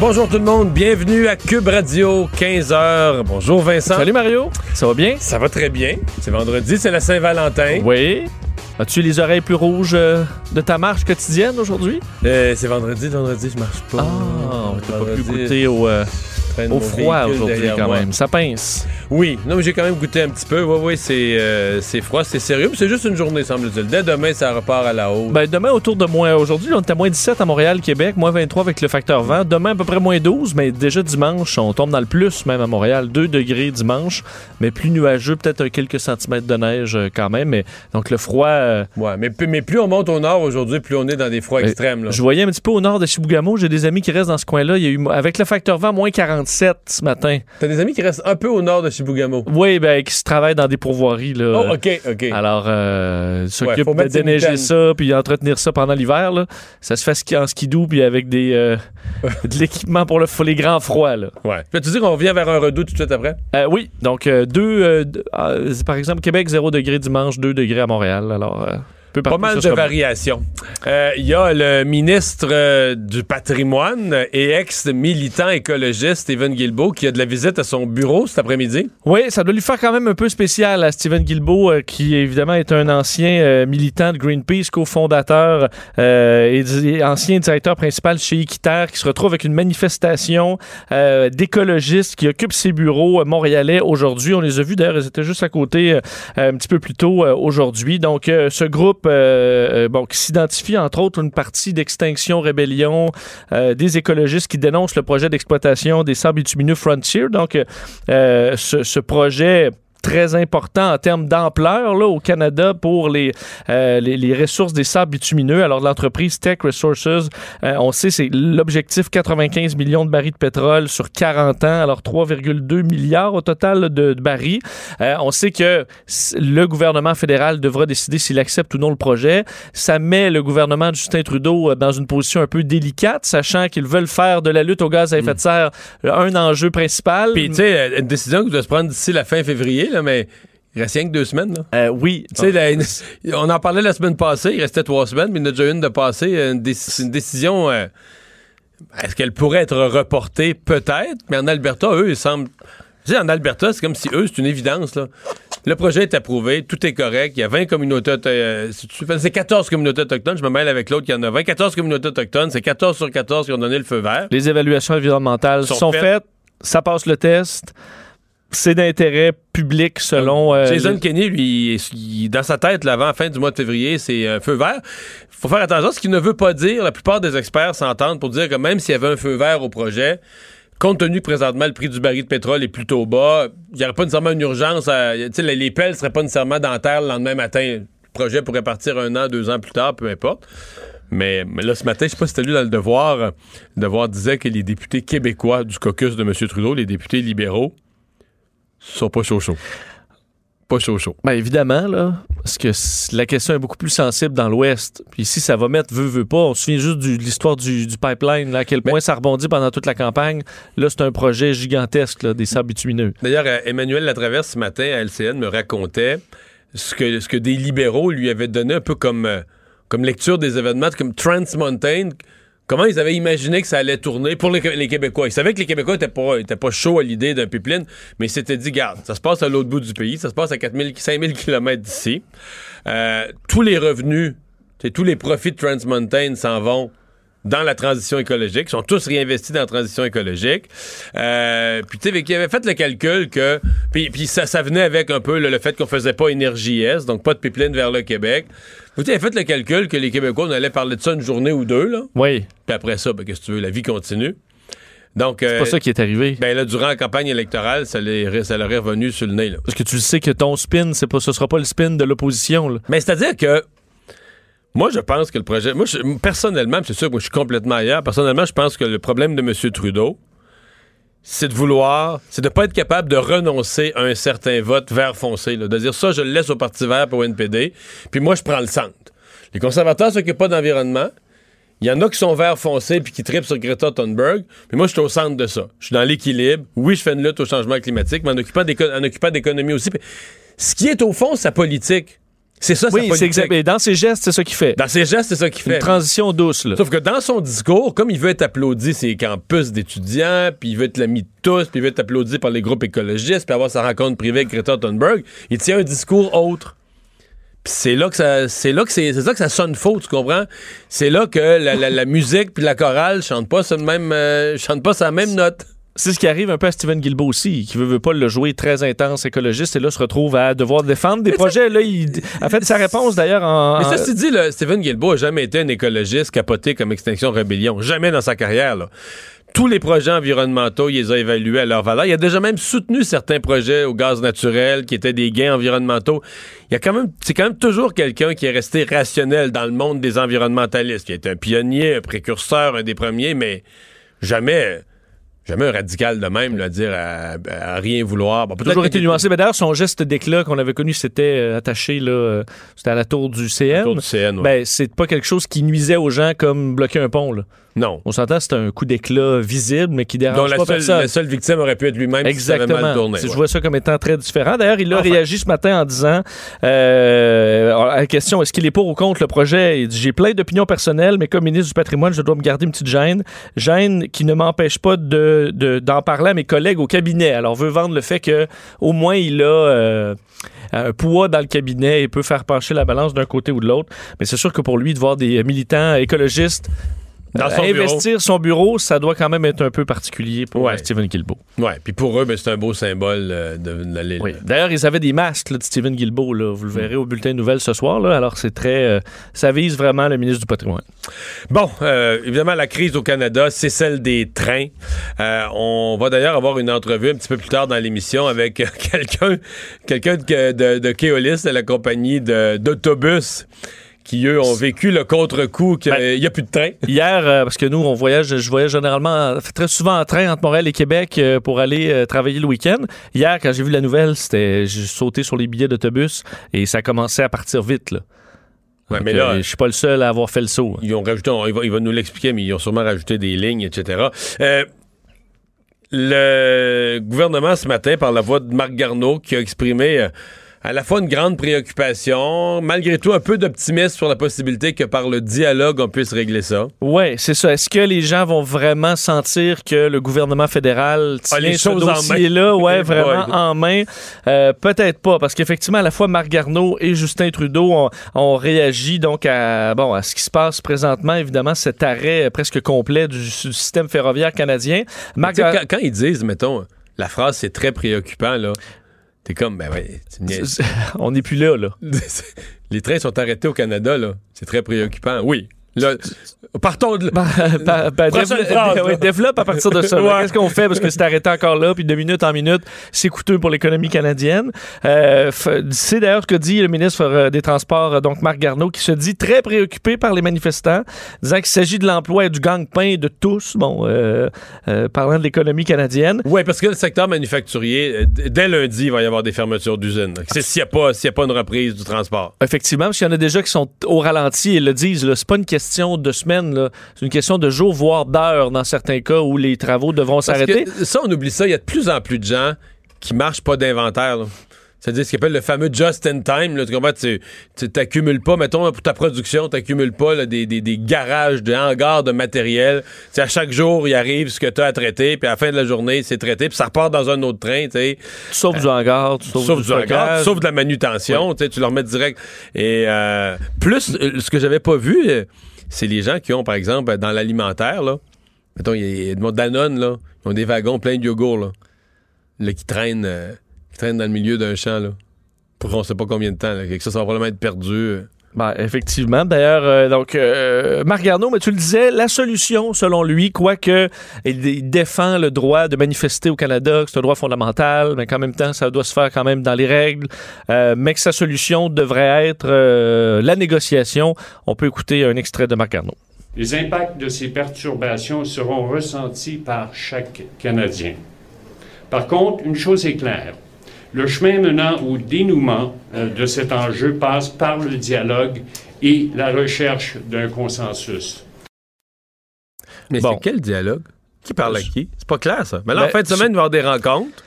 Bonjour tout le monde, bienvenue à Cube Radio, 15h. Bonjour Vincent. Salut Mario, ça va bien? Ça va très bien. C'est vendredi, c'est la Saint-Valentin. Oui. As-tu les oreilles plus rouges euh, de ta marche quotidienne aujourd'hui? Euh, c'est vendredi, vendredi, je marche pas. Ah, t'as pas pu goûter au, euh, au froid aujourd'hui quand même. Ça pince. Oui, non, mais j'ai quand même goûté un petit peu. Oui, oui, c'est euh, c'est froid, c'est sérieux, mais c'est juste une journée, semble-t-il. Dès demain, ça repart à la hausse. Ben, demain, autour de moins. Aujourd'hui, on est à moins 17 à Montréal, Québec, moins 23 avec le facteur vent. Demain, à peu près moins 12, mais déjà dimanche, on tombe dans le plus, même à Montréal. 2 degrés dimanche, mais plus nuageux, peut-être quelques centimètres de neige euh, quand même. Mais, donc, le froid. euh, Ouais, mais, mais plus on monte au nord aujourd'hui, plus on est dans des froids extrêmes. Là. Je voyais un petit peu au nord de Chibougamau, j'ai des amis qui restent dans ce coin-là. Il y a eu, avec le facteur vent, moins 47 ce matin. T'as des amis qui restent un peu au nord de Chibougamau. Oui, ben, qui se travaillent dans des pourvoiries. Là. Oh, OK, OK. Alors, euh, s'occupe de déneiger ça, puis entretenir ça pendant l'hiver. là. Ça se fait ski- en skidoo, puis avec des, euh, de l'équipement pour, le, pour les grands froids. Là. Ouais. Peux-tu dire qu'on revient vers un redout tout de suite après? Euh, oui, donc euh, deux, euh, par exemple, Québec, 0 degré dimanche, 2 degrés à Montréal. Alors, Pas mal de variations. Euh, Il y a le ministre euh, du patrimoine et ex-militant écologiste Stephen Guilbeault qui a de la visite à son bureau cet après-midi. Oui, ça doit lui faire quand même un peu spécial à Steven Guilbeault, euh, qui évidemment est un ancien militant de Greenpeace, cofondateur euh, et di- ancien directeur principal chez Équiterre, qui se retrouve avec une manifestation d'écologistes qui occupent ses bureaux montréalais aujourd'hui. On les a vus d'ailleurs, ils étaient juste à côté un petit peu plus tôt aujourd'hui. Donc, ce groupe euh, euh, qui s'identifie entre autres une partie d'Extinction Rébellion, euh, des écologistes qui dénoncent le projet d'exploitation des sables bitumineux Frontier. Donc, ce projet très important en termes d'ampleur là, au Canada pour les, euh, les, les ressources des sables bitumineux. Alors, l'entreprise Tech Resources, euh, on sait, c'est l'objectif 95 millions de barils de pétrole sur 40 ans, alors 3,2 milliards au total de, de barils. Euh, on sait que le gouvernement fédéral devra décider s'il accepte ou non le projet. Ça met le gouvernement de Justin Trudeau euh, dans une position un peu délicate, sachant qu'ils veulent faire de la lutte au gaz à effet de serre euh, un enjeu principal. Puis, tu sais, une décision qui doit se prendre d'ici la fin février, là, mais il reste rien que deux semaines. Là. Euh, oui. Tu sais, la- on en parlait la semaine passée, il restait trois semaines, mais il y en a déjà une de passée. Une, une décision, euh, est-ce qu'elle pourrait être reportée? Peut-être, mais en Alberta, eux, ils semblent. Tu sais, en Alberta, c'est comme si eux, c'est une évidence. Là. Le projet est approuvé, tout est correct. Il y a 20 communautés. auto- euh, c'est- c'est 14 communautés autochtones. Je me mêle avec l'autre qui en a 20. 14 communautés autochtones. C'est 14 sur 14 qui ont donné le feu vert. Les évaluations environnementales Sont sont, faites. faites. ça passe le test, c'est d'intérêt public selon... euh, Jason les- Kenney, lui, il- il- dans sa tête, là, avant la fin du mois de février, c'est un feu vert. faut faire attention, ce qui ne veut pas dire, la plupart des experts s'entendent pour dire que même s'il y avait un feu vert au projet, compte tenu que présentement le prix du baril de pétrole est plutôt bas, il n'y aurait pas nécessairement une urgence à. les, les pelles ne seraient pas nécessairement dans la terre le lendemain matin. Le projet pourrait partir un an, deux ans plus tard, peu importe. Mais, mais là, ce matin, je sais pas si tu as lu dans le Devoir, le Devoir disait que les députés québécois du caucus de M. Trudeau, les députés libéraux, sont pas chaud chaud. Pas chaud chaud. Ben évidemment, là, parce que la question est beaucoup plus sensible dans l'Ouest. Puis ici, ça va mettre veut, veut pas. On se souvient juste de l'histoire du, du pipeline, là, à quel point ça rebondit pendant toute la campagne. Là, c'est un projet gigantesque, là, des sables bitumineux. D'ailleurs, euh, Emmanuel Latraverse, ce matin, à LCN, me racontait ce que, ce que des libéraux lui avaient donné un peu comme, euh, comme lecture des événements, comme Trans Mountain. Comment ils avaient imaginé que ça allait tourner pour les, Québécois? Ils savaient que les Québécois n'étaient pas, étaient pas chauds à l'idée d'un pipeline, mais ils s'étaient dit, garde, ça se passe à l'autre bout du pays, ça se passe à 4000, 5000 km d'ici. Euh, tous les revenus, tous les profits de Trans Mountain s'en vont dans la transition écologique, sont tous réinvestis dans la transition écologique. Euh, puis tu sais, il avait fait le calcul que, puis, puis ça, ça venait avec un peu le, le fait qu'on faisait pas énergie S, donc pas de pipeline vers le Québec. Vous avez fait le calcul que les Québécois, on allait parler de ça une journée ou deux, là. Oui, Puis après ça, ben, qu'est-ce que tu veux, la vie continue. Donc, c'est euh, pas ça qui est arrivé. ben là, durant la campagne électorale, ça, les, ça leur est revenu sur le nez, là. Parce que tu sais que ton spin, c'est pas, ce sera pas le spin de l'opposition. là. Mais c'est-à-dire que moi, je pense que le projet. Moi, je- personnellement, c'est sûr que moi, je suis complètement ailleurs. Personnellement, je pense que le problème de M. Trudeau, c'est de vouloir, c'est de pas être capable de renoncer à un certain vote vert foncé, de dire ça, je le laisse au Parti vert pour au NPD, puis moi, je prends le centre. Les conservateurs s'occupent pas d'environnement. Il y en a qui sont vert foncé puis qui tripent sur Greta Thunberg. Mais moi, je suis au centre de ça. Je suis dans l'équilibre. Oui, je fais une lutte au changement climatique, mais en occupant en occupant d'économie aussi. Ce qui est au fond, sa politique. C'est ça, sa Oui, c'est exact. Dans ses gestes, c'est ça qu'il fait. Dans ses gestes, c'est ça qu'il Une fait. transition douce, là. Sauf que dans son discours, comme il veut être applaudi ses campus d'étudiants, puis il veut être l'ami de tous, puis il veut être applaudi par les groupes écologistes, puis avoir sa rencontre privée avec Greta Thunberg, il tient un discours autre. Puis c'est là que ça, c'est là que c'est, c'est ça que ça sonne faux, tu comprends? C'est là que la, la- la musique puis la chorale chantent pas sur le même, euh, chantent pas la même note. C'est ce qui arrive un peu à Steven Guilbeault aussi, qui veut, veut pas le jouer très intense écologiste et là se retrouve à devoir défendre des projets. Là, il a fait sa réponse d'ailleurs en. Mais ça, c'est dit, là, Stephen Guilbeault a jamais été un écologiste capoté comme Extinction Rébellion. Jamais dans sa carrière, là. Tous les projets environnementaux, il les a évalués à leur valeur. Il a déjà même soutenu certains projets au gaz naturel qui étaient des gains environnementaux. Il y a quand même, c'est quand même toujours quelqu'un qui est resté rationnel dans le monde des environnementalistes, qui a été un pionnier, un précurseur, un des premiers, mais jamais, jamais un radical de même, là, dire à, à rien vouloir. Bon, peut-être toujours été nuancé. Mais d'ailleurs, son geste d'éclat qu'on avait connu, c'était euh, attaché, là, euh, c'était à la tour du CN. Autour du CN, ouais. Ben, c'est pas quelque chose qui nuisait aux gens comme bloquer un pont, là. Non. On s'entend, c'est un coup d'éclat visible, mais qui dérange Donc la pas seule, personne. la seule victime aurait pu être lui-même si Exactement. mal tourné. Si Je vois ça comme étant très différent. D'ailleurs, il a Enfin. réagi ce matin en disant euh, à la question est-ce qu'il est pour ou contre le projet? Il dit J'ai plein d'opinions personnelles, mais comme ministre du patrimoine, je dois me garder une petite gêne. Gêne qui ne m'empêche pas de, de- d'en parler à mes collègues au cabinet. Alors, veut vendre le fait que au moins il a. euh, un poids dans le cabinet et peut faire pencher la balance d'un côté ou de l'autre. Mais c'est sûr que pour lui, de voir des militants écologistes Dans euh, bureau. investir son bureau, ça doit quand même être un peu particulier pour Ouais. euh, Stephen Guilbeault. Ouais, puis pour eux, ben, c'est un beau symbole euh, de, d'aller. Oui. D'ailleurs, ils avaient des masques là, de Stephen Guilbeault. Là. Vous le verrez au bulletin de nouvelles ce soir. Là. Alors, c'est très. euh, ça vise vraiment le ministre du Patrimoine. Bon, euh, évidemment, la crise au Canada, c'est celle des trains. On va d'ailleurs avoir une entrevue un petit peu plus tard dans l'émission avec quelqu'un quelqu'un de, de, de Keolis, de la compagnie de- d'autobus, qui, eux, ont vécu le contre-coup qu'il Ben, n'y a plus de train. Hier, euh, parce que nous, on voyage, je voyage généralement très souvent en train entre Montréal et Québec euh, pour aller euh, travailler le week-end. Hier, quand j'ai vu la nouvelle, c'était j'ai sauté sur les billets d'autobus et ça commençait à partir vite. Là. Ouais, Donc, mais là, je suis pas le seul à avoir fait le saut. Ils ont rajouté, on- il, va, il va nous l'expliquer, mais ils ont sûrement rajouté des lignes, etc. Le gouvernement ce matin, par la voix de Marc Garneau, qui a exprimé à la fois une grande préoccupation, malgré tout un peu d'optimisme sur la possibilité que par le dialogue, on puisse régler ça. Oui, c'est ça. Est-ce que les gens vont vraiment sentir que le gouvernement fédéral tient Ah, les ce choses en main. dossier-là, ouais, vraiment en main? Euh, Peut-être pas, parce qu'effectivement, à la fois Marc Garneau et Justin Trudeau ont, réagi donc à, bon, à ce qui se passe présentement, évidemment, cet arrêt presque complet du, du système ferroviaire canadien. Marc quand, quand ils disent, mettons, la phrase c'est très préoccupant, là, t'es comme, ben ouais, on n'est plus là, là. les trains sont arrêtés au Canada, là. C'est très préoccupant. Oui. Là, partons de phrase, ouais, là. développe à partir de ça. Ouais. Qu'est-ce qu'on fait? Parce que c'est arrêté encore là, puis de minute en minute, c'est coûteux pour l'économie canadienne. Euh, c'est d'ailleurs ce que dit le ministre euh, des Transports, euh, donc Marc Garneau, qui se dit très préoccupé par les manifestants, disant qu'il s'agit de l'emploi et du gang-pain de tous, bon, euh, euh, parlant de l'économie canadienne. Oui, parce que le secteur manufacturier, euh, dès lundi, il va y avoir des fermetures d'usines. C'est s'il n'y a, pas- y a pas une reprise du transport. Effectivement, parce qu'il y en a déjà qui sont au ralenti et le disent. C'est pas une question de semaines, c'est une question de jours, voire d'heures dans certains cas où les travaux devront s'arrêter. ça, on oublie ça. Il y a de plus en plus de gens qui marchent pas d'inventaire. C'est-à-dire ce qu'on appelle le fameux just in time. Là, tu comprends? Tu tu t'accumules pas, mettons, pour ta production, tu n'accumules pas là, des, des- des garages, des hangars de matériel. Tu sais, à chaque jour, il arrive ce que tu as à traiter, puis à la fin de la journée, c'est traité, puis ça repart dans un autre train. tu sais. Tu sauves du hangar, tu sauves Sauf du hangar, stockage. sauf de la manutention, tu sais, tu le remets direct. Et euh, plus, euh, ce que j'avais pas vu, euh, c'est les gens qui ont, par exemple, dans l'alimentaire, là, mettons, il y a- y a Danone, là, ils ont des wagons pleins de yogourt, là, là, qui traînent, euh, qui traînent dans le milieu d'un champ, là, pour on sait pas combien de temps, là, que ça, ça va probablement être perdu. euh. Ben, effectivement. D'ailleurs, euh, donc, euh, Marc Garneau, mais tu le disais, la solution, selon lui, quoique il, il défend le droit de manifester au Canada, que c'est un droit fondamental, mais qu'en même temps, ça doit se faire quand même dans les règles, euh, mais que sa solution devrait être euh, la négociation. On peut écouter un extrait de Marc Garneau. Les impacts de ces perturbations seront ressentis par chaque Canadien. Par contre, une chose est claire. Le chemin menant au dénouement euh, de cet enjeu passe par le dialogue et la recherche d'un consensus. Mais Bon. c'est quel dialogue? Qui parle à qui? C'est pas clair, ça. Mais là, en Ben, fin de semaine, il va y avoir des rencontres.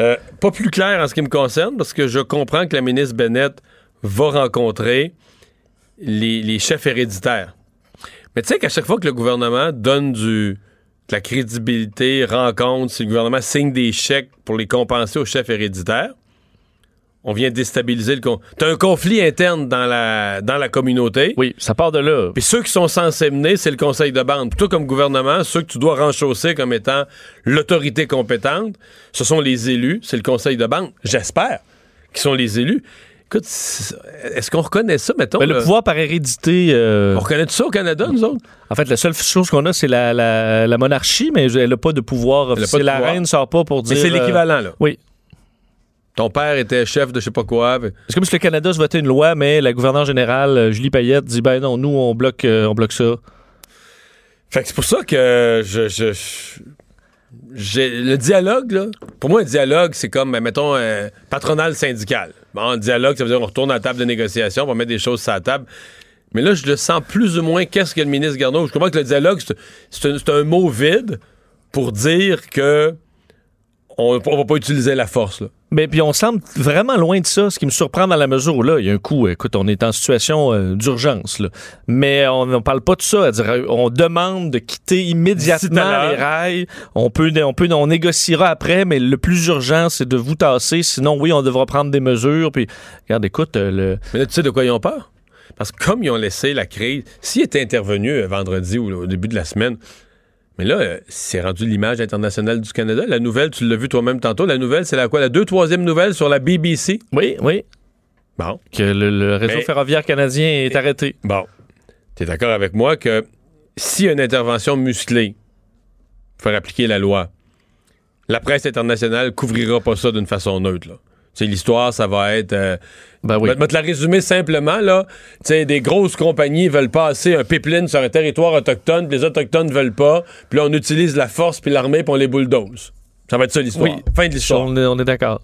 Euh, pas plus clair en ce qui me concerne, parce que je comprends que la ministre Bennett va rencontrer les, les chefs héréditaires. Mais tu sais qu'à chaque fois que le gouvernement donne du, la crédibilité, rencontre, si le gouvernement signe des chèques pour les compenser aux chefs héréditaires, on vient déstabiliser le... Con... T'as un conflit interne dans la, dans la communauté. Oui, ça part de là. Puis ceux qui sont censés mener, c'est le conseil de bande. Toi, comme gouvernement, ceux que tu dois renchausser comme étant l'autorité compétente, ce sont les élus, c'est le conseil de bande. J'espère qu'ils sont les élus. Écoute, est-ce qu'on reconnaît ça, mettons? Ben, le pouvoir par hérédité. euh, On reconnaît tout ça au Canada, nous autres? En fait, la seule chose qu'on a, c'est la, la- la monarchie, mais elle n'a pas de pouvoir officiel. La pouvoir. reine ne sort pas pour dire. Mais c'est euh, l'équivalent, là. oui. Ton père était chef de je sais pas quoi. puis- C'est comme si le Canada se votait une loi, mais la gouverneure générale, euh, Julie Payette, dit ben non, nous, on bloque, euh, on bloque ça. Fait que c'est pour ça que je, je- le dialogue là. Pour moi, un dialogue, c'est comme ben, mettons euh, patronal syndical. Bon, dialogue, ça veut dire on retourne à la table de négociation, on va mettre des choses sur la table. Mais là, je le sens plus ou moins qu'est-ce que le ministre Garneau. Je comprends que le dialogue, c'est un mot vide pour dire que on, on va pas utiliser la force. Là. Mais puis on semble vraiment loin de ça, ce qui me surprend dans la mesure où là, il y a un coup, écoute, on est en situation euh, d'urgence, là. mais on ne parle pas de ça. dire, euh, on demande de quitter immédiatement les rails. On peut, on peut, on négociera après, mais le plus urgent, c'est de vous tasser. Sinon, oui, on devra prendre des mesures. Puis, regarde, écoute, euh, le, Mais là, tu sais de quoi ils ont peur? Parce que comme ils ont laissé la crise, s'ils étaient intervenus euh, vendredi ou au début de la semaine, mais là, euh, c'est rendu l'image internationale du Canada. La nouvelle, tu l'as vu toi-même tantôt, la nouvelle, c'est la quoi? La deux, troisième nouvelle sur la BBC? oui, oui, Bon. que le, le réseau Mais- ferroviaire canadien est arrêté. Bon. Tu es d'accord avec moi que s'il y a une intervention musclée pour faire appliquer la loi, la presse internationale couvrira pas ça d'une façon neutre. Là. Sais, l'histoire, ça va être... euh, Ben oui. Te la résumer simplement, là. Tu sais, des grosses compagnies veulent passer un pipeline sur un territoire autochtone, puis les Autochtones veulent pas, puis là, on utilise la force puis l'armée, puis on les bulldoze. Ça va être ça, l'histoire. Oui. Fin de l'histoire. On est, on est d'accord.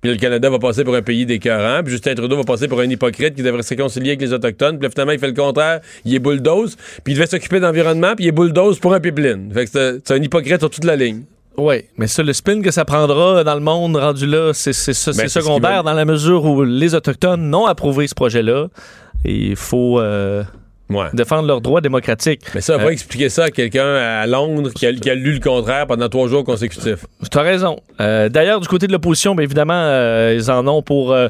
Puis le Canada va passer pour un pays d'écœurant, puis Justin Trudeau va passer pour un hypocrite qui devrait se réconcilier avec les Autochtones, puis là, finalement, il fait le contraire, il est bulldoze, puis il devait s'occuper d'environnement, puis il est bulldoze pour un pipeline. Fait que c'est c'est un hypocrite sur toute la ligne. Oui, mais ça, le spin que ça prendra dans le monde rendu là, c'est Ben, secondaire dans la mesure où les Autochtones n'ont approuvé ce projet-là. Et il faut euh, Ouais. défendre leurs droits démocratiques. Mais ça, va Euh, expliquer ça à quelqu'un à Londres qui a, qui a lu le contraire pendant trois jours consécutifs. Tu as raison. Euh, D'ailleurs, du côté de l'opposition, bien évidemment, euh, ils en ont pour, euh,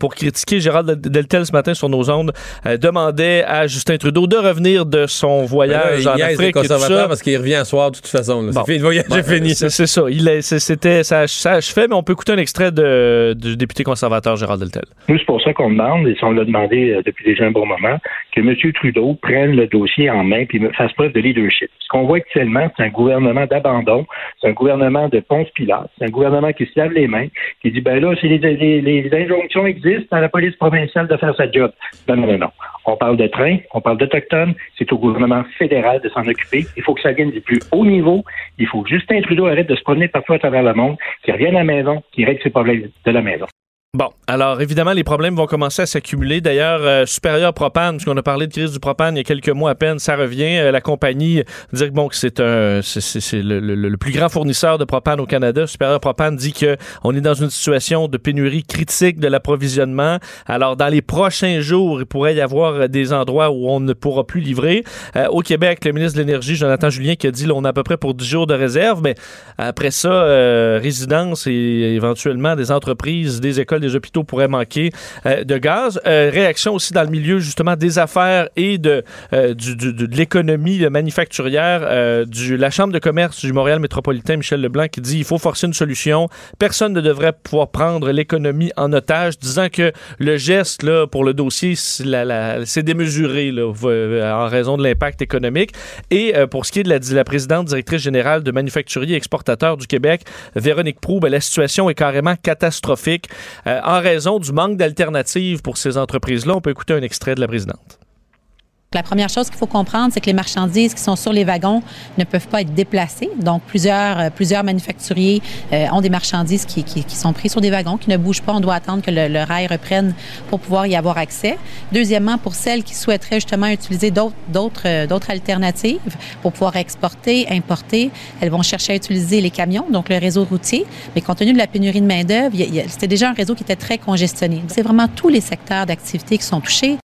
pour critiquer. Gérald Del- Deltel, ce matin, sur nos ondes, euh, demandait à Justin Trudeau de revenir de son voyage en là, les Afrique. et tout conservateurs ça. parce qu'il revient à soir de toute façon. Bon. C'est fini, le voyage est fini. C'est ça. Il C'était, ça, ça achevait, mais on peut écouter un extrait de, du député conservateur Gérald Deltel. Nous, c'est pour ça qu'on demande, et on l'a demandé depuis déjà un bon moment, que M. Trudeau prenne le dossier en main et fasse preuve de leadership. Ce qu'on voit actuellement, c'est un gouvernement d'abandon, c'est un gouvernement de ponce pilates, c'est un gouvernement qui se lave les mains, qui dit, ben là, les, injonctions existent à la police provinciale de faire sa job. Non, non, non, non. On parle de train, on parle d'Autochtones, c'est au gouvernement fédéral de s'en occuper. Il faut que ça vienne du plus haut niveau. Il faut que Justin Trudeau arrête de se promener parfois à travers le monde, qu'il revienne à la maison, qu'il règle ses problèmes de la maison. Bon, alors évidemment, les problèmes vont commencer à s'accumuler. D'ailleurs, euh, Supérieur Propane, puisqu'on a parlé de crise du propane il y a quelques mois à peine, ça revient. Euh, la compagnie dit bon, que c'est un, c'est- le, le- le plus grand fournisseur de propane au Canada. Supérieur Propane dit que on est dans une situation de pénurie critique de l'approvisionnement. Alors, dans les prochains jours, il pourrait y avoir euh, des endroits où on ne pourra plus livrer. Euh, au Québec, le ministre de l'Énergie, Jonathan Julien, qui a dit, là, on a à peu près pour 10 jours de réserve, mais après ça, euh, résidence et éventuellement des entreprises, des écoles, des hôpitaux pourraient manquer euh, de gaz. Euh, réaction aussi dans le milieu justement des affaires et de, euh, l'économie manufacturière du la Chambre de commerce du Montréal métropolitain, Michel Leblanc, qui dit il faut forcer une solution. Personne ne devrait pouvoir prendre l'économie en otage, disant que le geste là, pour le dossier, c'est démesuré en raison de l'impact économique. Et pour ce qui est de la, de la présidente directrice générale de Manufacturiers et Exportateurs du Québec, Véronique Proux, ben, la situation est carrément catastrophique en raison du manque d'alternatives pour ces entreprises-là. On peut écouter un extrait de la présidente. La première chose qu'il faut comprendre, c'est que les marchandises qui sont sur les wagons ne peuvent pas être déplacées. Donc, plusieurs, euh, plusieurs manufacturiers euh, ont des marchandises qui, qui, sont prises sur des wagons, qui ne bougent pas. On doit attendre que le, le, rail reprenne pour pouvoir y avoir accès. Deuxièmement, pour celles qui souhaiteraient justement utiliser d'autres, d'autres, euh, alternatives pour pouvoir exporter, importer, elles vont chercher à utiliser les camions, donc le réseau routier. Mais compte tenu de la pénurie de main-d'œuvre, c'était déjà un réseau qui était très congestionné. C'est vraiment tous les secteurs d'activité qui sont touchés.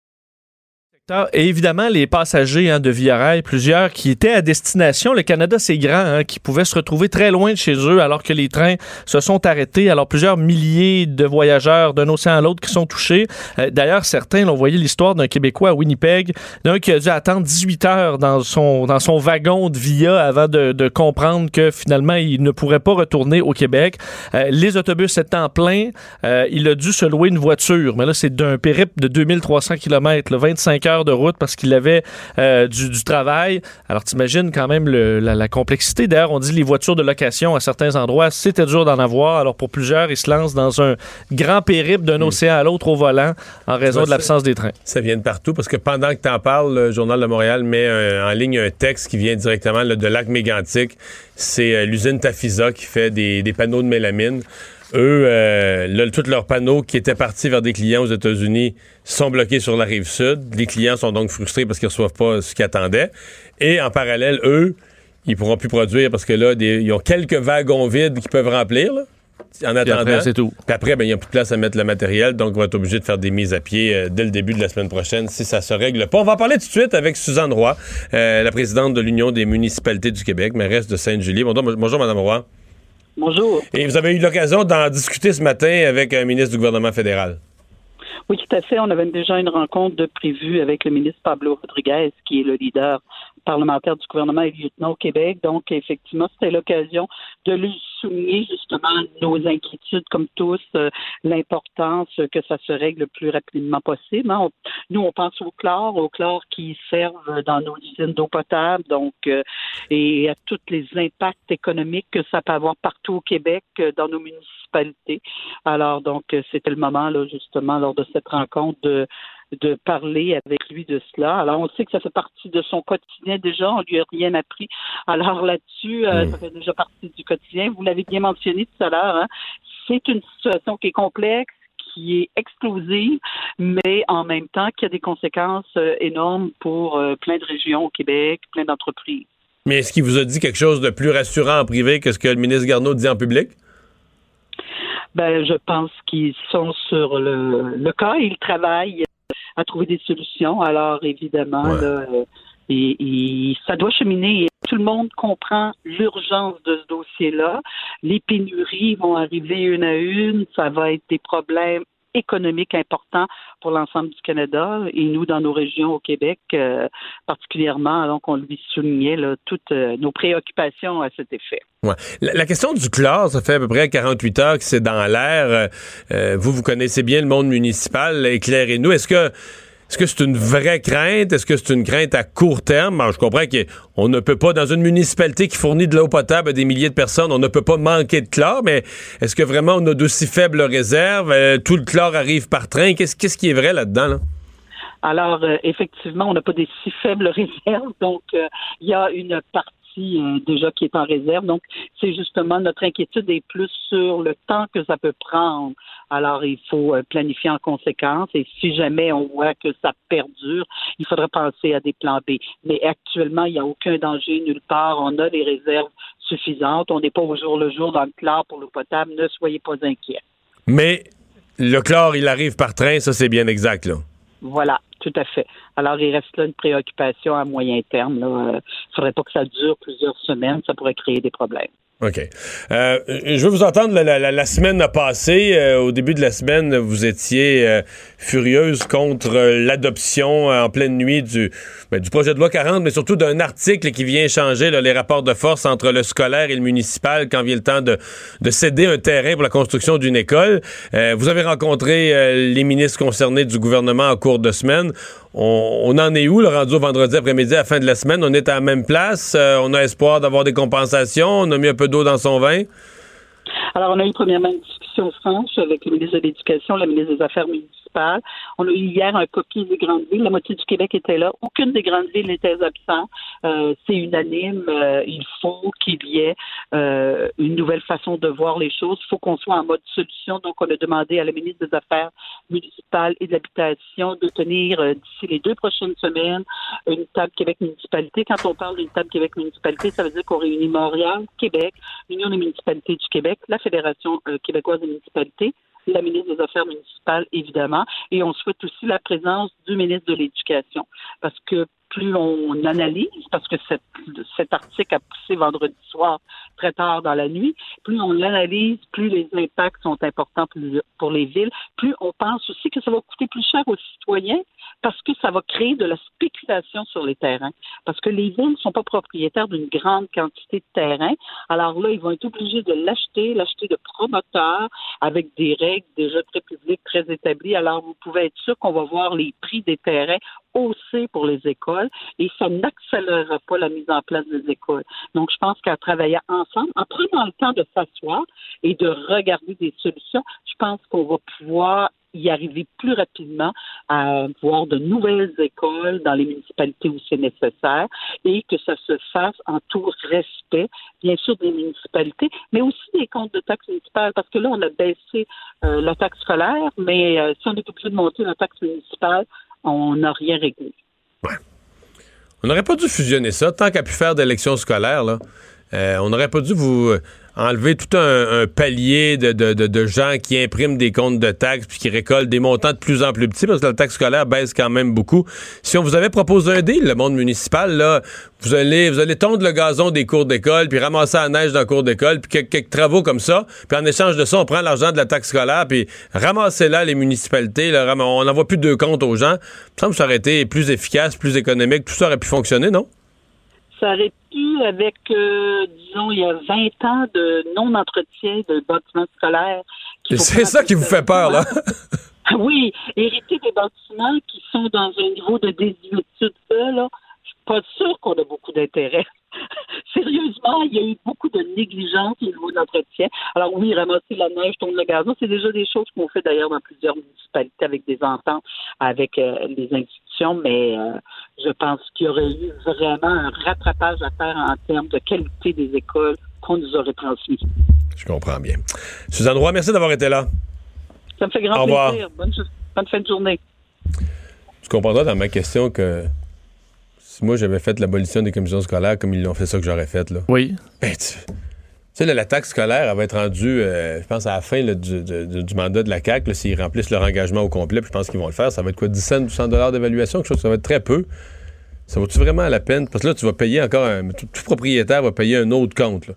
Et évidemment, les passagers hein, de Via Rail, plusieurs qui étaient à destination. Le Canada, c'est grand, hein, qui pouvaient se retrouver très loin de chez eux alors que les trains se sont arrêtés. Alors, plusieurs milliers de voyageurs d'un océan à l'autre qui sont touchés. Euh, D'ailleurs, certains l'ont voyé l'histoire d'un Québécois à Winnipeg, d'un qui a dû attendre 18 heures dans son, dans son wagon de Via avant de, de comprendre que finalement, il ne pourrait pas retourner au Québec. Euh, les autobus étant pleins, euh, il a dû se louer une voiture. Mais là, c'est d'un périple de 2300 km, là, 25 heures de route parce qu'il avait euh, du, du, travail. Alors, t'imagines quand même le, la, la, complexité. D'ailleurs, on dit les voitures de location à certains endroits, c'était dur d'en avoir. Alors, pour plusieurs, ils se lancent dans un grand périple d'un mmh. océan à l'autre au volant en raison de l'absence des trains. Ça vient de partout parce que pendant que tu en parles, le Journal de Montréal met un, en ligne un texte qui vient directement là, de Lac Mégantic. C'est euh, l'usine Tafisa qui fait des, des panneaux de mélamine. Eux, euh, là, tous leurs panneaux qui étaient partis vers des clients aux États-Unis sont bloqués sur la rive sud. Les clients sont donc frustrés parce qu'ils ne reçoivent pas ce qu'ils attendaient. Et en parallèle, eux, ils pourront plus produire parce que là, des, ils ont quelques wagons vides qu'ils peuvent remplir. Là, en attendant. c'est tout. Puis après, ben, il n'y a plus de place à mettre le matériel, donc on va être obligé de faire des mises à pied euh, dès le début de la semaine prochaine si ça se règle pas. On va en parler tout de suite avec Suzanne Roy, euh, la présidente de l'Union des municipalités du Québec, mairesse de Sainte-Julie. Bonjour, bonjour Mme Roy. Bonjour. Et vous avez eu l'occasion d'en discuter ce matin avec un ministre du gouvernement fédéral. Oui, tout à fait. On avait déjà une rencontre de prévue avec le ministre Pablo Rodriguez, qui est le leader parlementaire du gouvernement et lieutenant au Québec. Donc, effectivement, c'était l'occasion de lui souligner justement nos inquiétudes, comme tous, euh, l'importance que ça se règle le plus rapidement possible. Hein. Nous, on pense au chlore, au chlore qui servent dans nos usines d'eau potable, donc, euh, et à tous les impacts économiques que ça peut avoir partout au Québec, euh, dans nos municipalités. Alors, donc, c'était le moment, là, justement, lors de cette rencontre, de de parler avec lui de cela. Alors, on sait que ça fait partie de son quotidien déjà, on lui a rien appris. Alors là-dessus, euh, mmh. ça fait déjà partie du quotidien. Vous l'avez bien mentionné tout à l'heure, hein? c'est une situation qui est complexe, qui est explosive, mais en même temps qui a des conséquences euh, énormes pour euh, plein de régions au Québec, plein d'entreprises. Mais est-ce qu'il vous a dit quelque chose de plus rassurant en privé que ce que le ministre Garneau dit en public? Ben, je pense qu'ils sont sur le, le cas. Ils travaillent à trouver des solutions. Alors, évidemment, ouais. là, et, et, ça doit cheminer. Tout le monde comprend l'urgence de ce dossier-là. Les pénuries vont arriver une à une. Ça va être des problèmes économiques importants pour l'ensemble du Canada et nous dans nos régions au Québec euh, particulièrement donc on lui soulignait toutes euh, nos préoccupations à cet effet. La, question du chlore, ça fait à peu près 48 heures que c'est dans l'air. Euh, vous, vous connaissez bien le monde municipal. Éclairez-nous. Est-ce que est-ce que c'est une vraie crainte? Est-ce que c'est une crainte à court terme? Alors, je comprends qu'on ne peut pas, dans une municipalité qui fournit de l'eau potable à des milliers de personnes, on ne peut pas manquer de chlore, mais est-ce que vraiment on a d'aussi faibles réserves? Euh, tout le chlore arrive par train. Qu'est-ce, qui est vrai là-dedans? Là? Alors, euh, effectivement, on n'a pas des si faibles réserves, donc il euh, y a une partie euh, déjà qui est en réserve. Donc, c'est justement notre inquiétude est plus sur le temps que ça peut prendre. Alors, il faut euh, planifier en conséquence. Et si jamais on voit que ça perdure, il faudrait penser à des plans B. Mais actuellement, il n'y a aucun danger nulle part. On a des réserves suffisantes. On n'est pas au jour le jour dans le chlore pour l'eau potable. Ne soyez pas inquiets. Mais le chlore, il arrive par train, ça c'est bien exact, là. Voilà, tout à fait. Alors, il reste là une préoccupation à moyen terme. Il euh, faudrait pas que ça dure plusieurs semaines, ça pourrait créer des problèmes. OK. Euh, je veux vous entendre, la, la, la semaine a passé. Euh, au début de la semaine, vous étiez euh, furieuse contre l'adoption en pleine nuit du, ben, du projet de loi 40, mais surtout d'un article qui vient changer là, les rapports de force entre le scolaire et le municipal quand vient le temps de, de céder un terrain pour la construction d'une école. vous avez rencontré les ministres concernés du gouvernement en cours de semaine. On, on en est où, le rendu au vendredi après-midi à la fin de la semaine? On est à la même place. on a espoir d'avoir des compensations. On a mis un peu d'eau dans son vin? Alors, on a eu premièrement une discussion franche avec le ministre de l'Éducation, le ministre des Affaires municipales On a eu hier un copie des grandes villes. La moitié du Québec était là. Aucune des grandes villes n'était absente. Euh, c'est unanime. Euh, il faut qu'il y ait euh, une nouvelle façon de voir les choses. Il faut qu'on soit en mode solution. Donc, on a demandé à la ministre des Affaires municipales et de l'Habitation de tenir d'ici les deux prochaines semaines une table Québec municipalité. Quand on parle d'une table Québec municipalité, ça veut dire qu'on réunit Montréal, Québec, l'Union des municipalités du Québec, la Fédération québécoise des municipalités, la ministre des Affaires municipales, évidemment, et on souhaite aussi la présence du ministre de l'Éducation. Parce que plus on analyse, parce que cet article a poussé vendredi soir très tard dans la nuit, plus on l'analyse, plus les impacts sont importants pour, les villes, plus on pense aussi que ça va coûter plus cher aux citoyens parce que ça va créer de la spéculation sur les terrains. Parce que les villes ne sont pas propriétaires d'une grande quantité de terrain. Alors là, ils vont être obligés de l'acheter, l'acheter de promoteurs avec des règles déjà très publiques, très établies. Alors, vous pouvez être sûr qu'on va voir les prix des terrains hausser pour les écoles et ça n'accélérera pas la mise en place des écoles. Donc, je pense qu'à travailler ensemble, en prenant le temps de s'asseoir et de regarder des solutions, je pense qu'on va pouvoir y arriver plus rapidement à voir de nouvelles écoles dans les municipalités où c'est nécessaire et que ça se fasse en tout respect, bien sûr, des municipalités, mais aussi des comptes de taxes municipales, parce que là, on a baissé euh, la taxe scolaire, mais euh, si on est obligé de monter la taxe municipale, on n'a rien réglé. On n'aurait pas dû fusionner ça tant qu'à pu faire d'élections scolaires. Euh, on n'aurait pas dû vous enlever tout un, palier de, gens qui impriment des comptes de taxes puis qui récoltent des montants de plus en plus petits parce que la taxe scolaire baisse quand même beaucoup. Si on vous avait proposé un deal, le monde municipal, là, vous allez, vous allez tondre le gazon des cours d'école puis ramasser la neige dans cours d'école puis quelques, travaux comme ça. Puis en échange de ça, on prend l'argent de la taxe scolaire puis ramassez là les municipalités. Là, on n'envoie plus de comptes aux gens. Il me semble ça aurait été plus efficace, plus économique. Tout ça aurait pu fonctionner, non? Ça aurait pu, avec, euh, disons, il y a 20 ans de non-entretien de bâtiments scolaires. C'est ça qui vous fait peur, là? oui, hériter des bâtiments qui sont dans un niveau de désuétude, là, je suis pas sûre qu'on a beaucoup d'intérêt. Sérieusement, il y a eu beaucoup de négligence au niveau de l'entretien. Alors oui, ramasser la neige, tourner le gazon, c'est déjà des choses qu'on fait d'ailleurs dans plusieurs municipalités avec des ententes avec euh, les institutions, mais euh, je pense qu'il y aurait eu vraiment un rattrapage à faire en termes de qualité des écoles qu'on nous aurait transmis. Je comprends bien. Suzanne Roy, merci d'avoir été là. Ça me fait grand Au revoir. plaisir. Bonne, bonne fin de journée. Tu comprendras dans ma question que si moi j'avais fait l'abolition des commissions scolaires comme ils l'ont fait ça que j'aurais fait, là. Oui. Ben, tu sais, la taxe scolaire, elle va être rendue, euh, je pense, à la fin là, du, du, du, mandat de la CAQ, s'ils remplissent leur engagement au complet, puis je pense qu'ils vont le faire. Ça va être quoi, 10 cents, 200 dollars d'évaluation, quelque chose, ça va être très peu. Ça vaut-tu vraiment la peine? Parce que là, tu vas payer encore un. Tout, tout propriétaire va payer un autre compte. Là.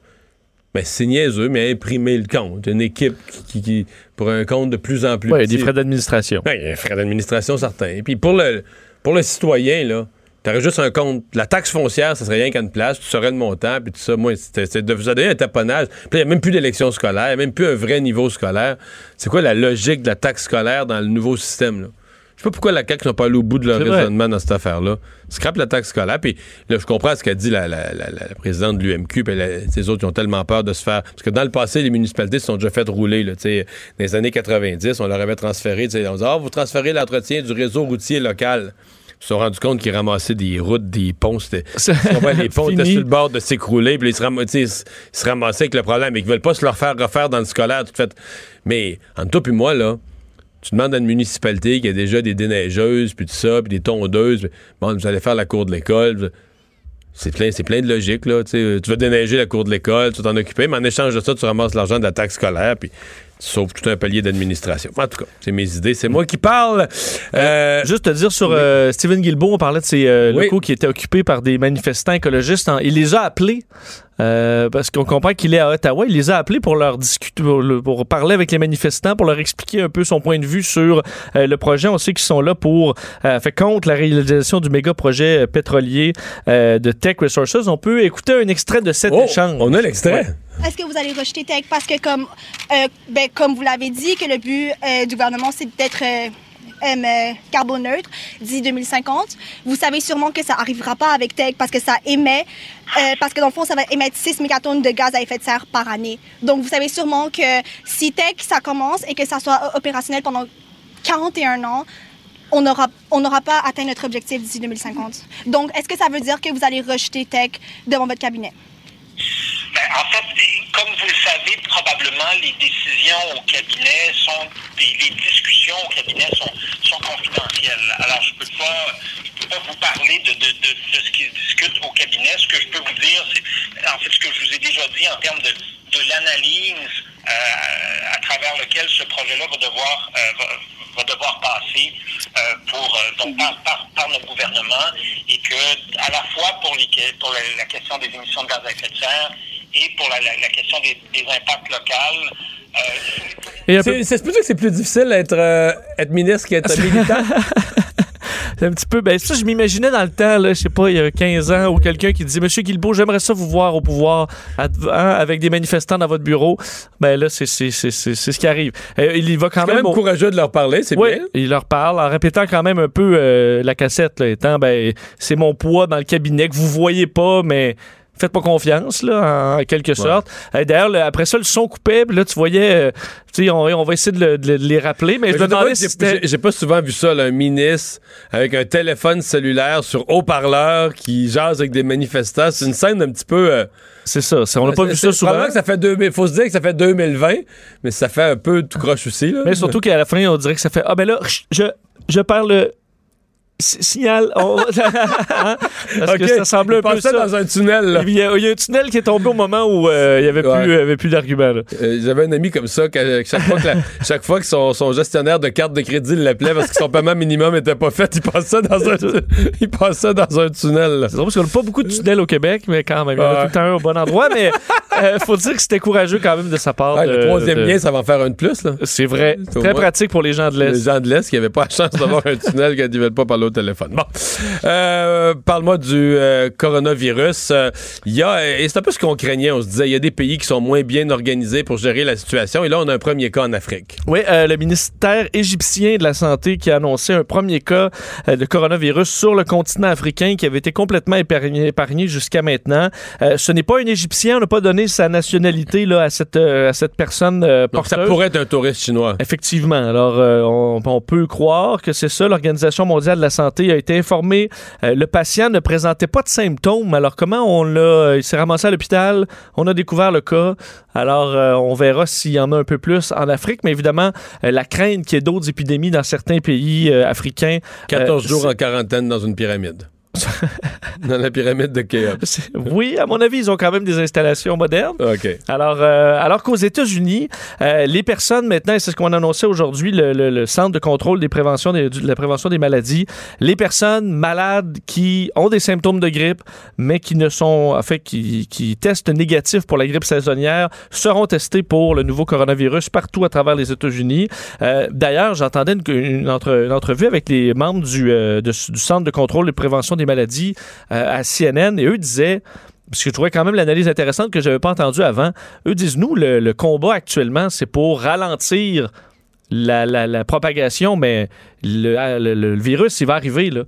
Ben, c'est niaiseux, mais imprimer le compte. Une équipe qui, qui pour un compte de plus en plus Oui, petit. des frais d'administration. Ben, il y a des frais d'administration certains. Et puis pour le, pour le citoyen, là, T'aurais juste un compte. La taxe foncière, ça serait rien qu'à une place. Tu saurais le montant, puis tout ça. Moi, c'est de vous donner un taponnage. Puis il n'y a même plus d'élection scolaire, il n'y a même plus un vrai niveau scolaire. C'est quoi la logique de la taxe scolaire dans le nouveau système, là? Je sais pas pourquoi la CAQ n'a pas allé au bout de leur vrai. raisonnement dans cette affaire-là. Scrape la taxe scolaire. Puis là, je comprends ce qu'a dit la, la- la- la présidente de l'UMQ. Puis ces autres, ils ont tellement peur de se faire. Parce que dans le passé, les municipalités se sont déjà fait rouler. Là, tu sais. dans les années 90, on leur avait transféré. tu sais, On disait Ah, vous transférez l'entretien du réseau routier local. Ils se sont rendus compte qu'ils ramassaient des routes, des ponts. C'était, les ponts étaient sur le bord de s'écrouler. Puis ils se, ram- ils se- ramassaient avec le problème. Et qu'ils veulent pas se leur faire refaire dans le scolaire. Tout fait. Mais entre toi et moi, là, tu demandes à une municipalité qui a déjà des déneigeuses, puis tout ça, puis des tondeuses. Bon, vous allez faire la cour de l'école. C'est plein, c'est plein de logique, là. Tu vas déneiger la cour de l'école, tu t'en occuper, mais en échange de ça, tu ramasses l'argent de la taxe scolaire, puis sauves tout un palier d'administration. En tout cas, c'est mes idées, c'est moi qui parle. Euh, Juste te dire sur euh, Stephen Guilbeault, on parlait de ces euh, Oui. locaux qui étaient occupés par des manifestants écologistes. En- il les a appelés euh, parce qu'on comprend qu'il est à Ottawa. Il les a appelés pour leur discuter, pour, le- pour parler avec les manifestants, pour leur expliquer un peu son point de vue sur euh, le projet. On sait qu'ils sont là pour euh, faire contre la réalisation du méga projet euh, pétrolier euh, de Tech Resources. On peut écouter un extrait de cet oh, échange. on a l'extrait. Ouais. Est-ce que vous allez rejeter Tech? Parce que, comme, euh, ben, comme vous l'avez dit, que le but euh, du gouvernement, c'est d'être euh, carboneutre d'ici 2050. Vous savez sûrement que ça n'arrivera pas avec Tech parce que ça émet, euh, parce que dans le fond, ça va émettre 6 mégatonnes de gaz à effet de serre par année. Donc, vous savez sûrement que si Tech, ça commence et que ça soit opérationnel pendant 41 ans, on n'aura on n'aura pas atteint notre objectif d'ici 2050. Donc, est-ce que ça veut dire que vous allez rejeter Tech devant votre cabinet? Ben, en fait, comme vous le savez, probablement les décisions au cabinet sont, les, discussions au cabinet sont confidentielles. Alors, je peux pas, je peux pas vous parler de, de, de, de ce qui se discute au cabinet. Ce que je peux vous dire, c'est, en fait, ce que je vous ai déjà dit en termes de, de l'analyse euh, à travers lequel ce projet-là va devoir, euh, va, va devoir passer euh, pour, euh, donc, par, par, par notre gouvernement et que, à la fois pour, les, pour la, la question des émissions de gaz à effet de serre et pour la, la, la question des, des, impacts locaux. Euh, c'est, c'est plutôt que c'est plus difficile d'être euh, être ministre qu'être militant. c'est un petit peu. Ben, ça, je m'imaginais dans le temps, là, je sais pas, il y a 15 ans, ou quelqu'un qui disait Monsieur Guilbeault, j'aimerais ça vous voir au pouvoir hein, avec des manifestants dans votre bureau. Ben là, c'est, ce qui arrive. Euh, il y va quand même. quand même au- courageux de leur parler, c'est Oui, bien. il leur parle en répétant quand même un peu euh, la cassette, là, étant ben c'est mon poids dans le cabinet que vous voyez pas, mais faites pas confiance là, en quelque sorte. D'ailleurs, le- après ça, le son coupait, là tu voyais, euh, tu sais, on, on va essayer de, le- de le- de les rappeler, mais, Mais je me demandais si j'ai- pas souvent vu ça, là, un ministre avec un téléphone cellulaire sur haut-parleur qui jase avec des manifestants. C'est une scène un petit peu. euh, c'est ça, on n'a pas vu ça souvent. que ça fait 2000. Faut se dire que ça fait 2020, mais ça fait un peu tout croche aussi. Là. Mais surtout qu'à la fin, on dirait que ça fait ah ben là, je je perds le si- signal. On-? Parce que ça semblait il un peu ça. dans un tunnel. là. Il y, a, il y a un tunnel qui est tombé au moment où euh, il y avait Ouais. plus, avait plus là. Euh, J'avais un ami comme ça, que, que chaque fois que, la- chaque fois que son, son gestionnaire de carte de crédit l'appelait parce que son paiement minimum était pas fait, il passait dans un, il passait dans un tunnel. C'est drôle parce qu'on n'a pas beaucoup de tunnels au Québec, mais quand même, il y en a tout le temps un au bon endroit. Mais euh, faut dire que c'était courageux quand même de sa part. Ouais, de- le troisième de- lien, ça va en faire un de plus. C'est vrai. Très pratique pour les gens de Les l'Est. gens de l'Est qui n'avaient pas la chance d'avoir un tunnel quand ils ne veulent pas parler au téléphone. Bon. Euh, Parle-moi du euh, coronavirus. Euh, Il y a, et c'est un peu ce qu'on craignait. On se disait, il y a des pays qui sont moins bien organisés pour gérer la situation. Et là, on a un premier cas en Afrique. Oui, le ministère égyptien de la Santé qui a annoncé un premier cas de coronavirus sur le continent africain qui avait été complètement épargné, épargné jusqu'à maintenant. Ce n'est pas un Égyptien, on n'a pas donné sa nationalité là, à, cette, à cette personne Donc, ça pourrait être un touriste chinois. Effectivement. Alors, on, on peut croire que c'est ça. L'Organisation mondiale de la santé a été informée. Euh, le patient ne présentait pas de symptômes. Alors, comment on l'a... Il s'est ramassé à l'hôpital. On a découvert le cas. Alors, euh, on verra s'il y en a un peu plus en Afrique. Mais évidemment, euh, la crainte qu'il y ait d'autres épidémies dans certains pays euh, africains. 14 euh, jours en quarantaine dans une pyramide. dans la pyramide de Khéops. Oui, à mon avis, ils ont quand même des installations modernes. OK. Alors, euh, alors qu'aux États-Unis, euh, les personnes maintenant, et c'est ce qu'on a annoncé aujourd'hui, le, le- le Centre de contrôle des préventions des- de la prévention des maladies, les personnes malades qui ont des symptômes de grippe, mais qui ne sont, en fait, qui, qui testent négatif pour la grippe saisonnière, seront testés pour le nouveau coronavirus partout à travers les États-Unis. Euh, D'ailleurs, j'entendais une, une entre- une entrevue avec les membres du, de- du Centre de contrôle des préventions des maladies euh, à CNN, et eux disaient parce que je trouvais quand même l'analyse intéressante que je n'avais pas entendue avant. Eux disent, nous, le, combat actuellement, c'est pour ralentir la- la propagation, mais le, ah, le- le- virus, il va arriver. Là.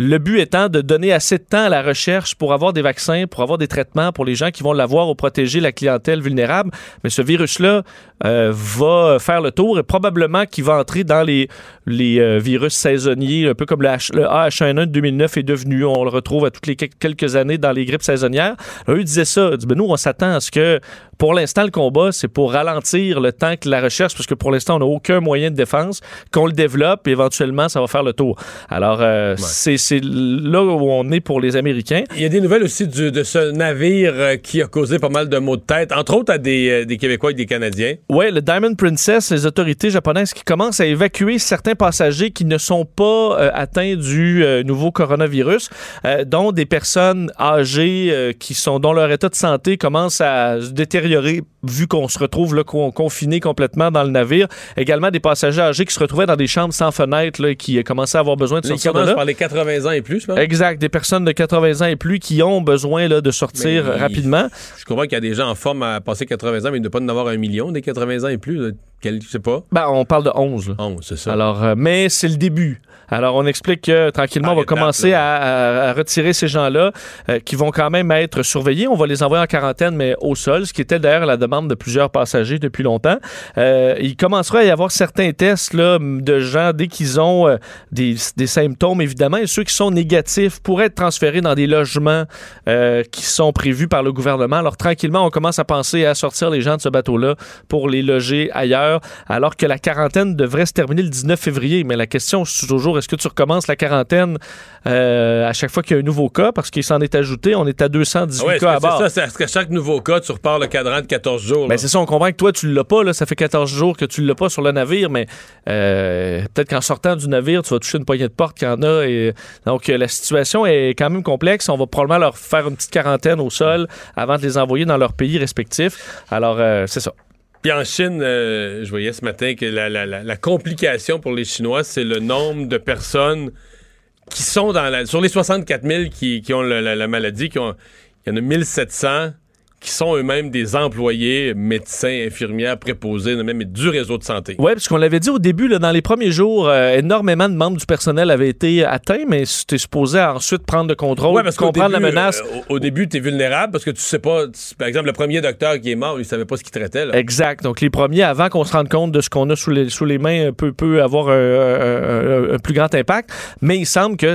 Le but étant de donner assez de temps à la recherche pour avoir des vaccins, pour avoir des traitements pour les gens qui vont l'avoir ou protéger la clientèle vulnérable. Mais ce virus-là euh, va faire le tour et probablement qu'il va entrer dans les, les euh, virus saisonniers, un peu comme le, H- le AH1N1 de 2009 est devenu. On le retrouve à toutes les quel- quelques années dans les grippes saisonnières. Alors, eux disaient ça. Ils disaient, ben, nous, on s'attend à ce que, pour l'instant, le combat, c'est pour ralentir le temps que la recherche, parce que pour l'instant, on n'a aucun moyen de défense, qu'on le développe et éventuellement, ça va faire le tour. Alors, euh, c'est c'est là où on est pour les Américains. Il y a des nouvelles aussi du- de ce navire euh, qui a causé pas mal de maux de tête, entre autres à des, euh, des Québécois et des Canadiens. Oui, le Diamond Princess, les autorités japonaises qui commencent à évacuer certains passagers qui ne sont pas euh, atteints du euh, nouveau coronavirus, dont des personnes âgées qui sont dont leur état de santé commence à se détériorer vu qu'on se retrouve là, con- confinés complètement dans le navire. Également des passagers âgés qui se retrouvaient dans des chambres sans fenêtre là, qui euh, commençaient à avoir besoin de sortir de là. par les 80 ans et plus, je. Exact, des personnes de 80 ans et plus qui ont besoin là, de sortir Mais- rapidement. Je comprends qu'il y a des gens en forme à passer 80 ans, mais il ne pas en avoir un million des 80 ans et plus. Quel, je sais pas. Ben, on parle de 11. là. 11, c'est ça. Alors, euh, mais c'est le début. Alors, on explique que tranquillement, on va commencer à, retirer ces gens-là euh, qui vont quand même être surveillés. On va les envoyer en quarantaine, mais au sol, ce qui était d'ailleurs la demande de plusieurs passagers depuis longtemps. Euh, il commencera à y avoir certains tests là, de gens dès qu'ils ont euh, des, des symptômes, évidemment, et ceux qui sont négatifs pourraient être transférés dans des logements qui sont prévus par le gouvernement. Alors, tranquillement, on commence à penser à sortir les gens de ce bateau-là pour les loger ailleurs, alors que la quarantaine devrait se terminer le 19 février. Mais la question, c'est est-ce que tu recommences la quarantaine euh, à chaque fois qu'il y a un nouveau cas? Parce qu'il s'en est ajouté. On est à 218 Ah ouais, est-ce cas à que c'est bord. ça? C'est- Est-ce qu'à chaque nouveau cas, tu repars le cadran de 14 jours? Ben, c'est ça, on comprend que toi, tu l'as pas. Là, ça fait 14 jours que tu l'as pas sur le navire, mais euh, peut-être qu'en sortant du navire, tu vas toucher une poignée de porte qu'il y en a. Et, donc, euh, la situation est quand même complexe. On va probablement leur faire une petite quarantaine au sol avant de les envoyer dans leur pays respectif. Alors, euh, c'est ça. Puis en Chine, euh, je voyais ce matin que la, la- la- la complication pour les Chinois, c'est le nombre de personnes qui sont dans la... Sur les 64 000 qui, qui ont la maladie, qui ont, il y en a 1700 qui sont eux-mêmes des employés, médecins, infirmières, préposés, même du réseau de santé. Oui, parce qu'on l'avait dit au début, là, dans les premiers jours, euh, énormément de membres du personnel avaient été atteints, mais c'était supposé ensuite prendre le contrôle, Ouais, parce comprendre début, la menace. euh, au, au début, tu es vulnérable parce que tu sais pas. tu- par exemple, le premier docteur qui est mort, il savait pas ce qu'il traitait. Là. Exact. Donc, les premiers, avant qu'on se rende compte de ce qu'on a sous les, sous les mains, peut, peut avoir un, un- un- un plus grand impact. Mais il semble que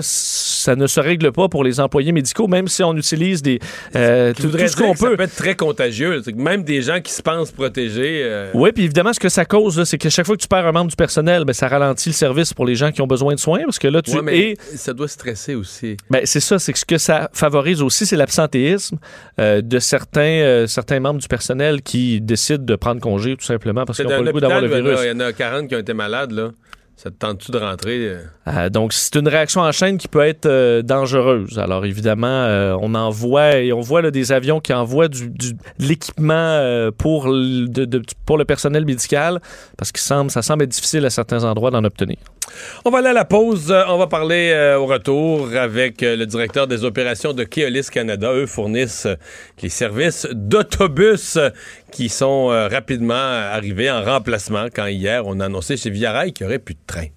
ça ne se règle pas pour les employés médicaux, même si on utilise des, euh, tout, ce qu'on que ça peut. peut être très contagieux. Même des gens qui se pensent protégés. euh, Oui, puis évidemment, ce que ça cause, c'est que chaque fois que tu perds un membre du personnel, ben, ça ralentit le service pour les gens qui ont besoin de soins, parce que là, tu ouais, mais es ça doit stresser aussi. Ben, c'est ça, c'est que ce que ça favorise aussi, c'est l'absentéisme euh, de certains, certains membres du personnel qui décident de prendre congé tout simplement parce qu'ils n'ont pas le goût d'avoir le virus. Il y en a 40 qui ont été malades. Là. Ça te tente-tu de rentrer? euh? Euh, donc, c'est une réaction en chaîne qui peut être euh, dangereuse. Alors, évidemment, euh, on envoie et on voit là, des avions qui envoient du, du- de l'équipement pour, le- de- de- pour le personnel médical parce que semble, ça semble être difficile à certains endroits d'en obtenir. On va aller à la pause. On va parler au retour avec le directeur des opérations de Keolis Canada. Eux fournissent les services d'autobus qui sont euh, rapidement arrivés en remplacement quand hier on a annoncé chez Via Rail qu'il n'y aurait plus de train.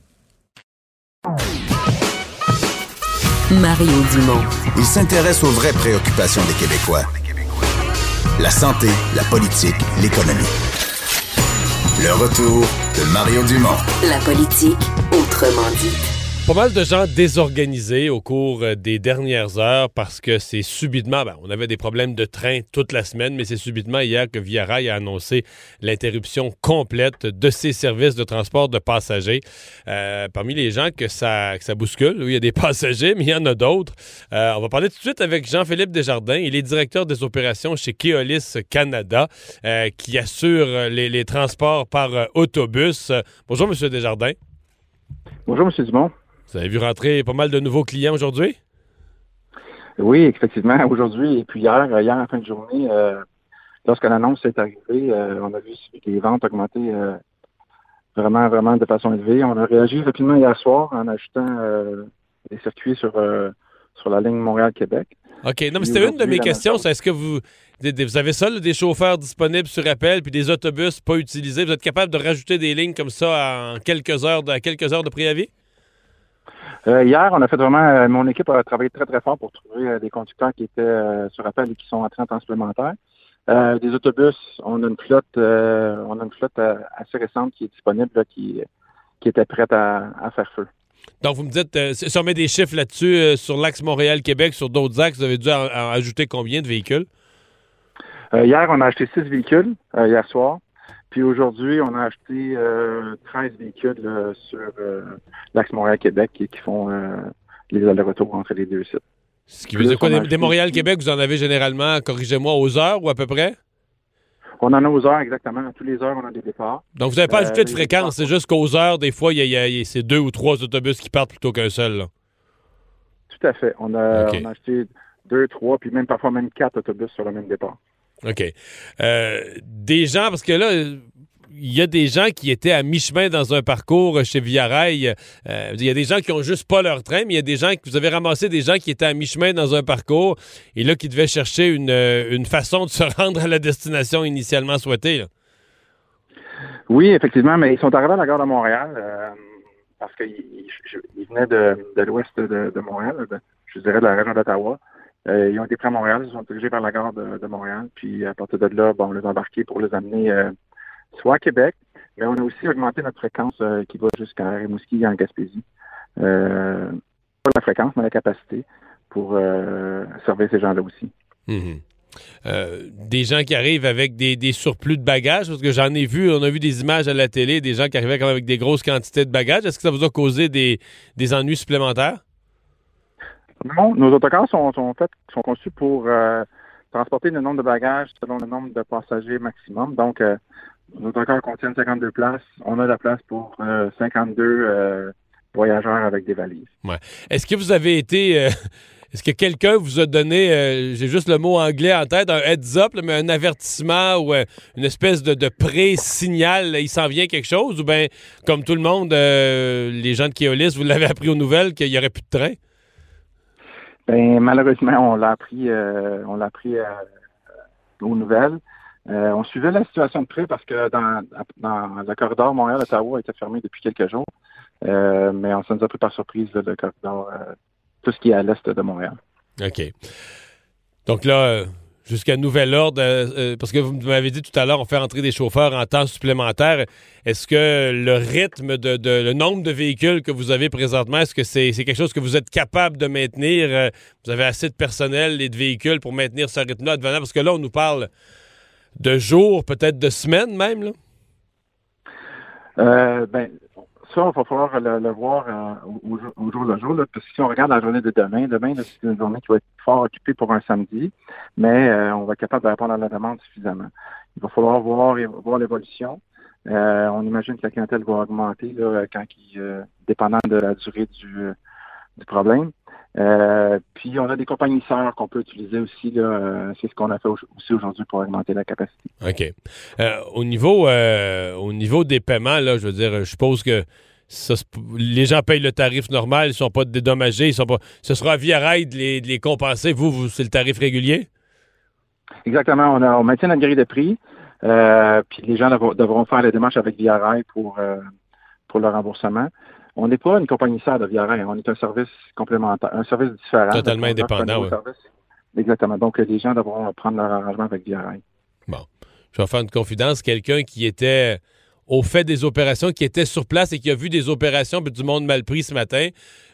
Mario Dumont. Il s'intéresse aux vraies préoccupations des Québécois. La santé, la politique, l'économie. Le retour de Mario Dumont. La politique, autrement dit. Pas mal de gens désorganisés au cours euh, des dernières heures parce que c'est subitement, ben, on avait des problèmes de train toute la semaine, mais c'est subitement hier que Via Rail a annoncé l'interruption complète de ses services de transport de passagers. Euh, parmi les gens que ça, que ça bouscule, oui, il y a des passagers, mais il y en a d'autres. Euh, on va parler tout de suite avec Jean-Philippe Desjardins. Il est directeur des opérations chez Keolis Canada, euh, qui assure les, les transports par euh, autobus. Bonjour, Monsieur Desjardins. Bonjour, M. Dumont. Vous avez vu rentrer pas mal de nouveaux clients aujourd'hui? Oui, effectivement, aujourd'hui et puis hier, hier en fin de journée, euh, lorsque l'annonce est arrivée, euh, on a vu les ventes augmenter euh, vraiment, vraiment de façon élevée. On a réagi rapidement hier soir en ajoutant des circuits sur, sur la ligne Montréal-Québec. OK. Non, mais c'était une de mes questions. c'est Est-ce que vous, vous avez ça, là, des chauffeurs disponibles sur appel puis des autobus pas utilisés? Vous êtes capable de rajouter des lignes comme ça en quelques heures de, à quelques heures de préavis? Euh, hier, on a fait vraiment, euh, mon équipe a travaillé très, très fort pour trouver euh, des conducteurs qui étaient sur appel et qui sont entrés en temps supplémentaire. Des autobus, on a une flotte, on a une flotte assez récente qui est disponible, là, qui, qui était prête à, à faire feu. Donc, vous me dites, si on met des chiffres là-dessus sur l'axe Montréal-Québec, sur d'autres axes, vous avez dû en, en ajouter combien de véhicules? Hier, on a acheté six véhicules, hier soir. Puis aujourd'hui, on a acheté euh, 13 véhicules là, sur euh, l'axe Montréal-Québec qui, qui font euh, les allers-retours entre les deux sites. Ce qui veut dire quoi? Des, des Montréal-Québec, vous en avez généralement, corrigez-moi, aux heures ou à peu près? On en a aux heures exactement. À tous les heures, on a des départs. Donc, vous n'avez pas Euh, ajouté de fréquence, c'est juste qu'aux heures, des fois, il y a, a- c'est deux ou trois autobus qui partent plutôt qu'un seul. là. Tout à fait. On a, OK. on a acheté deux, trois, puis même parfois même quatre autobus sur le même départ. OK. Euh, des gens, parce que là, il y a des gens qui étaient à mi-chemin dans un parcours chez Via Rail. Euh, il y a des gens qui ont juste pas leur train, mais il y a des gens que vous avez ramassé des gens qui étaient à mi-chemin dans un parcours et là qui devaient chercher une, euh, une façon de se rendre à la destination initialement souhaitée. Oui, effectivement, mais ils sont arrivés à la gare de Montréal euh, parce qu'ils ils- ils venaient de, de l'ouest de, Montréal, je dirais de la région d'Ottawa. Euh, ils ont été pris à Montréal, ils sont dirigés vers la gare de, Montréal, puis à partir de là, bon, on les a embarqués pour les amener euh, soit à Québec, mais on a aussi augmenté notre fréquence euh, qui va jusqu'à Rimouski en Gaspésie. Euh, pas la fréquence, mais la capacité pour euh, servir ces gens-là aussi. Mhm. Euh, des gens qui arrivent avec des, des surplus de bagages, parce que j'en ai vu, on a vu des images à la télé, des gens qui arrivaient quand même avec des grosses quantités de bagages. Est-ce que ça vous a causé des, des ennuis supplémentaires? Non, nos autocars sont, sont faits, sont conçus pour euh, transporter le nombre de bagages selon le nombre de passagers maximum. Donc, euh, nos autocars contiennent 52 places. On a de la place pour euh, 52 euh, voyageurs avec des valises. Ouais. Est-ce que vous avez été. euh, Est-ce que quelqu'un vous a donné, euh, j'ai juste le mot anglais en tête, un heads up, là, mais un avertissement ou euh, une espèce de, de pré-signal, il s'en vient quelque chose? Ou bien, comme tout le monde, euh, les gens de Keolis, vous l'avez appris aux nouvelles qu'il n'y aurait plus de train? Ben, malheureusement, on l'a appris, euh, on l'a appris euh, aux nouvelles. Euh, on suivait la situation de près parce que dans, le corridor Montréal-Ottawa était fermé depuis quelques jours. Euh, mais on, ça nous a pris par surprise, là, le corridor, euh, tout ce qui est à l'est de Montréal. OK. Donc là, jusqu'à nouvel ordre, parce que vous m'avez dit tout à l'heure, on fait entrer des chauffeurs en temps supplémentaire. Est-ce que le rythme, de, le nombre de véhicules que vous avez présentement, est-ce que c'est quelque chose que vous êtes capable de maintenir? Vous avez assez de personnel et de véhicules pour maintenir ce rythme-là? Parce que là, on nous parle de jours, peut-être de semaines même. Euh, ben, ça, il va falloir le, voir euh, au, jour- le jour. Parce que si on regarde la journée de demain, demain, c'est une journée qui va être fort occupée pour un samedi, mais euh, on va être capable de répondre à la demande suffisamment. Il va falloir voir, voir l'évolution. On imagine que la clientèle va augmenter quand il, dépendant de la durée du, du problème. Euh, puis on a des compagnies sœurs qu'on peut utiliser aussi. Là, euh, c'est ce qu'on a fait au- aussi aujourd'hui pour augmenter la capacité. OK. Euh, au, niveau, euh, au niveau des paiements, là, je veux dire, je suppose que ça les gens payent le tarif normal, ils ne sont pas dédommagés, ils sont pas. Ce sera à Via Rail de les, de les compenser. Vous, vous c'est le tarif régulier? Exactement. On, a, on maintient notre grille de prix. Puis les gens devront, devront faire les démarches avec Via Rail pour, pour le remboursement. On n'est pas une compagnie sœur de Via Rail. On est un service complémentaire, un service différent. Totalement indépendant, oui. Exactement. Donc, les gens devront prendre leur arrangement avec Via Rail. Bon. Je vais faire une confidence. Quelqu'un qui était au fait des opérations, qui était sur place et qui a vu des opérations du monde mal pris ce matin,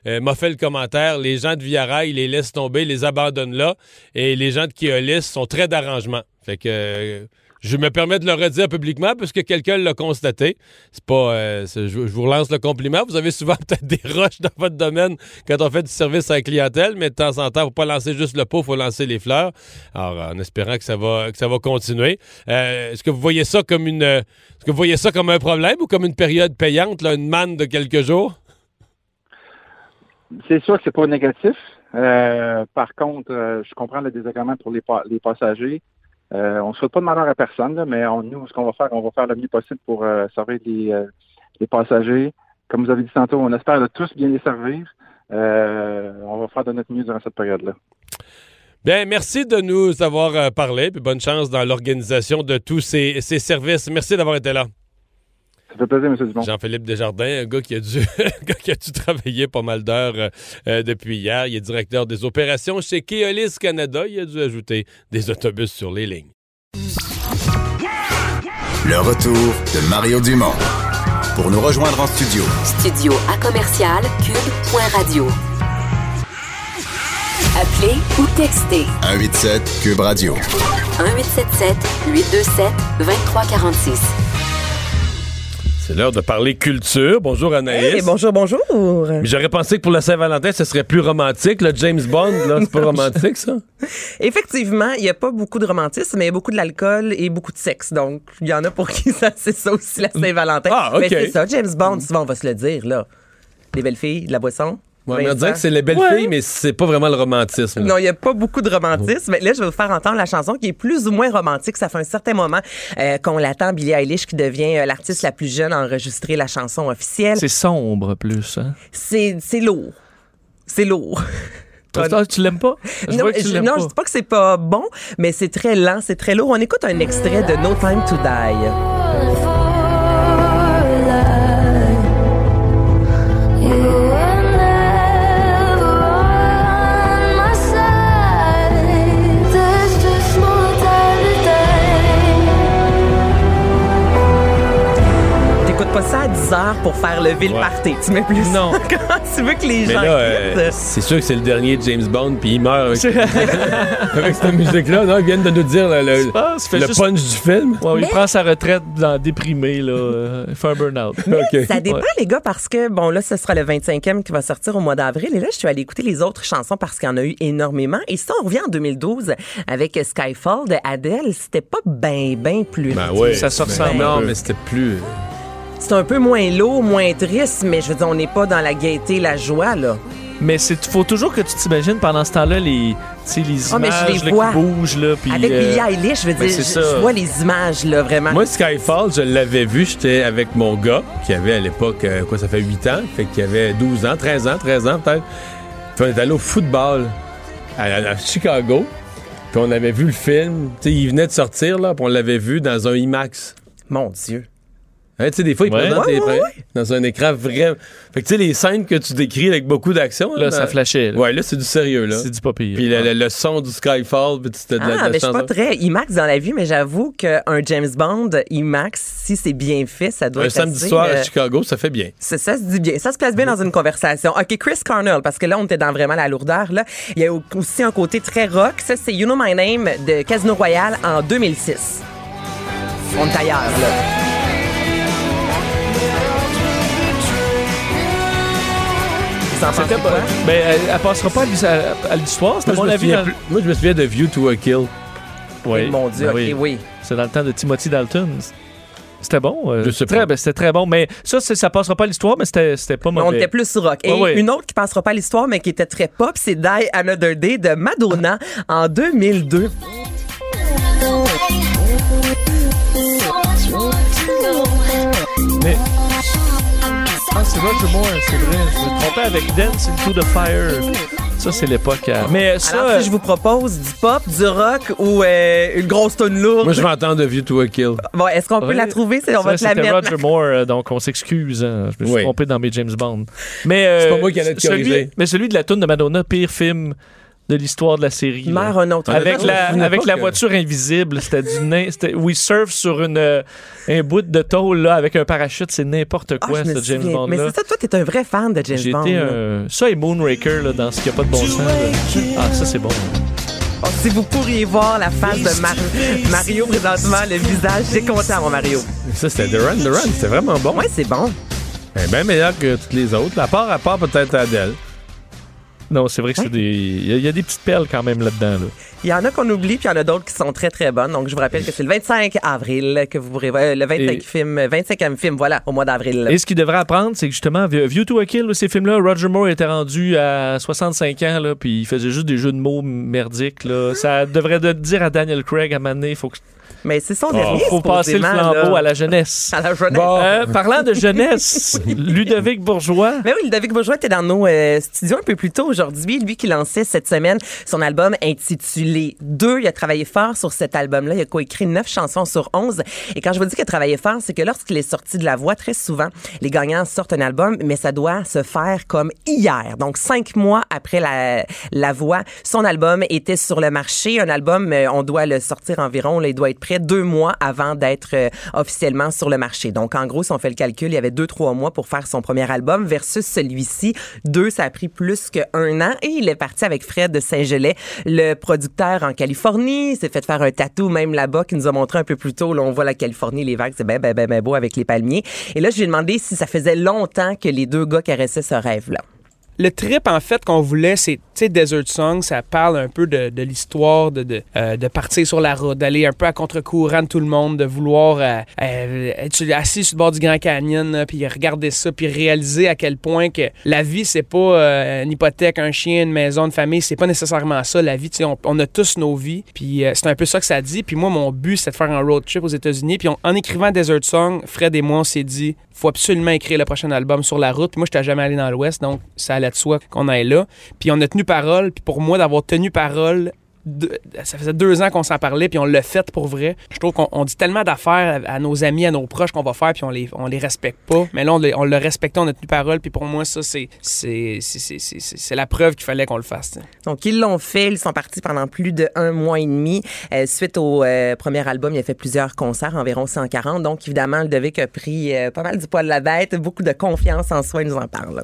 euh, m'a fait le commentaire. Les gens de Via Rail, ils les laissent tomber, ils les abandonnent là. Et les gens de Keolis sont très d'arrangement. Fait que euh, je me permets de le redire publiquement puisque quelqu'un l'a constaté. C'est pas. euh, je, vous relance le compliment. Vous avez souvent peut-être des rushs dans votre domaine quand on fait du service à la clientèle, mais de temps en temps, faut pas lancer juste le pot, faut lancer les fleurs. Alors, en espérant que ça va, que ça va continuer. Euh, est-ce que vous voyez ça comme une. euh, Est-ce que vous voyez ça comme un problème ou comme une période payante, là, une manne de quelques jours? C'est sûr que c'est pas négatif. Euh, par contre, euh, je comprends le désagrément pour les passagers. Euh, on ne souhaite pas de malheur à personne, mais nous, ce qu'on va faire, on va faire le mieux possible pour euh, servir les, euh, les passagers. Comme vous avez dit tantôt, on espère de tous bien les servir. On va faire de notre mieux durant cette période-là. Bien, merci de nous avoir parlé, puis bonne chance dans l'organisation de tous ces services. Merci d'avoir été là. Ça fait plaisir, M. Dumont. Jean-Philippe Desjardins, un gars qui a dû, un gars qui a dû travailler pas mal d'heures euh, euh, depuis hier. Il est directeur des opérations chez Keolis Canada. Il a dû ajouter des autobus sur les lignes. Le retour de Mario Dumont. Pour nous rejoindre en studio, Studio à commercial cube.radio. Appelez ou textez 187 Cube Radio. 1877 827 2346. C'est l'heure de parler culture. Bonjour Anaïs. Hey, bonjour, bonjour. J'aurais pensé que pour la Saint-Valentin, ce serait plus romantique. Le James Bond, là, c'est pas romantique, ça? Effectivement, il n'y a pas beaucoup de romantisme, mais il y a beaucoup de l'alcool et beaucoup de sexe. Donc, il y en a pour qui ça, c'est ça aussi, la Saint-Valentin. Ah, OK. Mais c'est ça, James Bond, souvent, on va se le dire, là. Les belles filles, de la boisson. Ouais, mais on dirait que c'est les belles Ouais. filles, mais c'est pas vraiment le romantisme. là. Non, il n'y a pas beaucoup de romantisme. Mais là, je vais vous faire entendre la chanson qui est plus ou moins romantique. Ça fait un certain moment euh, qu'on l'attend. Billie Eilish qui devient euh, l'artiste la plus jeune à enregistrer la chanson officielle. C'est sombre plus. Hein? C'est c'est lourd. C'est lourd. Toi, tu l'aimes pas? Je non, vois que tu je, non, pas. je dis pas que c'est pas bon, mais c'est très lent, c'est très lourd. On écoute un extrait de No Time to Die. Deux heures pour faire lever le Ouais. party. Tu mets plus Non. Quand tu veux que les Mais gens là, euh, quittent. c'est sûr que c'est le dernier James Bond, puis il meurt avec, avec cette musique-là. Non, ils viennent de nous dire le, le- ça fait le juste- punch du film. Ouais, Mais- Il prend sa retraite dans déprimé, là. euh, il fait un burn-out. Ça dépend, Ouais. les gars, parce que, bon, là, ce sera le 25e qui va sortir au mois d'avril. Et là, je suis allée écouter les autres chansons parce qu'il y en a eu énormément. Et si on revient en 2012 avec Skyfall de Adele, c'était pas bien, bien plus. Ben ouais. Ça se Ben ressemble Non, un peu. mais c'était plus. C'est un peu moins lourd, moins triste, mais je veux dire, on n'est pas dans la gaieté, la joie, là. Mais c'est faut toujours que tu t'imagines pendant ce temps-là les, Ah, mais je images les là, qui bougent. Là, puis, Avec euh, Billie Eilish, je veux ben, dire, je, je vois les images, là, vraiment. Moi, Skyfall, je l'avais vu, j'étais avec mon gars, qui avait à l'époque, euh, quoi, ça fait 8 ans, fait qu'il avait 12 ans, 13 ans, 13 ans peut-être. Puis on est allé au football à, à- à Chicago, puis on avait vu le film, tu sais, il venait de sortir, là, puis on l'avait vu dans un IMAX. Mon Dieu. Hein, tu sais, des fois, ils Ouais. présentent Ouais, les- ouais, dans un écran vraiment. Fait que, tu sais, les scènes que tu décris avec beaucoup d'action. Là, ça dans- flashait. là. Ouais, là, c'est du sérieux, là. C'est du pas pire. Puis le, le- le son du Skyfall, puis c'était de la, de Ah, la mais je suis pas très IMAX dans la vie, mais j'avoue qu'un James Bond IMAX, si c'est bien fait, ça doit Un être samedi assez, soir euh, à Chicago, ça fait bien. Ça, ça se dit bien. Ça se place bien dans une conversation. OK, Chris Cornell, parce que là, on était dans vraiment la lourdeur. Là. Il y a aussi un côté très rock. Ça, c'est You Know My Name de Casino Royale en 2006. On est ailleurs, là. Vous en pensez C'était quoi? pas. Ben, elle, elle passera pas à l'his- à, à l'histoire, c'était Moi, mon je me avis. plus- moi, je me souviens de View to a Kill. Oui. Mon Dieu, Ben oui. oui. C'est dans le temps de Timothy Dalton. C'était bon. euh, Je sais très, pas. ben, c'était très bon. Mais ça, ça passera pas à l'histoire, mais c'était c'était pas mauvais. on était plus sur rock. Et Ouais, ouais. une autre qui passera pas à l'histoire, mais qui était très pop, c'est Die Another Day de Madonna en 2002. Mais- Ah, c'est Roger Moore, c'est vrai. Je me trompais avec Dance into the Fire. Ça, c'est l'époque. à- Mais ça. Alors, si je vous propose du pop, du rock ou euh, une grosse tonne lourde, Moi, je vais entendre View to a Kill. bon, est-ce qu'on peut Ouais. la trouver? C'est- On va te la C'était mettre. Roger Moore, euh, donc on s'excuse. hein. Je me suis Oui. trompé dans mes James Bond. Mais euh, C'est pas moi qui allais te celui, corriger. Mais celui de la tune de Madonna, pire film de l'histoire de la série. Meurs un autre. Avec la, avec la voiture invisible, c'était du nain- We surf sur une, euh, un bout de tôle là, avec un parachute, c'est n'importe Ah, quoi ce James. Bond Mais c'est ça, toi, t'es un vrai fan de James J'ai Bond. un. Ça et Moonraker là, dans ce qui a pas de bon sens. là. Ah, ça c'est bon. Oh, si vous pourriez voir la face de Mar- Mario présentement, le visage, j'ai content, mon Mario. Ça, c'était The Run, The Run. C'était vraiment bon. Ouais, c'est bon. Ben, bien meilleur que toutes les autres. À part, à part peut-être Adèle. Non, c'est vrai que c'est des. Il y, a- il y a des petites perles quand même là-dedans. Là. Il y en a qu'on oublie, puis il y en a d'autres qui sont très, très bonnes. Donc, je vous rappelle que c'est le 25 avril que vous pourrez voir euh, le 25 Et- film, 25e film, voilà, au mois d'avril. Et ce qu'il devrait apprendre, c'est que justement, View to a Kill, là, ces films-là, Roger Moore était rendu à 65 ans, là, puis il faisait juste des jeux de mots merdiques. Là. Ça devrait de dire à Daniel Craig à un moment donné, il faut, que- Mais c'est son faut, dernier, faut passer le flambeau là. à la jeunesse. À la jeunesse. Euh, parlant de jeunesse, Ludovic Bourgeois. Mais oui, Ludovic Bourgeois était dans nos euh, studios un peu plus tôt aujourd'hui. Lui qui lançait cette semaine son album intitulé 2. Il a travaillé fort sur cet album-là. Il a coécrit neuf chansons sur 11. Et quand je vous dis qu'il a travaillé fort, c'est que lorsqu'il est sorti de la voix, très souvent, les gagnants sortent un album, mais ça doit se faire comme hier. Donc, cinq mois après la, la voix, son album était sur le marché. Un album, euh, on doit le sortir environ, là, il doit être prêt deux mois avant d'être euh, officiellement sur le marché. Donc, en gros, si on fait le calcul, il y avait deux, trois mois pour faire son premier album versus celui-ci. Deux, ça a pris plus qu'un an et il est parti avec Fred de Saint-Gelais, le producteur en Californie. Il s'est fait faire un tatou même là-bas qui nous a montré un peu plus tôt. Là, on voit la Californie, les vagues, c'est ben, ben, ben, ben beau avec les palmiers. Et là, je lui ai demandé si ça faisait longtemps que les deux gars caressaient ce rêve-là. Le trip, en fait, qu'on voulait, c'est, tu sais, Desert Song, ça parle un peu de, l'histoire, de, euh, de partir sur la route, d'aller un peu à contre-courant de tout le monde, de vouloir euh, euh, être assis sur le bord du Grand Canyon, puis regarder ça, puis réaliser à quel point que la vie, c'est pas une hypothèque, un chien, une maison, une famille, c'est pas nécessairement ça. La vie, tu on, a tous nos vies, puis c'est un peu ça que ça dit. Puis moi, mon but, c'était de faire un road trip aux États-Unis. Puis on- en écrivant Desert Song, Fred et moi, on s'est dit, faut absolument écrire le prochain album sur la route. Puis moi, je n'étais jamais allé dans l'Ouest, donc ça de soi qu'on aille là. Puis on a tenu parole. Puis pour moi, d'avoir tenu parole ça faisait deux ans qu'on s'en parlait, puis on l'a fait pour vrai. Je trouve qu'on on dit tellement d'affaires à, nos amis, à nos proches qu'on va faire, puis on les, les respecte pas. Mais là, on, on l'a respecté, on a tenu parole, puis pour moi, ça, c'est, la preuve qu'il fallait qu'on le fasse. Donc, ils l'ont fait. Ils sont partis pendant plus de un mois et demi. Euh, suite au euh, premier album, il a fait plusieurs concerts, environ 140. Donc, évidemment, Ludovic a pris euh, pas mal du poil de la bête, beaucoup de confiance en soi. Il nous en parle.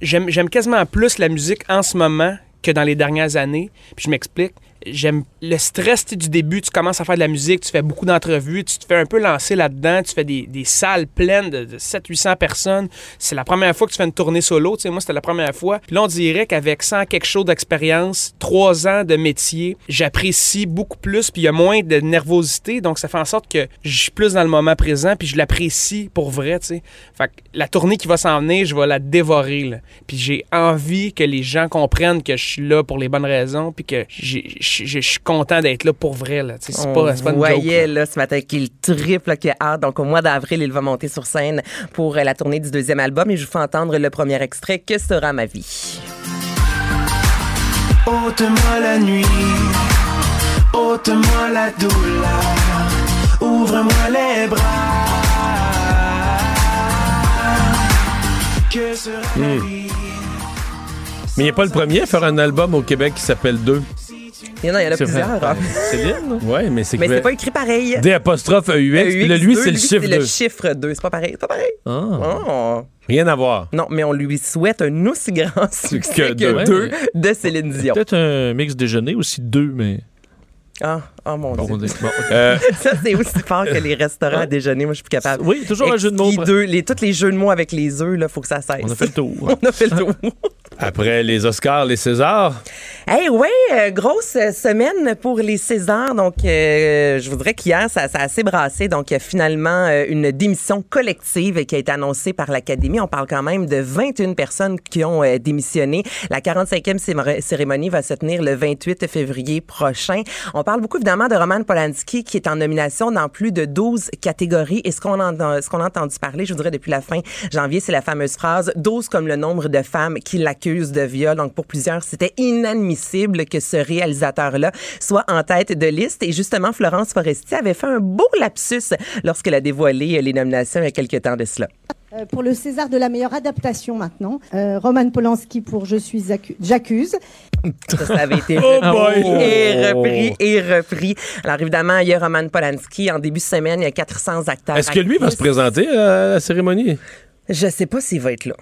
J'aime, quasiment plus la musique en ce moment que dans les dernières années. Puis je m'explique. J'aime le stress du début. Tu commences à faire de la musique, tu fais beaucoup d'entrevues, tu te fais un peu lancer là-dedans, tu fais des, des salles pleines de, de 700-800 personnes. C'est la première fois que tu fais une tournée solo. Tu sais, moi, c'était la première fois. Puis là, on dirait qu'avec 100 quelque chose d'expérience, trois ans de métier, j'apprécie beaucoup plus, puis il y a moins de nervosité. Donc, ça fait en sorte que je suis plus dans le moment présent, puis je l'apprécie pour vrai. Tu sais. Fait que la tournée qui va s'en venir, je vais la dévorer. Puis j'ai envie que les gens comprennent que je suis là pour les bonnes raisons, puis que j'ai- je je- je suis content d'être là pour vrai. Là. C'est On pas, c'est pas une joke. voyait là, ce matin qu'il triple, qu'il a hâte. Donc, au mois d'avril, il va monter sur scène pour euh, la tournée du deuxième album. Et je vous fais entendre le premier extrait, Que sera ma vie? Ôte-moi la nuit, ôte-moi la douleur, ouvre-moi les bras. Que sera la Hmm. vie? Mais il n'est pas le premier à faire un album au Québec qui s'appelle Deux. Il y en a, il y en a plusieurs. hein. Céline? Ouais, mais c'est Mais que- c'est pas écrit pareil. D apostrophe EUX, puis là, lui, EUX2, c'est le chiffre C'est le 2. chiffre 2. C'est pas pareil. C'est pas pareil. Oh. Rien à voir. Non, mais on lui souhaite un aussi grand succès que, deux. deux de Céline Dion. Peut-être un mix déjeuner aussi deux, mais. Ah, oh mon Bon, Dieu. bon. Euh, Ça, c'est aussi fort que les restaurants à déjeuner. Moi, je suis plus capable. Oui, toujours un jeu de mots. Deux, les, tous les jeux de mots avec les œufs, là, faut que ça cesse. On a fait le tour. On a fait le tour. Après les Oscars, les Césars, Hey, ouais, euh, grosse euh, semaine pour les Césars. Donc, euh, je voudrais qu'hier, ça, ça a assez brassé. Donc, il y a finalement euh, une démission collective qui a été annoncée par l'Académie. On parle quand même de 21 personnes qui ont démissionné. La 45e cémor- cérémonie va se tenir le 28 février prochain. On parle beaucoup, évidemment, de Roman Polanski qui est en nomination dans plus de 12 catégories. Et ce qu'on a, ce qu'on a entendu parler, je voudrais, depuis la fin janvier, c'est la fameuse phrase 12 comme le nombre de femmes qui l'accusent de viol. Donc, pour plusieurs, c'était inadmissible que ce réalisateur-là soit en tête de liste. Et justement, Florence Foresti avait fait un beau lapsus lorsqu'elle a dévoilé les nominations il y a quelques temps de cela. Euh, pour le César de la meilleure adaptation maintenant, euh, Roman Polanski pour Je suis accu- j'accuse. Ça, ça avait été Oh repris boy! et repris et repris. Alors évidemment, il y a Roman Polanski. En début de semaine, il y a 400 acteurs. est-ce que lui va se présenter à la cérémonie? Je sais pas s'il va être là.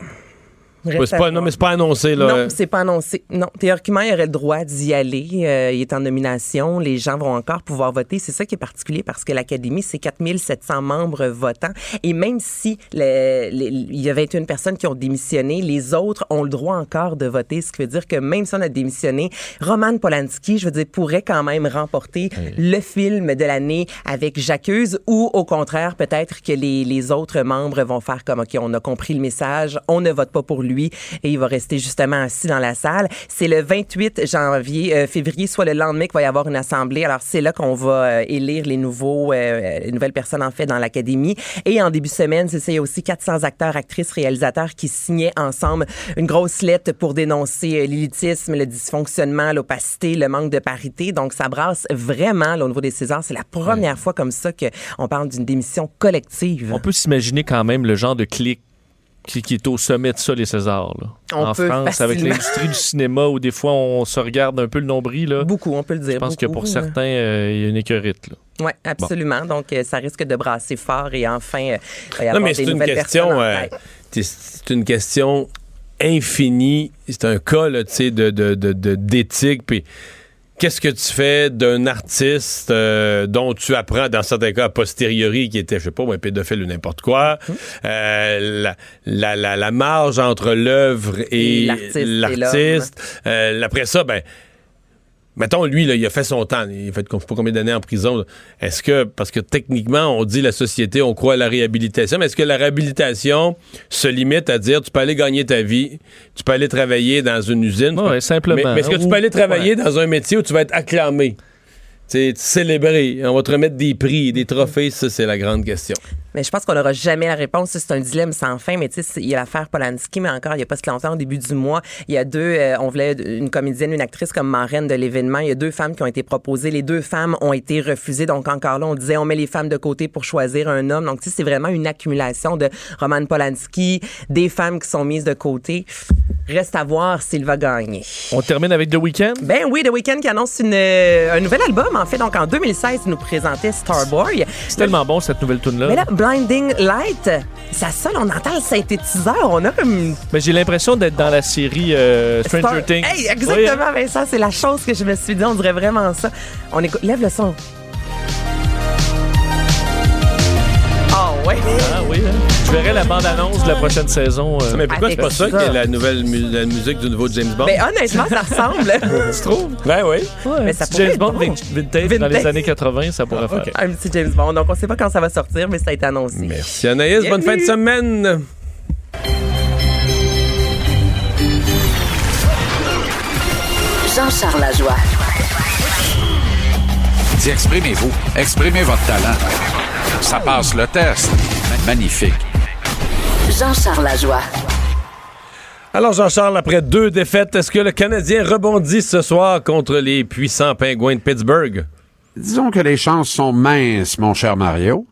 Pas, non, mais c'est pas annoncé, là. Non, c'est pas annoncé. Non, théoriquement, il aurait le droit d'y aller. Euh, il est en nomination. Les gens vont encore pouvoir voter. C'est ça qui est particulier parce que l'Académie, c'est 4700 membres votants. Et même si il y a 21 personnes qui ont démissionné, les autres ont le droit encore de voter. Ce qui veut dire que même si on a démissionné, Roman Polanski, je veux dire, pourrait quand même remporter le film de l'année avec J'accuse ou au contraire, peut-être que les, les autres membres vont faire comme, OK, on a compris le message, on ne vote pas pour lui et il va rester justement assis dans la salle. C'est le 28 janvier, euh, février, soit le lendemain qu'il va y avoir une assemblée. Alors, c'est là qu'on va euh, élire les nouveaux, euh, les nouvelles personnes, en fait, dans l'Académie. Et en début de semaine, c'est ça, il y a aussi 400 acteurs, actrices, réalisateurs qui signaient ensemble une grosse lettre pour dénoncer euh, l'élitisme, le dysfonctionnement, l'opacité, le manque de parité. Donc, ça brasse vraiment là, au niveau des Césars. C'est la première fois comme ça qu'on parle d'une démission collective. On peut s'imaginer quand même le genre de clic qui, qui est au sommet de ça, les Césars. là. On en peut France, avec l'industrie du cinéma, où des fois on se regarde un peu le nombril. Là. Beaucoup, on peut le dire. Je pense que pour certains, euh, il y a une écœurite. Oui, absolument. Donc, euh, ça risque de brasser fort et enfin, euh, il va y Non, avoir mais des c'est une nouvelles question. personnes euh, c'est une question infinie. C'est un cas, là, tu sais, de, de, de- de- d'éthique. Puis qu'est-ce que tu fais d'un artiste euh, dont tu apprends, dans certains cas, a posteriori, qui était, je sais pas, un pédophile ou n'importe quoi. Hum. Euh, la, la, la, la marge entre l'œuvre et, Et l'artiste et l'artiste. Euh, après ça, ben. Mettons, lui, là, il a fait son temps. Il a fait je sais pas combien d'années en prison. Est-ce que, parce que techniquement, on dit la société, on croit à la réhabilitation, mais est-ce que la réhabilitation se limite à dire tu peux aller gagner ta vie, tu peux aller travailler dans une usine? Ouais, simplement. Mais, mais est-ce que tu peux aller travailler ouais. dans un métier où tu vas être acclamé? Célébré, on va te remettre des prix, des trophées, ça, c'est la grande question. Mais je pense qu'on n'aura jamais la réponse. C'est un dilemme sans fin. Mais tu sais, il y a l'affaire Polanski, mais encore, il n'y a pas si longtemps, au début du mois, il y a deux, euh, on voulait une comédienne, une actrice comme marraine de l'événement. Il y a deux femmes qui ont été proposées. Les deux femmes ont été refusées. Donc encore là, on disait, on met les femmes de côté pour choisir un homme. Donc tu sais, c'est vraiment une accumulation de Roman Polanski, des femmes qui sont mises de côté. Reste à voir s'il va gagner. On termine avec The Weeknd? Ben oui, The Weeknd qui annonce une, euh, un nouvel album. En fait, donc en 2016, il nous présentait Starboy. C'est tellement bon, cette nouvelle. Mais là, Blinding Light, ça sonne, on entend le synthétiseur. On a comme. Mais j'ai l'impression d'être dans la série euh, Stranger Star- Things. Hey, Oui, exactement, hein? Vincent. C'est la chose que je me suis dit. On dirait vraiment ça. On écoute. Lève le son. Ah ouais. Ah oui, hein? Je verrai la bande-annonce de la prochaine saison. euh. Mais pourquoi c'est pas ça ça. qui est la nouvelle mu- la musique du nouveau James Bond? Ben honnêtement, ça ressemble. tu trouves? Ben oui. Ouais, Mais ça petit pourrait James être Bond bon. vin- vintage, dans les années 80, ça pourrait faire. Un petit James Bond. Donc on sait pas quand ça va sortir, mais ça a été annoncé. Merci Anaïs, bonne fin de semaine. Jean-Charles Lajoie. Dis, exprimez-vous. Exprimez votre talent. Ça passe le test. Magnifique. Jean-Charles Lajoie. Alors Jean-Charles, après deux défaites, est-ce que le Canadien rebondit ce soir contre les puissants pingouins de Pittsburgh? Disons que les chances sont minces, mon cher Mario.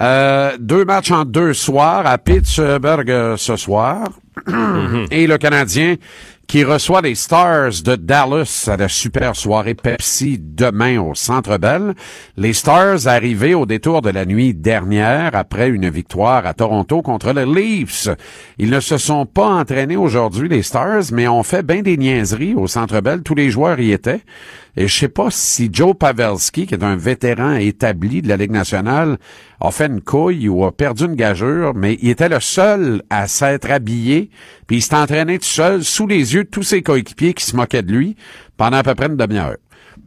Euh, deux matchs en deux soirs à Pittsburgh euh, ce soir. Et le Canadien qui reçoit les Stars de Dallas à la super soirée Pepsi demain au Centre Bell. Les Stars arrivés au détour de la nuit dernière après une victoire à Toronto contre les Leafs. Ils ne se sont pas entraînés aujourd'hui, les Stars, mais ont fait bien des niaiseries au Centre Bell. Tous les joueurs y étaient. Et je sais pas si Joe Pavelski, qui est un vétéran établi de la Ligue nationale, a fait une couille ou a perdu une gageure, mais il était le seul à s'être habillé, puis il s'est entraîné tout seul sous les yeux de tous ses coéquipiers qui se moquaient de lui pendant à peu près une demi-heure.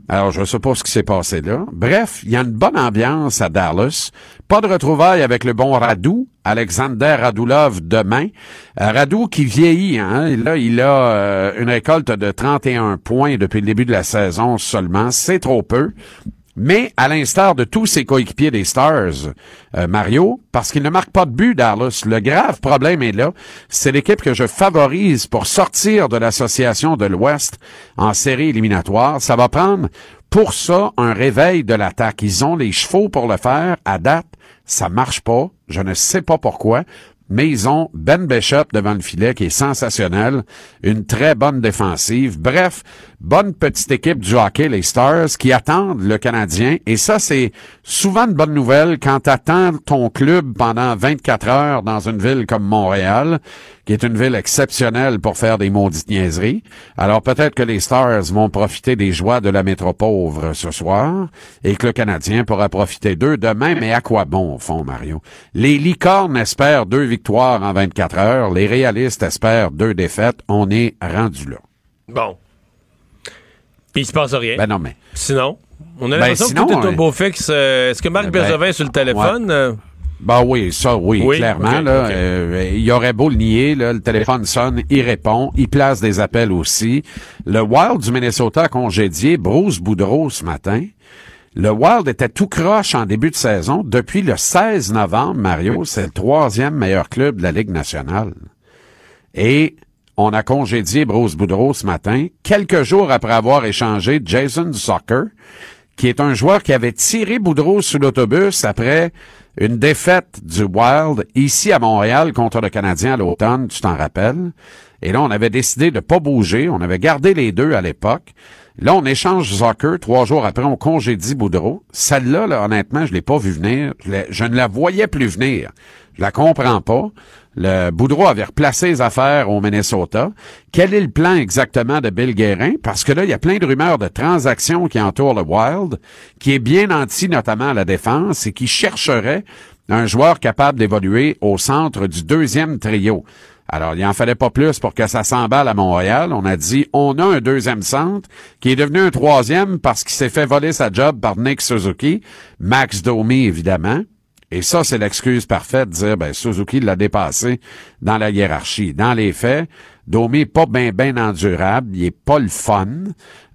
Alors, je sais pas ce qui s'est passé là. Bref, il y a une bonne ambiance à Dallas. Pas de retrouvailles avec le bon Radou, Alexander Radulov demain. Euh, Radou qui vieillit, hein. Là, il a euh, une récolte de 31 points depuis le début de la saison seulement. C'est trop peu. Mais à l'instar de tous ses coéquipiers des Stars, euh, Mario, parce qu'il ne marque pas de but, Dallas, le grave problème est là. C'est l'équipe que je favorise pour sortir de l'association de l'Ouest en série éliminatoire. Ça va prendre pour ça un réveil de l'attaque. Ils ont les chevaux pour le faire. À date, ça marche pas. Je ne sais pas pourquoi. Mais ils ont Ben Bishop devant le filet qui est sensationnel, une très bonne défensive. Bref, bonne petite équipe du hockey, les Stars, qui attendent le Canadien. Et ça, c'est souvent une bonne nouvelle quand t'attends ton club pendant 24 heures dans une ville comme Montréal, qui est une ville exceptionnelle pour faire des maudites niaiseries. Alors peut-être que les Stars vont profiter des joies de la métro-pauvre ce soir et que le Canadien pourra profiter d'eux demain. Mais à quoi bon, au fond, Mario? Les licornes espèrent deux victoires en 24 heures. Les réalistes espèrent deux défaites. On est rendu là. Bon. Puis il se passe rien. Ben non, mais... Sinon, on a Ben, l'impression que tout est au euh, beau fixe. Euh, Est-ce que Marc ben, Bergevin est sur le téléphone? Ben oui, ça, oui, Oui, clairement. là, euh, il aurait beau le nier, là, le téléphone sonne, il répond, il place des appels aussi. Le Wild du Minnesota a congédié Bruce Boudreau ce matin. Le Wild était tout croche en début de saison. Depuis le 16 novembre, Mario, c'est le troisième meilleur club de la Ligue nationale. Et on a congédié Bruce Boudreau ce matin, quelques jours après avoir échangé Jason Zucker, qui est un joueur qui avait tiré Boudreau sous l'autobus après une défaite du Wild ici à Montréal contre le Canadien à l'automne, tu t'en rappelles? Et là, on avait décidé de pas bouger. On avait gardé les deux à l'époque. Là, on échange Zucker. Trois jours après, on congédie Boudreau. Celle-là, là, honnêtement, je l'ai pas vu venir. Je, je ne la voyais plus venir. Je la comprends pas. Le Boudreau avait replacé les affaires au Minnesota. Quel est le plan exactement de Bill Guérin? Parce que là, il y a plein de rumeurs de transactions qui entourent le Wild, qui est bien anti notamment à la défense et qui chercherait un joueur capable d'évoluer au centre du deuxième trio. Alors, il en fallait pas plus pour que ça s'emballe à Montréal. On a dit, on a un deuxième centre qui est devenu un troisième parce qu'il s'est fait voler sa job par Nick Suzuki, Max Domi, évidemment. Et ça, c'est l'excuse parfaite de dire, ben, Suzuki l'a dépassé dans la hiérarchie. Dans les faits, Domi est pas bien ben endurable, il est pas le fun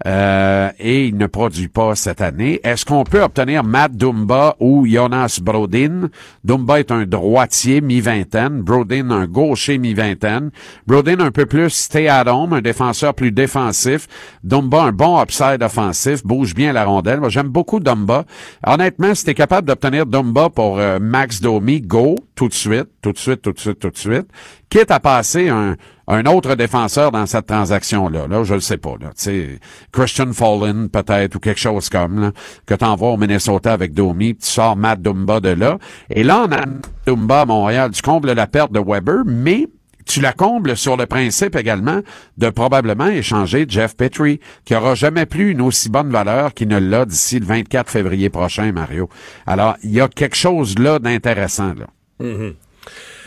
euh, et il ne produit pas cette année. Est-ce qu'on peut obtenir Matt Dumba ou Jonas Brodin? Dumba est un droitier mi-vingtaine, Brodin un gaucher mi-vingtaine. Brodin un peu plus stay un défenseur plus défensif. Dumba un bon upside offensif, bouge bien la rondelle. Moi j'aime beaucoup Dumba. Honnêtement, si t'es capable d'obtenir Dumba pour euh, Max Domi, go tout de suite, tout de suite, tout de suite, tout de suite. Quitte à passer un, un autre défenseur dans cette transaction-là. Là, je le sais pas. Là. Tu sais, Christian Fallen, peut-être, ou quelque chose comme, là, que t'envoies au Minnesota avec Domi, puis tu sors Matt Dumba de là. Et là, on a Dumba à Montréal. Tu combles la perte de Weber, mais tu la combles sur le principe également de probablement échanger Jeff Petrie, qui aura jamais plus une aussi bonne valeur qu'il ne l'a d'ici le 24 février prochain, Mario. Alors, il y a quelque chose là d'intéressant, là. Mhm.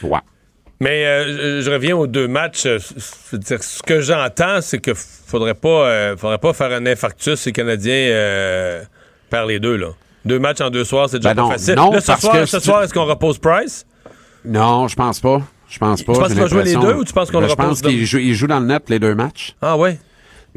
Ouais. Mais euh, je- reviens aux deux matchs. euh, c'est-à-dire, Ce que j'entends, c'est que faudrait pas, euh, faudrait pas faire un infarctus si les Canadiens euh, perdent les deux. Là. Deux matchs en deux soirs, c'est déjà Ben pas non, facile. non, Là, ce parce soir, que ce soir est-ce qu'on repose Price? Non, je pense pas. Je pense pas. Tu penses qu'il va jouer les deux ou tu penses qu'on Ben, le Je pense repose qu'il joue, il joue dans le net les deux matchs. Ah ouais?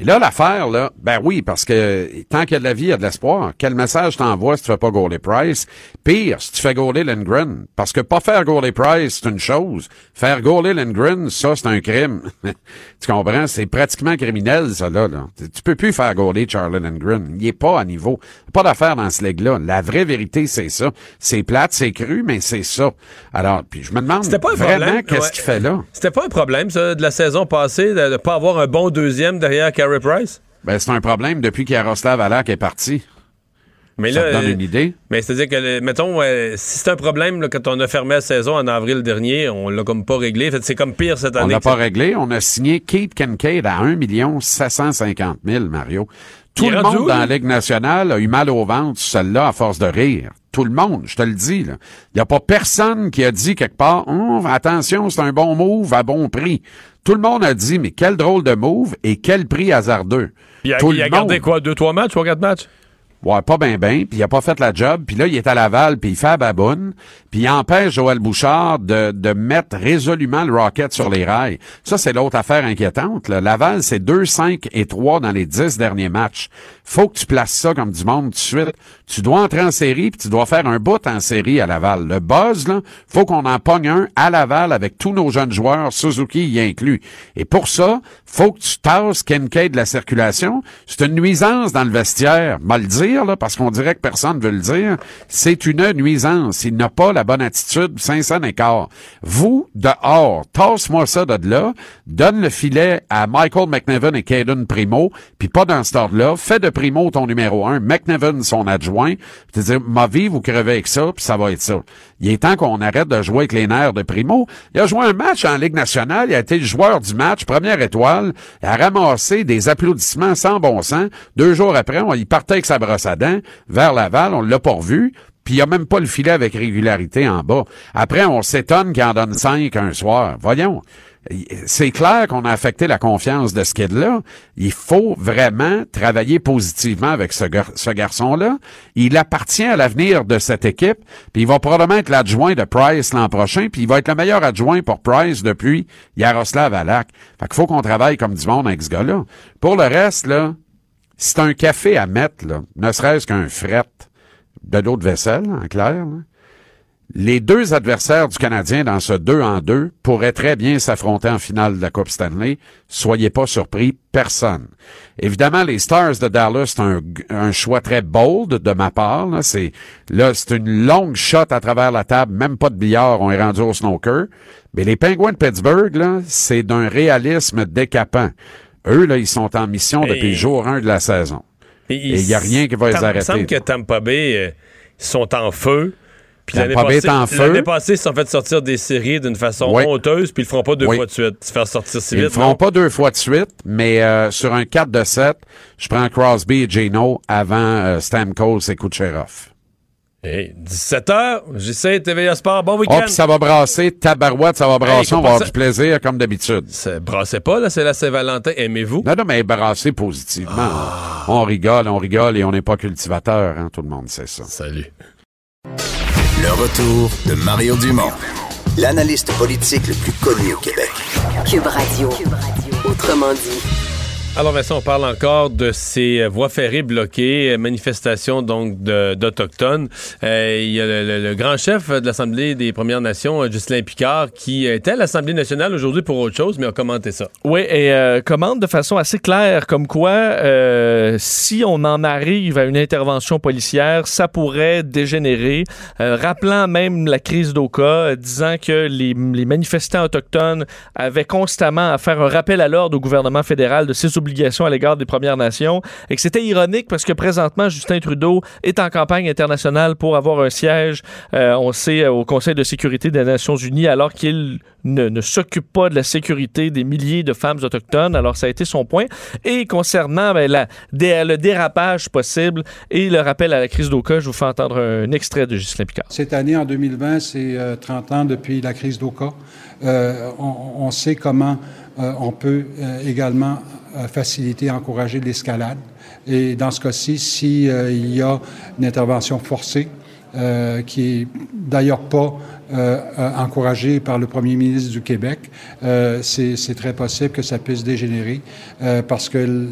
Et là, l'affaire, là, ben oui, parce que tant qu'il y a de la vie, il y a de l'espoir. Quel message t'envoies si tu fais pas goaler Price? Pire, si tu fais goaler Lindgren. Parce que pas faire goaler Price, c'est une chose. Faire goaler Lindgren, ça, c'est un crime. tu comprends? C'est pratiquement criminel, ça, là, là. Tu- peux plus faire goaler Charlie Lindgren. Il est pas à niveau. Pas d'affaire dans ce leg-là. La vraie vérité, c'est ça. C'est plate, c'est cru, mais c'est ça. Alors, puis je me demande C'était pas un vraiment problème. qu'est-ce Ouais. qu'il fait là? C'était pas un problème, ça, de la saison passée, de ne pas avoir un bon deuxième derrière Carey Price? Ben, c'est un problème depuis qu'Yaroslav Alak est parti. Mais Ça là, te donne euh, une idée? Mais c'est-à-dire que, le- mettons, euh, si c'est un problème là, quand on a fermé la saison en avril dernier, on l'a comme pas réglé. C'est comme pire cette On année. l'a que pas ça- réglé. On a signé Kate Kincaid à 1 750 000, Mario. Tout le monde dans la Ligue nationale a eu mal au ventre, celle-là, à force de rire. Tout le monde, je te le dis. Il n'y a pas personne qui a dit quelque part, Hum, attention, c'est un bon move à bon prix. Tout le monde a dit, mais quel drôle de move et quel prix hasardeux. Il a, Tout il le a gardé quoi? Deux, trois matchs, trois, quatre matchs? Ouais, pas bien ben, puis il a pas fait la job, puis là il est à Laval, puis il fait à baboune, puis il empêche Joël Bouchard de, de mettre résolument le Rocket sur les rails. Ça c'est l'autre affaire inquiétante. là. Laval c'est 2 5 et 3 dans les 10 derniers matchs. Faut que tu places ça comme du monde tout de suite. Tu dois entrer en série, puis tu dois faire un bout en série à Laval. Le buzz là, faut qu'on en pogne un à Laval avec tous nos jeunes joueurs, Suzuki y inclus. Et pour ça, faut que tu tasses Kincaid de la circulation. C'est une nuisance dans le vestiaire, mal le parce qu'on dirait que personne veut le dire. C'est une nuisance. Il n'a pas la bonne attitude, 500 écart. Vous, dehors, tasse-moi ça de là, donne le filet à Michael McNevin et Caden Primo, puis pas dans cet ordre-là. Fais de Primo ton numéro un, McNevin son adjoint, puis dire, ma vie, vous crevez avec ça, puis ça va être ça. Il est temps qu'on arrête de jouer avec les nerfs de Primo. Il a joué un match en Ligue nationale, il a été le joueur du match, première étoile, il a ramassé des applaudissements sans bon sens. Deux jours après, y partait avec sa brosse vers Laval, on l'a pas. Puis il n'y a même pas le filet avec régularité en bas. Après, on s'étonne qu'il en donne cinq un soir. Voyons. C'est clair qu'on a affecté la confiance de ce kid-là. Il faut vraiment travailler positivement avec ce garçon-là. Il appartient à l'avenir de cette équipe. Puis il va probablement être l'adjoint de Price l'an prochain. Puis il va être le meilleur adjoint pour Price depuis Yaroslav Alak. Fait qu'il faut qu'on travaille comme du monde avec ce gars-là. Pour le reste, là, c'est un café à mettre, ne serait-ce qu'un fret de l'eau de vaisselle, en clair. Les deux adversaires du Canadien dans ce 2 en 2 pourraient très bien s'affronter en finale de la Coupe Stanley. Soyez pas surpris, personne. Évidemment, les Stars de Dallas, c'est un, choix très bold de ma part. Là, c'est là, c'est une longue shot à travers la table, même pas de billard, on est rendu au snooker. Mais les Penguins de Pittsburgh, c'est d'un réalisme décapant. Eux, là, ils sont en mission depuis le jour 1 de la saison. Et il n'y a rien qui va les Tam- Il me arrêter. semble que Tampa Bay euh, ils sont en feu. Puis l'année Tampa Bay passée, est en feu. l'année passée, ils se sont fait sortir des séries d'une façon Oui. honteuse, puis ils le feront pas deux Oui. fois de suite. Se faire sortir si Ils le vite. feront non? pas deux fois de suite, mais euh, sur un 4 de 7, je prends Crosby et Gino avant euh, Stamkos et Kucherov. Hey, 17h, j'essaie TVA Sport. Bon Oh, week-end. puis ça va brasser, tabarouette, ça va brasser, Hey, on va avoir ça- du plaisir comme d'habitude. Brassez pas, là, c'est la Saint-Valentin. Aimez-vous? Non, non, mais brasser positivement. On rigole, on rigole et on n'est pas cultivateur, hein, tout le monde sait ça. Salut. Le retour de Mario Dumont, l'analyste politique le plus connu au Québec. Cube Radio. Autrement dit. Alors Vincent, on parle encore de ces voies ferrées bloquées, manifestations donc d'Autochtones. Euh, il y a le, grand chef de l'Assemblée des Premières Nations, Ghislain Picard, qui était à l'Assemblée nationale aujourd'hui pour autre chose, mais a commenté ça. Oui, et euh, commande de façon assez claire, comme quoi, euh, si on en arrive à une intervention policière, ça pourrait dégénérer, rappelant même la crise d'Oka, disant que les, les manifestants autochtones avaient constamment à faire un rappel à l'ordre au gouvernement fédéral de ses à l'égard des Premières Nations, et que c'était ironique parce que présentement, Justin Trudeau est en campagne internationale pour avoir un siège, euh, on sait, euh, au Conseil de sécurité des Nations Unies, alors qu'il ne, s'occupe pas de la sécurité des milliers de femmes autochtones. Alors, ça a été son point. Et concernant ben, le dérapage possible et le rappel à la crise d'Oka, je vous fais entendre un extrait de Ghislain Picard. Cette année, en 2020, c'est euh, 30 ans depuis la crise d'Oka. Euh, on, sait comment euh, on peut euh, également euh, faciliter, encourager l'escalade. Et dans ce cas-ci, si euh, il y a une intervention forcée, euh, qui est d'ailleurs pas euh, euh, encouragée par le premier ministre du Québec, euh, c'est très possible que ça puisse dégénérer euh, parce que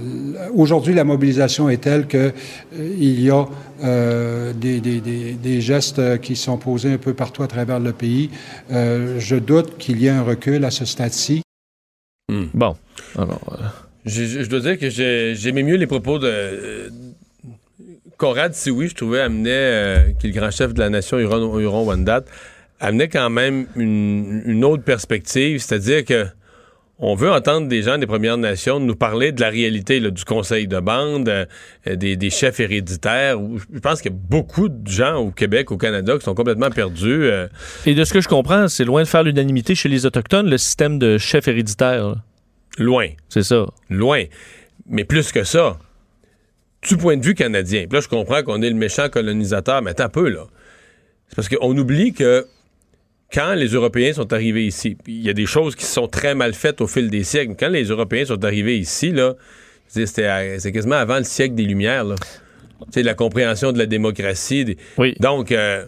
aujourd'hui la mobilisation est telle que euh, il y a euh, des, gestes qui sont posés un peu partout à travers le pays. Euh, je doute qu'il y ait un recul à ce stade-ci. Bon, alors... euh, Je, je- je dois dire que j'ai- j'aimais mieux les propos de euh, Conrad Sioui, je trouvais, amenait, euh, qui est le grand chef de la nation Huron- Huron-Wendat, amenait quand même une, une autre perspective, c'est-à-dire que on veut entendre des gens des Premières Nations nous parler de la réalité là, du conseil de bande, euh, des, des chefs héréditaires. Je pense qu'il y a beaucoup de gens au Québec, au Canada, qui sont complètement perdus. euh, Et de ce que je comprends, c'est loin de faire l'unanimité chez les Autochtones, le système de chef héréditaire. là. Loin. C'est ça. Loin. Mais plus que ça, du point de vue canadien, puis là, je comprends qu'on est le méchant colonisateur, mais attends un peu, là. C'est parce qu'on oublie que quand les Européens sont arrivés ici, il y a des choses qui sont très mal faites au fil des siècles, quand les Européens sont arrivés ici, là, c'est quasiment avant le siècle des Lumières, là. Tu sais, la compréhension de la démocratie. des- Donc, euh,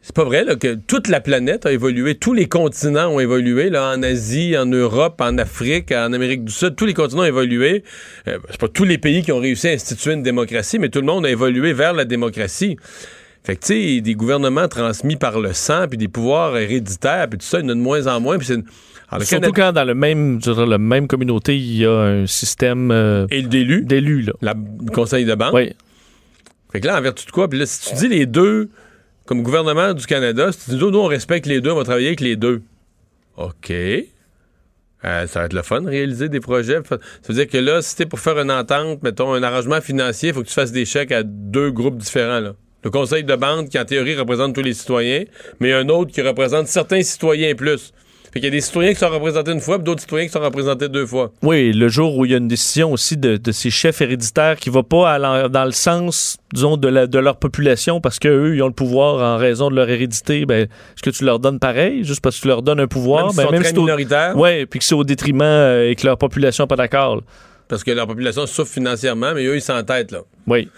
c'est pas vrai là, que toute la planète a évolué, tous les continents ont évolué, là, en Asie, en Europe, en Afrique, en Amérique du Sud, tous les continents ont évolué. Euh, c'est pas tous les pays qui ont réussi à instituer une démocratie, mais tout le monde a évolué vers la démocratie. Fait que, tu sais, des gouvernements transmis par le sang, puis des pouvoirs héréditaires, puis tout ça, il y en a de moins en moins. Puis. Alors, Surtout Canada- quand dans le même, je la même communauté, il y a un système euh, Et d'élus. d'élus. là. La, le conseil de banque. Oui. Fait que là, en vertu de quoi? Puis là, si tu dis les deux, comme gouvernement du Canada, si tu dis, nous, on respecte les deux, on va travailler avec les deux. OK. Euh, ça va être le fun, réaliser des projets. Ça veut dire que là, si t'es pour faire une entente, mettons, un arrangement financier, il faut que tu fasses des chèques à deux groupes différents. Là. Le conseil de bande, qui en théorie représente tous les citoyens, mais un autre qui représente certains citoyens plus. Fait qu'il y a des citoyens qui sont représentés une fois, puis d'autres citoyens qui sont représentés deux fois. Oui, le jour où il y a une décision aussi de, de ces chefs héréditaires qui va pas dans le sens, disons, de, la- de leur population parce qu'eux, ils ont le pouvoir en raison de leur hérédité, ben, est-ce que tu leur donnes pareil, juste parce que tu leur donnes un pouvoir? Même ben, sont très c'est au- minoritaires. Ouais, puis que c'est au détriment euh, et que leur population n'est pas d'accord. Parce que leur population souffre financièrement, mais eux, ils s'entêtent, là. Oui.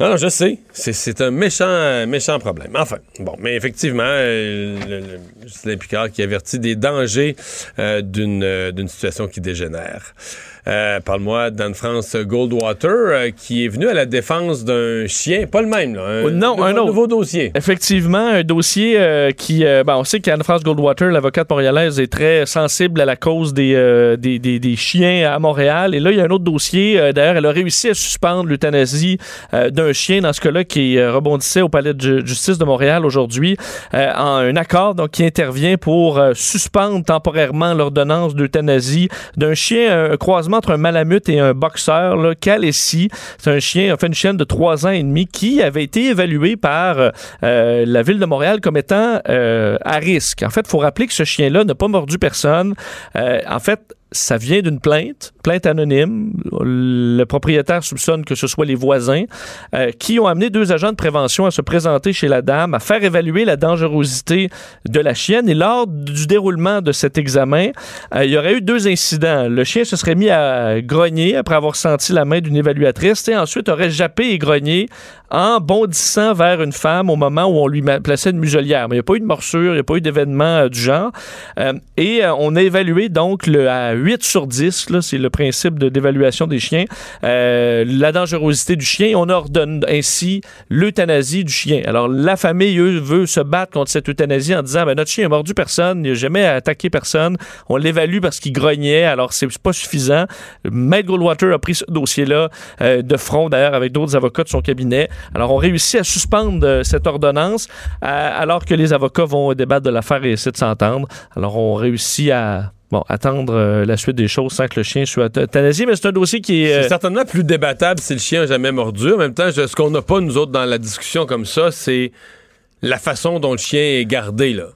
Non, non, je sais. C'est- un méchant, méchant problème. Enfin, bon, mais effectivement, euh, le, le- Justin Picard qui avertit des dangers euh, d'une euh, situation qui dégénère. Euh, Parle-moi d'Anne-France Goldwater, euh, qui est venue à la défense d'un chien, pas le même, là. Un, non, un autre. nouveau dossier. Effectivement, un dossier qui. ben, on sait qu'Anne-France Goldwater, l'avocate montréalaise, est très sensible à la cause des, des, des- des chiens à Montréal. Et là, il y a un autre dossier. D'ailleurs, elle a réussi à suspendre l'euthanasie euh, d'un chien, dans ce cas-là, qui euh, rebondissait au palais de ju- justice de Montréal aujourd'hui, euh, en un accord donc, qui intervient pour euh, suspendre temporairement l'ordonnance d'euthanasie d'un chien, un croisement entre un malamute et un boxeur, là, Calessi. C'est un chien, enfin une chienne de trois ans et demi qui avait été évalué par la ville de Montréal comme étant à risque. En fait, il faut rappeler que ce chien-là n'a pas mordu personne. En fait, ça vient d'une plainte, plainte anonyme. Le propriétaire soupçonne que ce soit les voisins euh, qui ont amené deux agents de prévention à se présenter chez la dame, à faire évaluer la dangerosité de la chienne. Et lors du déroulement de cet examen, euh, il y aurait eu deux incidents. Le chien se serait mis à grogner après avoir senti la main d'une évaluatrice et ensuite aurait jappé et grogné en bondissant vers une femme au moment où on lui plaçait une muselière. Mais il n'y a pas eu de morsure, il n'y a pas eu d'événement euh, du genre. Et on a évalué donc le, à 8 sur 10, là, c'est le principe de- d'évaluation des chiens, euh, la dangerosité du chien. On ordonne ainsi l'euthanasie du chien. Alors, la famille, eux, veut se battre contre cette euthanasie en disant, ben, notre chien a mordu personne, il n'a jamais attaqué personne, on l'évalue parce qu'il grognait, alors c'est pas suffisant. Maître Goldwater a pris ce dossier-là euh, de front, d'ailleurs, avec d'autres avocats de son cabinet. Alors, on réussit à suspendre euh, cette ordonnance alors que les avocats vont débattre de l'affaire et essayer de s'entendre. Alors, on réussit à bon, attendre euh, la suite des choses sans que le chien soit euthanasié, mais c'est un dossier qui est... euh, C'est certainement plus débattable si le chien n'a jamais mordu. En même temps, je- ce qu'on n'a pas, nous autres, dans la discussion comme ça, c'est la façon dont le chien est gardé, là.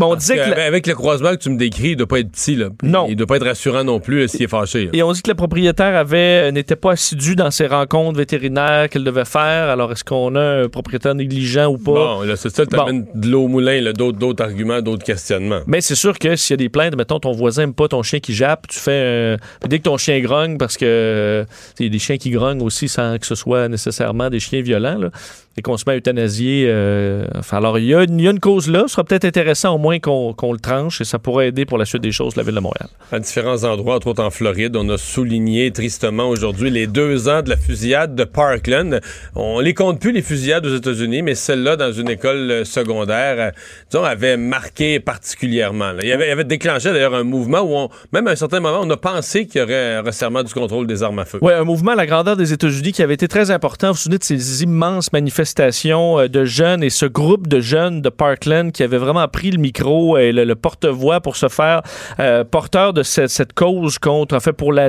On que... que la- Avec le croisement que tu me décris, il doit pas être petit, là. Non. Il doit pas être rassurant non plus euh, s'il est fâché. là. Et on dit que le propriétaire avait n'était pas assidu dans ses rencontres vétérinaires qu'elle devait faire. Alors, est-ce qu'on a un propriétaire négligent ou pas? Bon, là, c'est ça, tu amènes de l'eau au moulin, d'autres, d'autres arguments, d'autres questionnements. Mais c'est sûr que s'il y a des plaintes, mettons, ton voisin n'aime pas ton chien qui jappe, tu fais. euh, dès que ton chien grogne, parce que euh, il y a des chiens qui grognent aussi sans que ce soit nécessairement des chiens violents, là, et qu'on se met à euthanasier. euh, enfin, alors, il y, a une- il y a une cause là. Ce sera peut-être intéressant au moins qu'on qu'on le tranche et ça pourrait aider pour la suite des choses la Ville de Montréal. À différents endroits, entre autres en Floride, on a souligné tristement aujourd'hui les deux ans de la fusillade de Parkland. On les compte plus, les fusillades aux États-Unis, mais celle-là, dans une école euh, secondaire, euh, disons, avait marqué particulièrement. là. Il, y avait, il avait déclenché d'ailleurs un mouvement où, on, même à un certain moment, on a pensé qu'il y aurait un resserrement du contrôle des armes à feu. Oui, un mouvement à la grandeur des États-Unis qui avait été très important. Vous vous souvenez de ces immenses manifestations euh, de jeunes et ce groupe de jeunes de Parkland qui avait vraiment pris le micro et le, porte-voix pour se faire euh, porteur de cette, cause contre, en fait, pour la,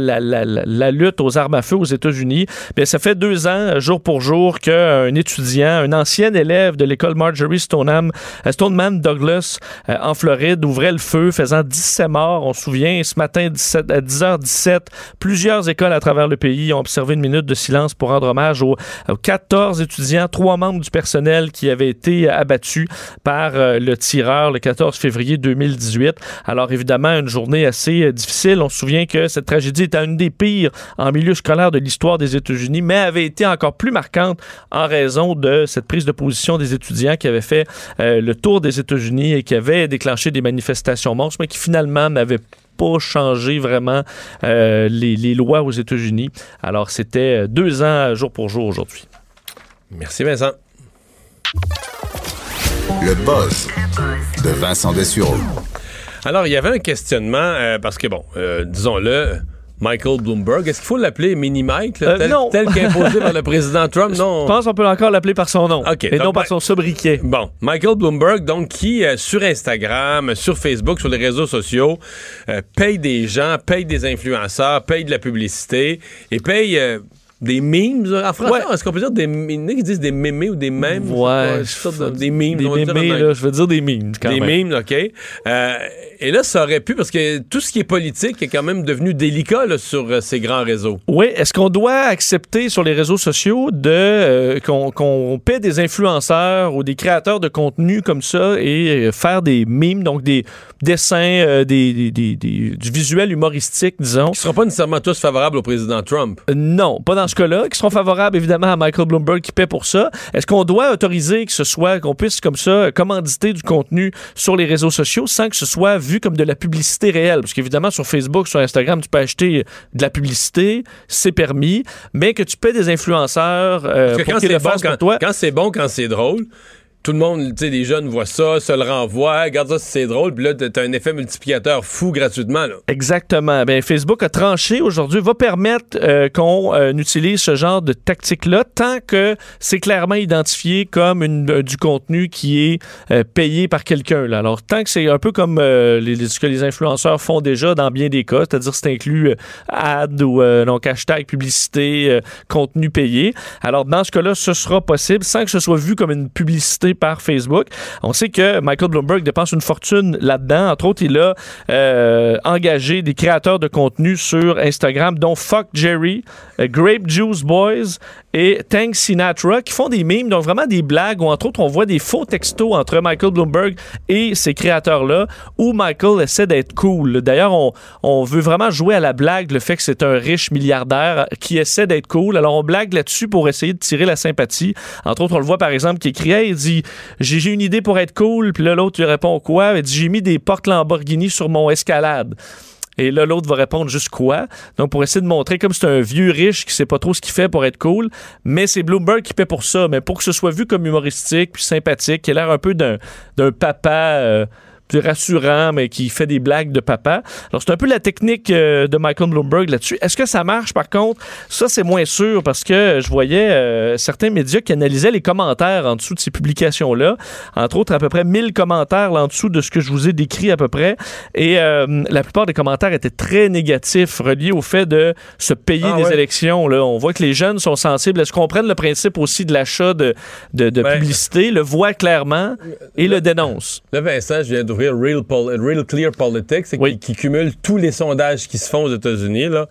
lutte aux armes à feu aux États-Unis. Bien, ça fait deux ans, euh, jour pour jour, qu'un étudiant, un ancien élève de l'école Marjorie Stoneham, euh, Stoneman Douglas en Floride ouvrait le feu, faisant 17 morts. On se souvient, ce matin 17 à 10h17, plusieurs écoles à travers le pays ont observé une minute de silence pour rendre hommage aux, aux 14 étudiants, trois membres du personnel qui avaient été abattus par le tireur le 14 février 2018. Alors évidemment, une journée assez euh, difficile. On se souvient que cette tragédie était une des pires en milieu scolaire de l'histoire des États-Unis, mais avait été encore plus marquante en raison de cette prise de position des étudiants qui avait fait euh, le tour des États-Unis et qui avait déclenché des manifestations monstres, mais qui finalement n'avaient pas changé vraiment euh, les, les lois aux États-Unis. Alors, c'était deux ans jour pour jour aujourd'hui. Merci, Vincent. Le buzz de Vincent Dessureau. Alors, il y avait un questionnement, euh, parce que, bon, euh, disons-le, Michael Bloomberg, est-ce qu'il faut l'appeler Mini Mike, là, Euh, tel, qu'imposé par le président Trump? Non. Je pense qu'on peut encore l'appeler par son nom OK. et non par son sobriquet. Bon, Michael Bloomberg, donc, qui, euh, sur Instagram, sur Facebook, sur les réseaux sociaux, euh, paye des gens, paye des influenceurs, paye de la publicité et paye euh, des memes. En français, Ouais. est-ce qu'on peut dire des... A qui disent des mémés ou des mèmes? Ouais, de- des memes. Des mémés, là, je veux dire des memes quand des même. memes, OK. Euh, et là, ça aurait pu, parce que tout ce qui est politique est quand même devenu délicat là, sur euh, ces grands réseaux. Oui, est-ce qu'on doit accepter sur les réseaux sociaux de euh, qu'on paie des influenceurs ou des créateurs de contenu comme ça et faire des mimes, donc des dessins, des, des- des- du visuel humoristique, disons? Qui ne seront pas nécessairement tous favorables au président Trump. Non, pas dans ce cas-là, qui seront favorables évidemment à Michael Bloomberg qui paie pour ça. Est-ce qu'on doit autoriser que ce soit, qu'on puisse comme ça commanditer du contenu sur les réseaux sociaux sans que ce soit vu comme de la publicité réelle? Parce qu'évidemment, sur Facebook, sur Instagram, tu peux acheter de la publicité, c'est permis, mais que tu paies des influenceurs euh, pour c'est bon, quand c'est bon, quand c'est drôle, tout le monde, tu sais, les jeunes voient ça, se le renvoient, regarde ça c'est drôle, puis là, t'as un effet multiplicateur fou gratuitement, là. Exactement. Ben, Facebook a tranché aujourd'hui, va permettre euh, qu'on euh, utilise ce genre de tactique-là tant que c'est clairement identifié comme euh, du contenu qui est payé par quelqu'un. Alors, tant que c'est un peu comme ce que les influenceurs font déjà dans bien des cas, c'est-à-dire c'est inclus ad ou donc hashtag publicité, contenu payé. Alors, dans ce cas-là, ce sera possible sans que ce soit vu comme une publicité par Facebook. On sait que Michael Bloomberg dépense une fortune là-dedans. Entre autres, il a euh, engagé des créateurs de contenu sur Instagram, dont Fuck Jerry, euh, Grape Juice Boys et Tank Sinatra, qui font des memes, donc vraiment des blagues, où entre autres, on voit des faux textos entre Michael Bloomberg et ces créateurs-là, où Michael essaie d'être cool. D'ailleurs, on, on veut vraiment jouer à la blague, le fait que c'est un riche milliardaire qui essaie d'être cool. Alors, on blague là-dessus pour essayer de tirer la sympathie. Entre autres, on le voit par exemple qui écrit il dit J'ai une idée pour être cool. Puis là, l'autre lui répond Quoi? Il dit J'ai mis des portes Lamborghini sur mon escalade. Et là, l'autre va répondre juste quoi? Donc, pour essayer de montrer comme c'est un vieux riche qui sait pas trop ce qu'il fait pour être cool, mais c'est Bloomberg qui paie pour ça. Mais pour que ce soit vu comme humoristique puis sympathique, qui a l'air un peu d'un d'un papa. euh, plus rassurant, mais qui fait des blagues de papa. Alors, c'est un peu la technique euh, de Michael Bloomberg là-dessus. Est-ce que ça marche, par contre? Ça, c'est moins sûr parce que je voyais euh, certains médias qui analysaient les commentaires en dessous de ces publications-là. Entre autres, à peu près 1000 commentaires là, en dessous de ce que je vous ai décrit à peu près. Et euh, la plupart des commentaires étaient très négatifs, reliés au fait de se payer Ah des ouais. élections. Là. On voit que les jeunes sont sensibles. Est-ce qu'on prenne le principe aussi de l'achat de, de, de publicité, le voit clairement et le dénonce? Là, Vincent, je viens d'ouvrir Real, Real Clear Politics, c'est qui, qui cumule tous les sondages qui se font aux États-Unis. Là,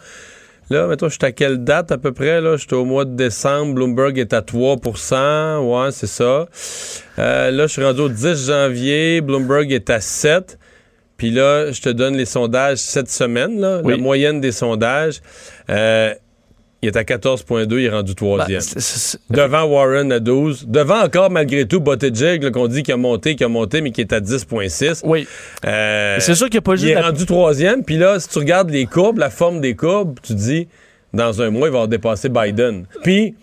là mettons, je suis à quelle date à peu près? Là, j'étais au mois de décembre. Bloomberg est à 3% Ouais, c'est ça. Euh, là, je suis rendu au 10 janvier. Bloomberg est à 7 Puis là, je te donne les sondages cette semaine, là, la moyenne des sondages. Euh, il est à 14,2, il est rendu troisième. Ben, Devant Warren à 12. Devant encore, malgré tout, Buttigieg, qu'on dit qu'il a monté, qu'il a monté, mais qui est à 10,6. Oui. C'est sûr qu'il n'y a pas juste Il est la- rendu troisième. Puis là, si tu regardes les courbes, la forme des courbes, tu te dis, dans un mois, il va avoir dépassé Biden. Puis,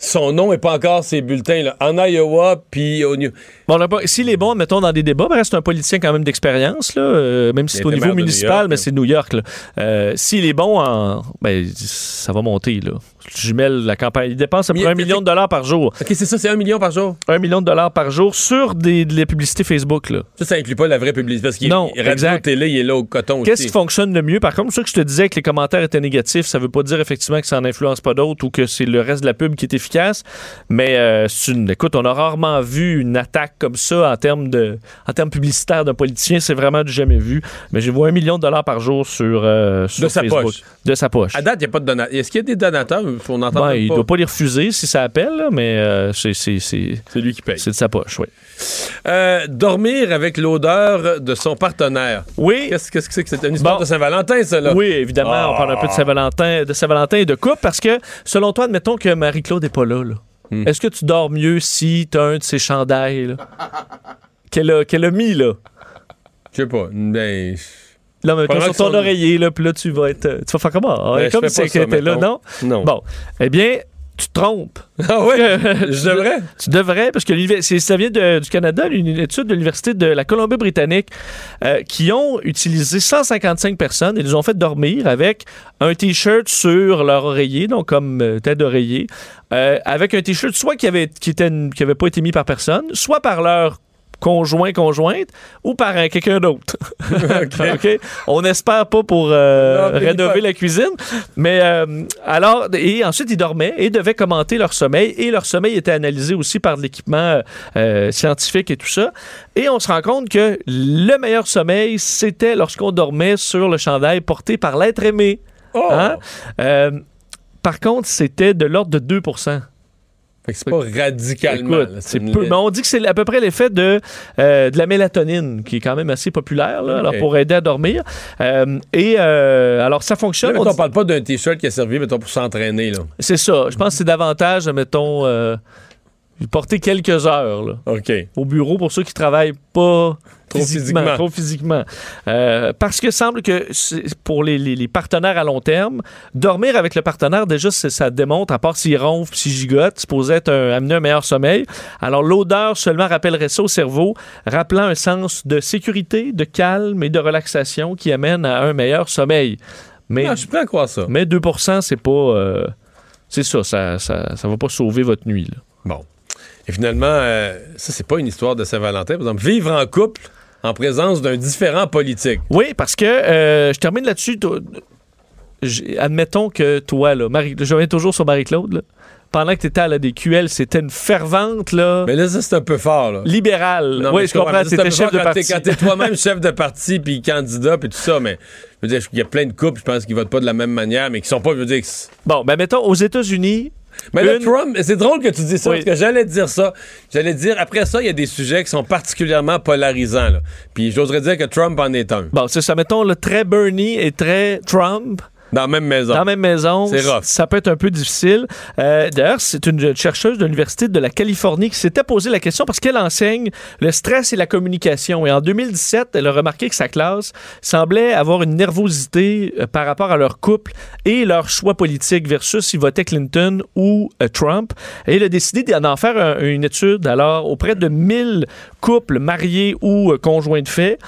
son nom n'est pas encore ses bulletins. Là. En Iowa, puis au New... Bon, s'il est bon, mettons, dans des débats, ben, reste un politicien quand même d'expérience, là, euh, même si c'est au niveau municipal, York, mais c'est New York. là. Euh, s'il est bon, en, ben, ça va monter. Là. Je jumelle la campagne. Il dépense à peu près un million de dollars par jour. OK, c'est ça, c'est un million par jour? Un million de dollars par jour sur des, de la publicité Facebook. Là. Ça, ça inclut pas la vraie publicité. Parce qu'il Non, radio, exact. télé, il est là au coton Qu'est-ce qui fonctionne le mieux? Par contre, c'est ça que je te disais que les commentaires étaient négatifs, ça veut pas dire effectivement que ça n'influence pas d'autres ou que c'est le reste de la pub qui est efficace. Mais euh, une, écoute, on a rarement vu une attaque comme ça en termes de, en termes publicitaires d'un politicien. C'est vraiment du jamais vu. Mais j'ai vu un million de dollars par jour sur, euh, sur De sa Facebook. poche. De sa poche. À date, il n'y a pas de donateurs. Est-ce qu'il y a des donateurs? Ben, il pas. doit pas les refuser si ça appelle, là, mais euh, c'est, c'est, c'est, c'est lui qui paye. C'est de sa poche, oui. Euh, dormir avec l'odeur de son partenaire. Oui. Qu'est-ce, que c'est que c'est une histoire de Saint-Valentin, ça, là? Oui, évidemment, on parle un peu de Saint-Valentin, de Saint-Valentin et de couple parce que, selon toi, admettons que Marie-Claude n'est pas là. là. Hmm. Est-ce que tu dors mieux si tu as un de ces chandails qu'elle, a, qu'elle a mis, là? Je sais pas. Ben. Là, mettons Pendant sur ton oreiller, là, puis là, tu vas être. Tu vas faire comment? Ben, je comme si pas ça, elle était là, non? Non. Bon. Eh bien, tu te trompes. Ah oui? Je devrais? Tu devrais, parce que ça vient de- du Canada, une étude de l'Université de la Colombie-Britannique, euh, qui ont utilisé 155 personnes et les ont fait dormir avec un T-shirt sur leur oreiller, donc comme euh, tête d'oreiller, euh, avec un T-shirt soit qui avait, qui, était, qui avait pas été mis par personne, soit par leur conjoint, conjointe, ou par un- quelqu'un d'autre. On n'espère pas pour euh, Non, rénover la cuisine. Mais euh, alors, et ensuite, ils dormaient et devaient commenter leur sommeil. Et leur sommeil était analysé aussi par de l'équipement euh, scientifique et tout ça. Et on se rend compte que le meilleur sommeil, c'était lorsqu'on dormait sur le chandail porté par l'être aimé. Hein? Euh, par contre, c'était de l'ordre de 2 Fait que c'est pas radicalement. Écoute, là, c'est peu, mais on dit que c'est à peu près l'effet de, euh, de la mélatonine, qui est quand même assez populaire là, alors pour aider à dormir. Euh, et euh, alors, ça fonctionne. Là, on mettons, on dit- parle pas d'un t-shirt qui a servi, mettons, pour s'entraîner, là. C'est ça. Je pense que c'est davantage, mettons, euh, porter quelques heures là, au bureau pour ceux qui travaillent pas Trop physiquement. physiquement. Trop physiquement. Euh, parce que semble que pour les, les- les partenaires à long terme, dormir avec le partenaire, déjà, ça démontre, à part s'il ronfle, s'il gigote, c'est supposé être un- amener un meilleur sommeil. Alors, l'odeur seulement rappellerait ça au cerveau, rappelant un sens de sécurité, de calme et de relaxation qui amène à un meilleur sommeil. Mais, Ah, je suis prêt à croire ça. mais 2 c'est pas... euh, c'est ça, ça, ça, ça va pas sauver votre nuit. Là. Bon. Et finalement, euh, ça, c'est pas une histoire de Saint-Valentin. Par exemple, vivre en couple en présence d'un différent politique. Oui, parce que euh, je termine là-dessus. Admettons que toi, là, Marie, je reviens toujours sur Marie-Claude, pendant que tu étais à la DQL, c'était une fervente là, Mais là, ça, c'est un peu fort, là. libérale. Non, oui, je comprends, c'était chef de quand parti. Quand t'es toi-même chef de parti, puis candidat, puis tout ça, mais je veux dire, il y a plein de couples, je pense, qui votent pas de la même manière, mais qui sont pas, je veux dire... Bon, ben mettons, aux États-Unis, Mais Une- Trump, c'est drôle que tu dis ça, Oui. parce que j'allais te dire ça. J'allais te dire, après ça, il y a des sujets qui sont particulièrement polarisants, là. Puis j'oserais dire que Trump en est un. bon, c'est ça, mettons, le très Bernie et très Trump. Dans la même maison. Dans la même maison. C'est rough. Ça peut être un peu difficile. Euh, D'ailleurs, c'est une chercheuse de l'Université de la Californie qui s'était posé la question parce qu'elle enseigne le stress et la communication. Et en 2017, elle a remarqué que sa classe semblait avoir une nervosité euh, par rapport à leur couple et leur choix politique versus s'ils votaient Clinton ou euh, Trump. Et elle a décidé d'en faire un- une étude alors auprès de 1000 couples mariés ou conjoints de fait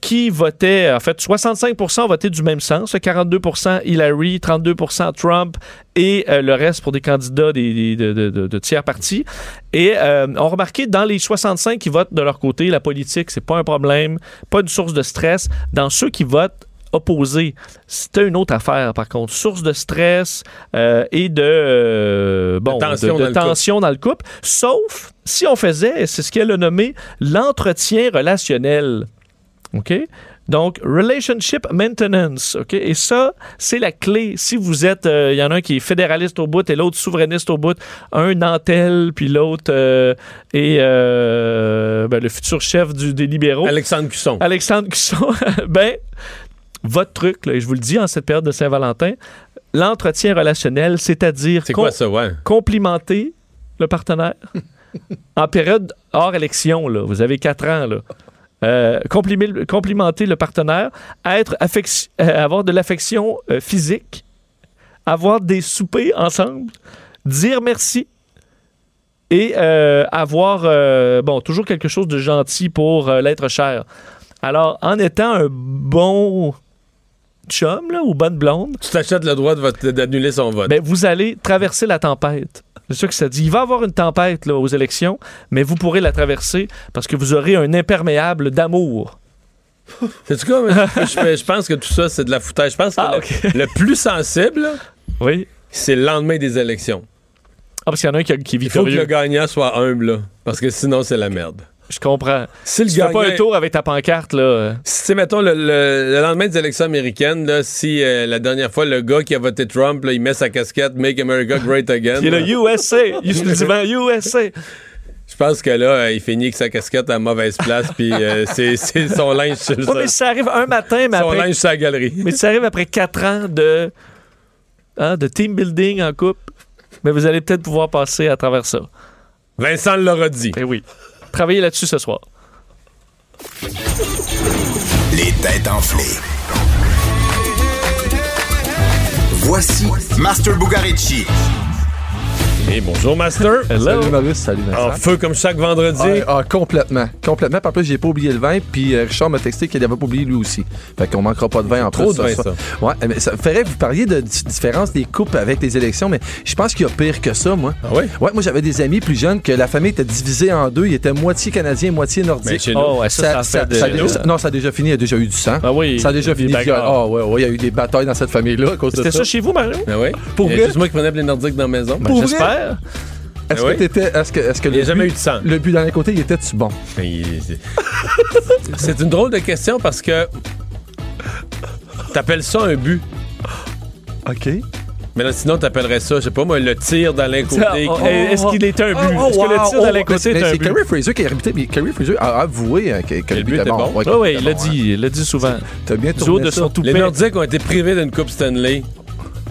qui votaient, en fait, 65% votaient du même sens, 42 Hillary, 32% Trump et euh, le reste pour des candidats des, des- de, de- tiers partis. Et euh, on remarqué dans les 65 qui votent de leur côté, la politique, c'est pas un problème, pas une source de stress. Dans ceux qui votent opposés, c'était une autre affaire, par contre. Source de stress euh, et de, euh, bon, De tension de- de dans le dans le couple. Sauf si on faisait, c'est ce qu'elle a nommé, l'entretien relationnel. OK? Donc, relationship maintenance. OK? Et ça, c'est la clé. Si vous êtes, euh, il y en a un qui est fédéraliste au bout et l'autre souverainiste au bout, un Nantel, puis l'autre euh, est euh, ben, le futur chef du, des libéraux. Alexandre Cusson. Alexandre Cusson. ben, votre truc, là, et je vous le dis en cette période de Saint-Valentin, l'entretien relationnel, c'est-à-dire ouais? complimenter le partenaire en période hors élection, là, vous avez quatre ans, là. Euh, complimenter le partenaire, être euh, avoir de l'affection euh, physique, avoir des soupers ensemble, dire merci et avoir bon toujours quelque chose de gentil pour l'être cher. Alors, en étant un bon chum là, ou bonne blonde, Tu t'achètes le droit d'annuler son vote. ben, vous allez traverser la tempête. C'est ça que ça dit. Il va y avoir une tempête là, aux élections, mais vous pourrez la traverser parce que vous aurez un imperméable d'amour. C'est quoi? moi, je, je pense que tout ça, c'est de la foutage. Je pense que Ah, le, le plus sensible, Oui. c'est le lendemain des élections. Ah, parce qu'il y en a un qui, qui est Il faut que victorieux. le gagnant soit humble, là, parce que sinon, c'est la merde. Je comprends. Si le Tu fais pas un tour avec ta pancarte, là. Si, mettons, le, le- le lendemain des élections américaines, là, si euh, la dernière fois, le gars qui a voté Trump, là, il met sa casquette Make America Great Again. Qui est le USA. Il se USA. Je pense que là, il finit avec sa casquette à mauvaise place, puis euh, c'est c'est son linge sur le Ouais, mais ça arrive un matin, mais Son après. linge sur la galerie. Mais ça arrive après quatre ans de, hein, de team building en couple. Mais vous allez peut-être pouvoir passer à travers ça. Vincent l'aura dit. Eh oui. Travaillez là-dessus ce soir. Les têtes enflées. Voici Master Bugarici. Et bonjour, Master. Salut Maurice, salut Vincent. En feu comme chaque vendredi. Ah, ah, complètement. Complètement. Par plus, j'ai pas oublié le vin, puis euh, Richard m'a texté qu'il avait pas oublié lui aussi. Fait qu'on manquera pas de vin en Trop plus de ce vin, soir. Ouais, mais ça ferait que vous parliez de di- différence des coupes avec les élections, mais je pense qu'il y a pire que ça, moi. Ah oui? Ouais, moi j'avais des amis plus jeunes que la famille était divisée en deux. Ils étaient moitié canadiens, moitié nordiques. Mais chez nous. Oh, ouais, ça, ça, fait de- a déjà- non, ça a déjà fini. Il y a déjà eu du sang. Ah oui. Ça a déjà fini. Ah ouais, ouais, il y a eu des batailles dans cette famille-là à cause de C'était ça. ça chez vous, Mario? Ah oui? Pour vrai? juste moi qui prenais les Nordiques dans la maison. Ben, Est-ce oui? que t'étais. Est-ce que, est-ce que Il n'y le a jamais but- eu de sang. Le but d'un côté, il était-tu bon? C'est- C'est une drôle de question parce que t'appelles ça un but. OK. Mais là, sinon, t'appellerais ça, je sais pas moi, le tir dans l'un côté. Oh, Est-ce qu'il était un but? Oh, oh, Est-ce que le tir dans oh, l'un côté est un c'est but? Carrie Fraser qui a arbitré, mais Carrie Fraser a avoué que, que le but était bon. Ouais, Oui, oui, il l'a bon, dit, il l'a dit souvent. T'as bien tourné de ça. son toupet. Les Nordiques ont été privés d'une Coupe Stanley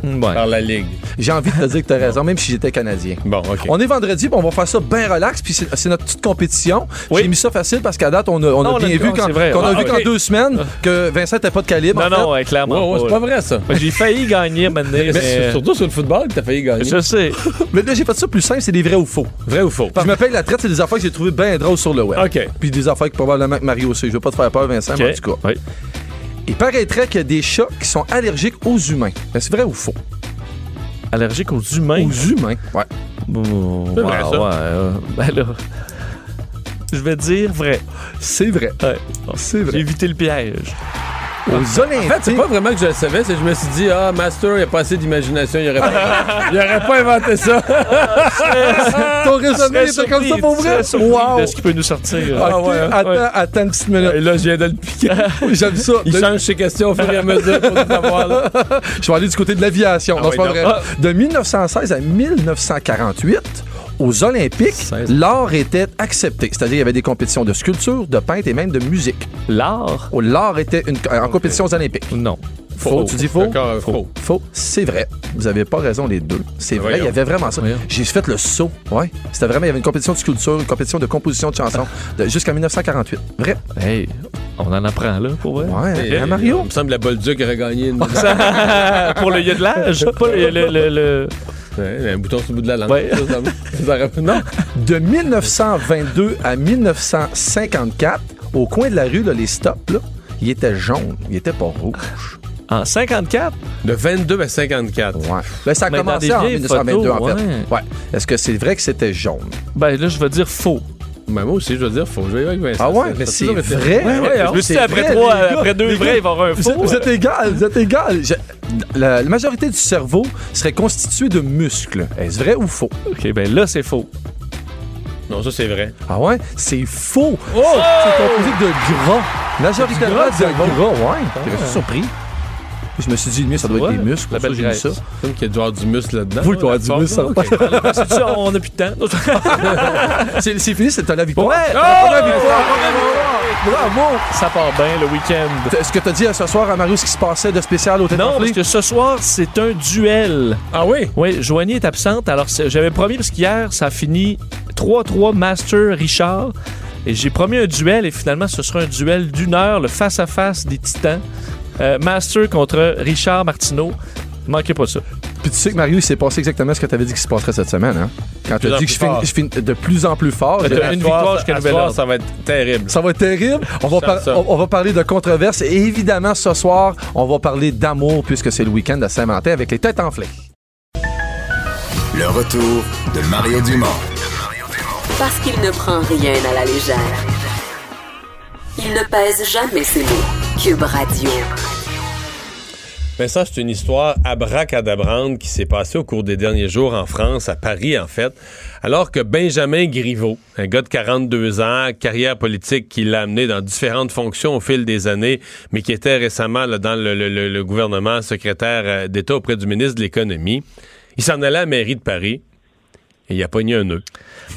Ouais. par la Ligue. J'ai envie de te dire que t'as raison, même si j'étais Canadien. Bon, OK. On est vendredi, on va faire ça bien relax, puis c'est notre petite compétition. Oui. J'ai mis ça facile parce qu'à date, on a, on a Non, on a bien vu qu'en Ah, qu'en deux semaines que Vincent n'était pas de calibre. Non, en fait. non, ouais, clairement. C'est pas, vrai, ça. J'ai failli gagner maintenant, mais... Mais Surtout sur le football, que t'as failli gagner. Je sais. Mais là, j'ai fait ça plus simple, c'est des vrais ou faux. Vrai ou faux? Je me paye la traite, c'est des affaires que j'ai trouvées bien drôles sur le web. OK. Puis des affaires que probablement que Mario aussi. Je veux pas te faire peur, Vincent, mais en tout cas. Oui. Il paraîtrait qu'il y a des chats qui sont allergiques aux humains. Est-ce vrai ou faux? Allergique aux humains? Aux humains, ouais. Oh, C'est vrai, ouais, ça. ouais, euh, ben là... Je vais dire vrai. C'est vrai. Ouais. C'est J'ai vrai. évité le piège. Aux En Olympiques. fait, c'est pas vraiment que je le savais, c'est que je me suis dit, ah, Master, il a pas assez d'imagination, il aurait pas, il aurait pas inventé ça. Ton raisonnement était comme ça pour vrai? Wow. De ce qui peut nous sortir. Ah ouais, hein? attends, Ouais. attends une petite minute. Et là, je viens de le piquer. J'aime ça. Il De- change ses questions au fur et à mesure pour nous savoir. là. Je vais aller du côté de l'aviation. non, oui, c'est pas non. vrai. Ah. De 1916 à 1948, aux Olympiques, 16. l'art était accepté. C'est-à-dire, il y avait des compétitions de sculpture, de peintre et même de musique. L'art? L'art était une- en compétition aux Olympiques. Non. Faux, tu dis faux? D'accord, faux. Faux. C'est vrai. Vous avez pas raison, les deux. C'est vrai, il y avait vraiment ça. J'ai fait le saut. Ouais. C'était vraiment, il y avait une compétition de sculpture, une compétition de composition de chansons de- jusqu'en 1948. Vrai. Hey, on en apprend là, pour vrai. Ouais, Et, hein, Mario? Il me semble que la Bolduc aurait gagné une pour le yodelage, pas le. le, le- le- Ouais, un bouton sur le bout de la langue. Ouais. Non? De 1922 à 1954, au coin de la rue, là, les stops, là, il était jaune. Il était pas rouge. En 54? De 22 à 54. Ouais. Ben, ça a commencé en vieilles 1922, en fait. ouais. Ouais. Est-ce que c'est vrai que c'était jaune? Ben là, je vais dire faux. Ben, moi aussi, je veux dire faux. Je vais y aller avec Vincent. Ah ouais, mais c'est vrai? Ouais, ouais, je me suis dit, C'est après vrai, trois- les gars, après deux vrais, il va y avoir un vous faux, êtes- Vous êtes égal, vous êtes égal. Je- la, la majorité du cerveau serait constituée de muscles. Est-ce vrai ou faux? OK, ben là, c'est faux. Non, ça, c'est vrai. Ah ouais? C'est faux. Oh! C'est composé de gras. Majoritairement gras, de c'est gras, ouais. Je suis surpris? Je me suis dit, mieux, ça doit être Ouais, des muscles. la pour ça, belle j'ai mis ça. graisse. Comme qu'il y a avoir du muscle là-dedans. Oui, il doit y avoir du forme, muscle, ça. Ça, on n'a plus de temps. C'est c'est fini, c'est la victoire. Ouais. Oh! la victoire. Bravo. Ça part bien le week-end. Est-ce que tu as dit ce soir à Mario ce qui se passait de spécial au Tête Non, parce que ce soir, c'est un duel. Ah oui? Oui, Joanie est absente. Alors, c'est- j'avais promis, parce qu'hier, ça a fini 3-3 Master Richard. Et j'ai promis un duel, et finalement, ce sera un duel d'une heure, le face-à-face des titans. Euh, Master contre Richard Martineau. Manquez pas ça. Puis tu sais que Mario, il s'est passé exactement ce que tu avais dit qu'il se passerait cette semaine, hein? Quand tu as dit que je finis, fort. je finis de plus en plus fort. J'ai- À une soir, victoire ça- jusqu'à à nouvel soir, ordre. ça va être terrible. Ça va être terrible. On va, Ça, par- ça. on- on va parler de controverses et évidemment, ce soir, on va parler d'amour puisque c'est le week-end de Saint-Valentin avec les têtes enflées. Le retour de Mario Dumont. Parce qu'il ne prend rien à la légère. Il ne pèse jamais ses mots. Cube. Mais ça, c'est une histoire abracadabrante qui s'est passée au cours des derniers jours en France, à Paris en fait, alors que Benjamin Griveaux, un gars de 42 ans, carrière politique qui l'a amené dans différentes fonctions au fil des années, mais qui était récemment dans le, le- gouvernement secrétaire euh, d'État auprès du ministre de l'Économie, il s'en allait à la mairie de Paris il a pogné un nœud.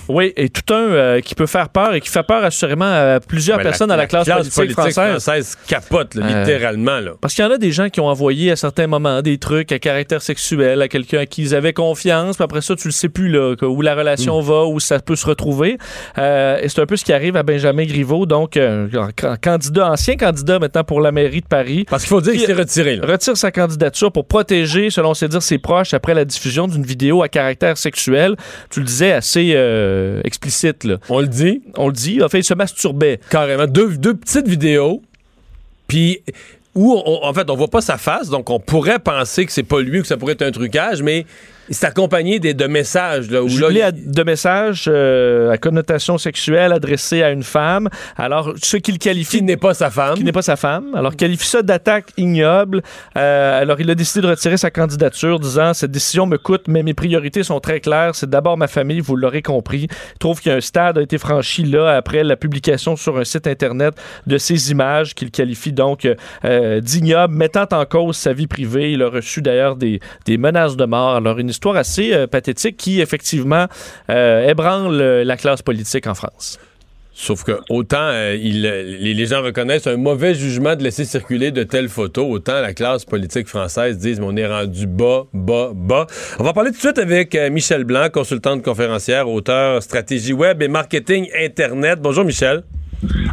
Oui, et tout un euh, qui peut faire peur et qui fait peur assurément à plusieurs personnes dans la classe, politique, française. capote, là, Euh, littéralement. Là. Parce qu'il y en a des gens qui ont envoyé à certains moments des trucs à caractère sexuel à quelqu'un à qui ils avaient confiance, puis après ça, tu le sais plus là, où la relation va, où ça peut se retrouver. Euh, et c'est un peu ce qui arrive à Benjamin Griveaux, donc candidat, ancien candidat maintenant pour la mairie de Paris. Parce qu'il faut dire qu'il s'est retiré. là. Retire sa candidature pour protéger, selon ses dires, ses proches après la diffusion d'une vidéo à caractère sexuel. Tu le disais assez euh, explicite. Là. On le dit. On le dit. En fait, il se masturbait. Carrément. Deux, deux petites vidéos. Puis où, on- en fait, on voit pas sa face, donc on pourrait penser que c'est pas lui ou que ça pourrait être un trucage, mais c'est accompagné des, de messages. Là, où là, à- de messages euh, à connotation sexuelle adressés à une femme. Alors, ce qu'il qualifie... Qui n'est pas sa femme. Qui n'est pas sa femme. Alors, qualifie ça d'attaque ignoble. Euh, alors, il a décidé de retirer sa candidature, disant « Cette décision me coûte, mais mes priorités sont très claires. C'est d'abord ma famille, vous l'aurez compris. » Il trouve qu'un stade a été franchi là, après la publication sur un site Internet de ces images qu'il qualifie donc euh, d'ignoble, mettant en cause sa vie privée. Il a reçu d'ailleurs des, des menaces de mort. Alors, une histoire assez euh, pathétique qui, effectivement, euh, ébranle euh, la classe politique en France. Sauf que autant euh, il, les, les gens reconnaissent un mauvais jugement de laisser circuler de telles photos, autant la classe politique française disent mais on est rendu bas, bas, bas. On va parler tout de suite avec euh, Michel Blanc, consultante conférencière, auteur stratégie web et marketing internet. Bonjour Michel.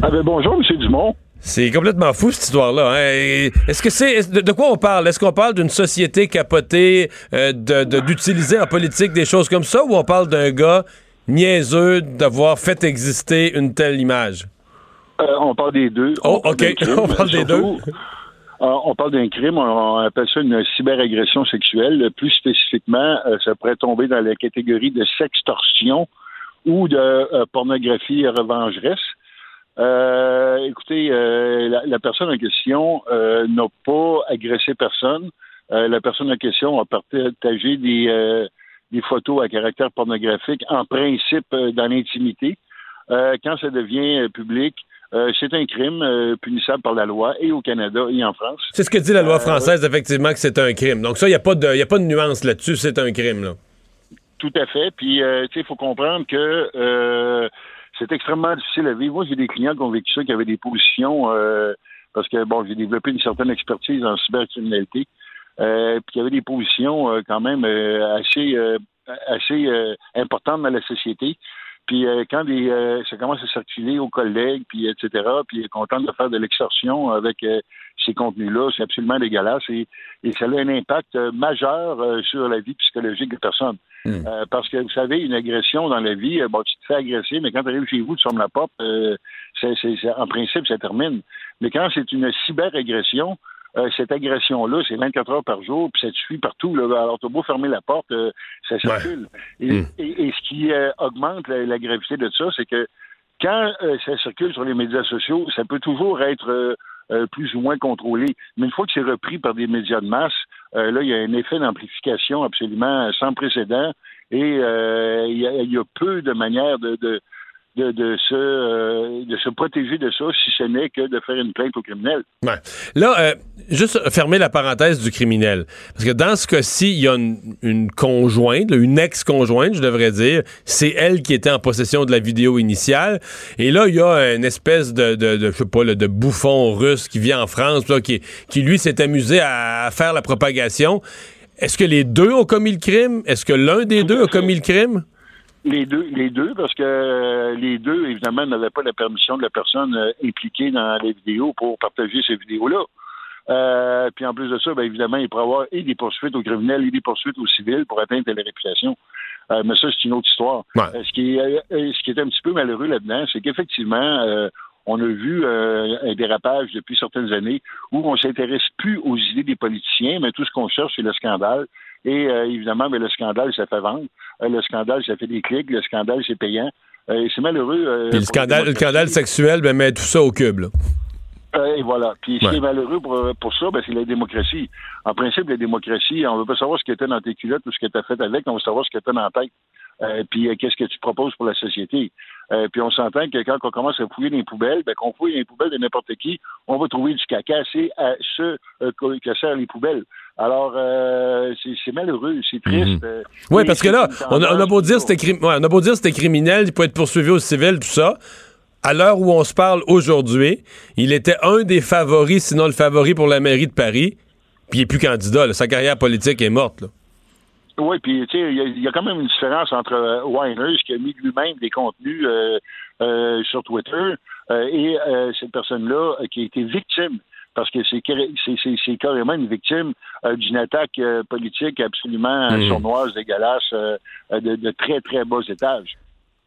Ah ben bonjour M. Dumont. C'est complètement fou cette histoire-là. hein. Est-ce que c'est de, de quoi on parle? Est-ce qu'on parle d'une société capotée euh, de- de- d'utiliser en politique des choses comme ça, ou on parle d'un gars niaiseux d'avoir fait exister une telle image? Euh, on parle des deux. Oh, parle ok. crime, On parle des. Euh, on parle d'un crime, on, on appelle ça une cyberagression sexuelle. Plus spécifiquement, euh, ça pourrait tomber dans la catégorie de sextorsion ou de euh, pornographie revengeresse. Euh, écoutez, euh, la, la personne en question euh, n'a pas agressé personne. La personne en question a partagé des, des photos à caractère pornographique, en principe dans l'intimité. Quand ça devient public, euh, c'est un crime euh, punissable par la loi et au Canada et en France. C'est ce que dit la loi Euh, française, effectivement, que c'est un crime. Donc ça, il n'y a, pas de- y a pas de nuance là-dessus, c'est un crime. Là. Tout à fait. Puis, tu sais, il faut comprendre que c'est extrêmement difficile à vivre. Moi, j'ai des clients qui ont vécu ça, qui avaient des positions euh, parce que bon, j'ai développé une certaine expertise en cybercriminalité. Euh, puis il y avait des positions euh, quand même euh, assez euh, assez euh, importantes dans la société. Puis euh, quand des, euh, ça commence à circuler aux collègues, puis etc., puis il est content de faire de l'extorsion avec euh, ces contenus-là, c'est absolument dégueulasse et, et ça a un impact euh, majeur euh, sur la vie psychologique des personnes. Euh, parce que vous savez, une agression dans la vie, euh, bon, tu te fais agresser, mais quand tu arrives chez vous, tu fermes la porte, euh, c'est, c'est- c'est- en principe, ça termine. Mais quand c'est une cyberagression, euh, cette agression-là, c'est 24 heures par jour, puis ça te suit partout. Là. Alors, t'as beau fermer la porte, euh, ça circule. Et, Mm. et- et ce qui euh, augmente la, la gravité de ça, c'est que quand ça circule sur les médias sociaux, ça peut toujours être plus ou moins contrôlé. Mais une fois que c'est repris par des médias de masse, là, il y a un effet d'amplification absolument sans précédent et il y, a, il y a peu de manières de, de, de, de se, euh, de se protéger de ça, si ce n'est que de faire une plainte au criminel. Ouais. Là, euh, juste fermer la parenthèse du criminel. Parce que dans ce cas-ci, il y a une, conjointe, une ex-conjointe, je devrais dire. C'est elle qui était en possession de la vidéo initiale. Et là, il y a une espèce de, je sais pas, de bouffon russe qui vient en France, qui, qui lui s'est amusé à faire la propagation. Est-ce que les deux ont commis le crime? Est-ce que l'un des deux a commis le crime? Les deux, les deux, parce que euh, les deux, évidemment, n'avaient pas la permission de la personne euh, impliquée dans les vidéos pour partager ces vidéos-là. Euh, puis en plus de ça, bien évidemment, il pourrait y avoir et des poursuites aux criminels et des poursuites aux civils pour atteindre la réputation. Euh, mais ça, c'est une autre histoire. Ouais. Euh, ce, qui est, ce qui est un petit peu malheureux là-dedans, c'est qu'effectivement, euh, on a vu un dérapage depuis certaines années où on s'intéresse plus aux idées des politiciens, mais tout ce qu'on cherche, c'est le scandale. Et euh, évidemment, mais le scandale, ça fait vendre. Euh, le scandale, ça fait des clics. Le scandale, c'est payant. Euh, et c'est malheureux. euh, Puis le scandale, le scandale sexuel, ben, met tout ça au cube. là. Et voilà. Puis ce qui Ouais. est malheureux pour, pour ça, ben, c'est la démocratie. En principe, la démocratie, on veut pas savoir ce que tu dans tes culottes ou ce que tu as fait avec, on veut savoir ce que tu as dans la tête. Euh, puis euh, qu'est-ce que tu proposes pour la société? Euh, puis on s'entend que quand on commence à fouiller les poubelles, ben, qu'on fouille les poubelles de n'importe qui, on va trouver du caca. C'est à ce euh, que servent les poubelles. Alors, euh, c'est malheureux, c'est triste. euh, Oui, parce que là, on a, on a beau dire c'était crim- ouais, on a beau dire c'était criminel, il peut être poursuivi au civil, tout ça. À l'heure où on se parle aujourd'hui, il était un des favoris, sinon le favori pour la mairie de Paris, puis il est plus candidat. là. Sa carrière politique est morte. là. Oui, puis tu sais, il y, a- il y a quand même une différence entre euh, Winers qui a mis lui-même des contenus euh, euh, sur Twitter euh, et euh, cette personne-là euh, qui a été victime. Parce que c'est c'est- carrément une victime euh, d'une attaque euh, politique absolument Mhm. sournoise, dégueulasse, euh, de, de très, très bas étages.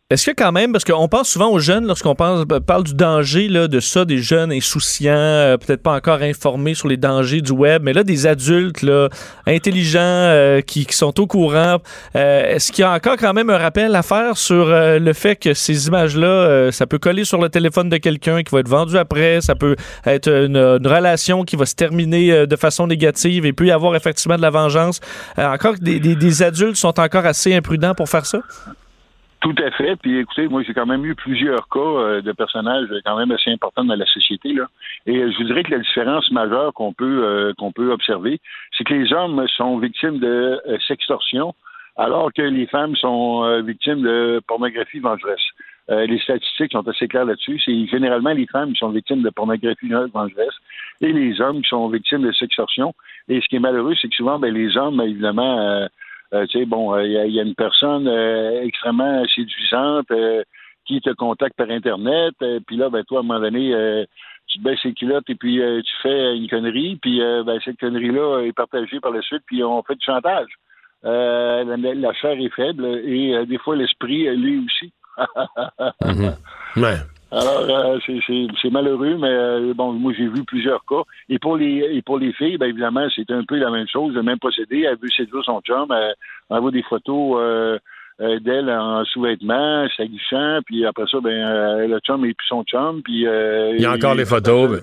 Est-ce que quand même, parce qu'on pense souvent aux jeunes lorsqu'on pense- parle du danger là, de ça, des jeunes insouciants, euh, peut-être pas encore informés sur les dangers du web, mais là, des adultes là, intelligents euh, qui, sont au courant, euh, est-ce qu'il y a encore quand même un rappel à faire sur euh, le fait que ces images-là, ça peut coller sur le téléphone de quelqu'un qui va être vendu après, ça peut être une, relation qui va se terminer de façon négative et puis y avoir effectivement de la vengeance. Encore des- des adultes sont encore assez imprudents pour faire ça? Tout à fait. Puis écoutez, moi j'ai quand même eu plusieurs cas euh, de personnages quand même assez importants dans la société là. Et euh, je vous dirais que la différence majeure qu'on peut euh, qu'on peut observer, c'est que les hommes sont victimes de sextorsion, alors que les femmes sont victimes de pornographie vengeresse. Les statistiques sont assez claires là-dessus. C'est généralement les femmes qui sont victimes de pornographie vengeresse et les hommes qui sont victimes de sextorsion. Et ce qui est malheureux, c'est que souvent, ben, les hommes, évidemment, tu sais, bon, il y, a- une personne euh, extrêmement séduisante euh, qui te contacte par Internet, euh, puis là, ben, toi, à un moment donné, euh, tu baisses les culottes et puis euh, tu fais une connerie, puis euh, ben, cette connerie-là est partagée par la suite, puis on fait du chantage. Euh, la, chair est faible et euh, des fois l'esprit, euh, lui aussi. Ouais. Alors, euh, c'est- malheureux, mais euh, bon, moi j'ai vu plusieurs cas. Et pour les et pour les filles, ben évidemment, c'est un peu la même chose, le même procédé. Elle veut séduire son chum, elle envoie des photos euh, euh, d'elle en sous-vêtements, s'aguichant, puis après ça, ben euh, le chum et puis son chum, puis euh, Il y a encore les photos. ben.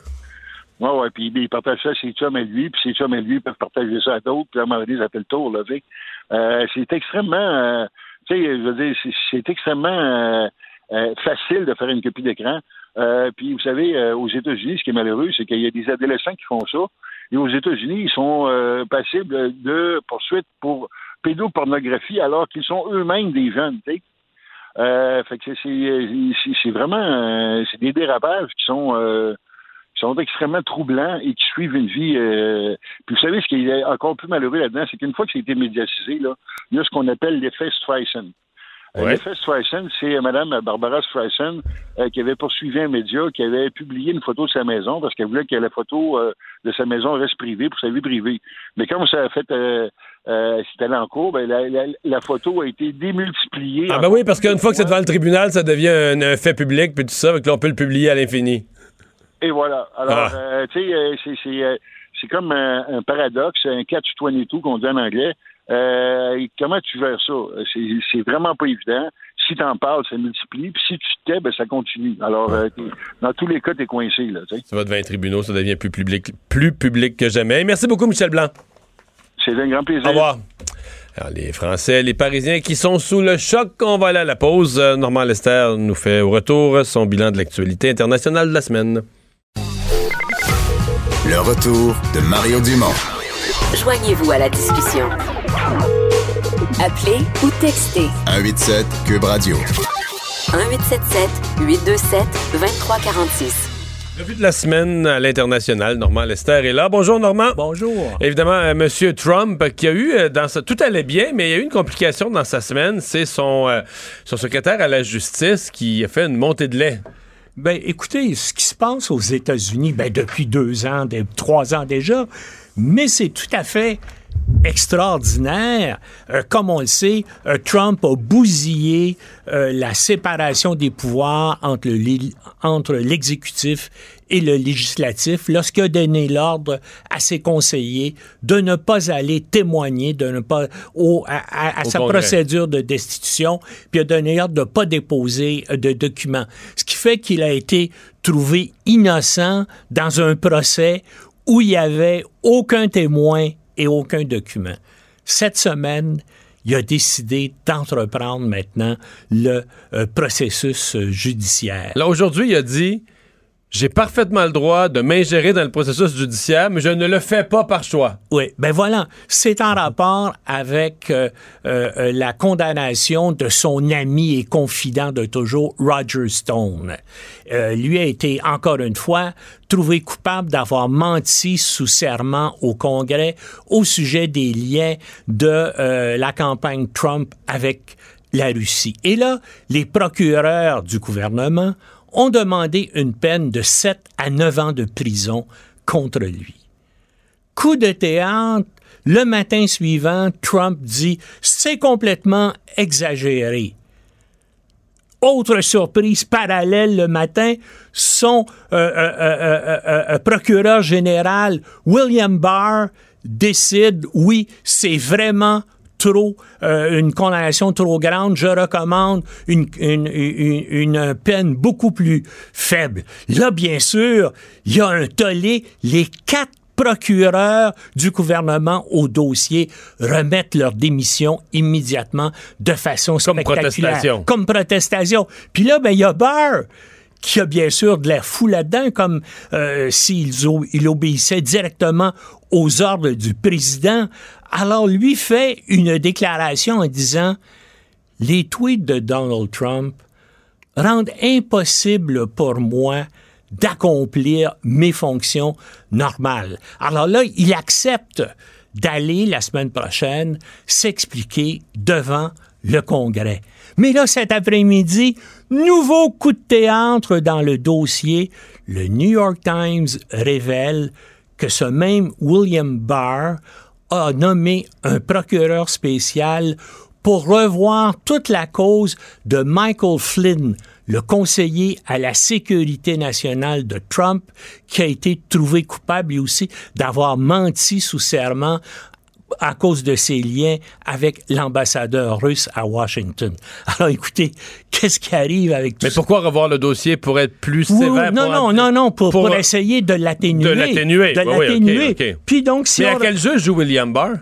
Ouais, ouais, puis il partage ça à ses chums à lui, puis ses chums à lui peuvent partager ça à d'autres, puis à un moment donné, ça fait le tour, là, tu sais. Euh, c'est extrêmement, euh, tu sais, je veux dire, c'est- c'est extrêmement euh, facile de faire une copie d'écran. Euh, puis, vous savez, euh, aux États-Unis, ce qui est malheureux, c'est qu'il y a des adolescents qui font ça, et aux États-Unis, ils sont passibles de poursuites pour pédopornographie alors qu'ils sont eux-mêmes des jeunes, fait que c'est- vraiment des dérapages qui sont extrêmement troublants et qui suivent une vie. Puis vous savez, ce qui est encore plus malheureux là-dedans, c'est qu'une fois que ça a été médiatisé, là, il y a ce qu'on appelle l'effet Streisand. Euh, Ouais. L'effet Streisand, c'est euh, Mme Barbara Streisand euh, qui avait poursuivi un média qui avait publié une photo de sa maison parce qu'elle voulait que la photo euh, de sa maison reste privée pour sa vie privée. Mais comme ça a fait, euh, allé en cours, ben, la, la- la photo a été démultipliée. Ah ben oui, parce qu'une fois que c'est devant le tribunal, ça devient un, un fait public, puis tout ça, donc là, on peut le publier à l'infini. Et voilà. Alors, Ah. tu sais, c'est- c'est comme un, un paradoxe, un catch-22 qu'on dit en anglais. Euh, comment tu gères ça? C'est vraiment pas évident. Si tu en parles, ça multiplie. Puis si tu te tais, ben, ça continue. Alors, euh, t'es- dans tous les cas, tu es coincé. Là. Ça va devant les tribunaux, ça devient plus public, plus public que jamais. Merci beaucoup, Michel Blanc. C'est un grand plaisir. Au revoir. Alors, les Français, les Parisiens qui sont sous le choc, on va aller à la pause. Euh, Normand Lester nous fait au retour son bilan de l'actualité internationale de la semaine. Le retour de Mario Dumont. Joignez-vous à la discussion. Appelez ou textez 187 Cube Radio. 1877 827 2346. Revue de la semaine à l'international, Normand Lester est là. Bonjour Normand. Bonjour. Évidemment, euh, Monsieur Trump qui a eu euh, dans sa... tout allait bien, mais il y a eu une complication dans sa semaine, c'est son euh, son secrétaire à la justice qui a fait une montée de lait. Ben, écoutez, ce qui se passe aux États-Unis, ben, depuis deux ans, des- trois ans déjà, mais c'est tout à fait extraordinaire. Euh, comme on le sait, euh, Trump a bousillé euh, la séparation des pouvoirs entre le li- entre l'exécutif et le législatif lorsqu'il a donné l'ordre à ses conseillers de ne pas aller témoigner, de ne pas au, à, à- à Au sa Congrès. procédure de destitution, puis a donné ordre de ne pas déposer euh, de documents. Ce qui fait qu'il a été trouvé innocent dans un procès où il n'y avait aucun témoin et aucun document. Cette semaine, il a décidé d'entreprendre maintenant le euh, processus euh, judiciaire. Là, aujourd'hui, il a dit J'ai parfaitement le droit de m'ingérer dans le processus judiciaire, mais je ne le fais pas par choix. Oui, ben voilà, c'est en rapport avec euh, euh, euh, la condamnation de son ami et confident de toujours, Roger Stone. Euh, lui a été, encore une fois, trouvé coupable d'avoir menti sous serment au Congrès au sujet des liens de euh, la campagne Trump avec la Russie. Et là, les procureurs du gouvernement ont demandé une peine de 7 à 9 ans de prison contre lui. Coup de théâtre, le matin suivant, Trump dit c'est complètement exagéré. Autre surprise parallèle le matin, son euh, euh, euh, procureur général William Barr décide oui, c'est vraiment trop euh, une condamnation trop grande, je recommande une, une, une, une peine beaucoup plus faible. Là, bien sûr, il y a un tollé. Les quatre procureurs du gouvernement au dossier remettent leur démission immédiatement de façon spectaculaire. protestation. Comme protestation. Puis là, ben, il y a Barr qui a bien sûr de l'air fou là-dedans, comme euh, s'il obéissait directement aux ordres du président. Alors lui fait une déclaration en disant les tweets de Donald Trump rendent impossible pour moi d'accomplir mes fonctions normales. Alors là, il accepte d'aller la semaine prochaine s'expliquer devant le Congrès. Mais là, cet après-midi, nouveau coup de théâtre dans le dossier. Le New York Times révèle que ce même William Barr a nommé un procureur spécial pour revoir toute la cause de Michael Flynn, le conseiller à la sécurité nationale de Trump, qui a été trouvé coupable aussi d'avoir menti sous serment à cause de ses liens avec l'ambassadeur russe à Washington. Alors écoutez, qu'est-ce qui arrive avec tout Mais pourquoi revoir le dossier pour être plus Oui, sévère? non, pour- non, non, non, pour, pour- pour essayer de l'atténuer. De l'atténuer. De Oui, l'atténuer. Puis donc, si Mais à quel jeu joue William Barr?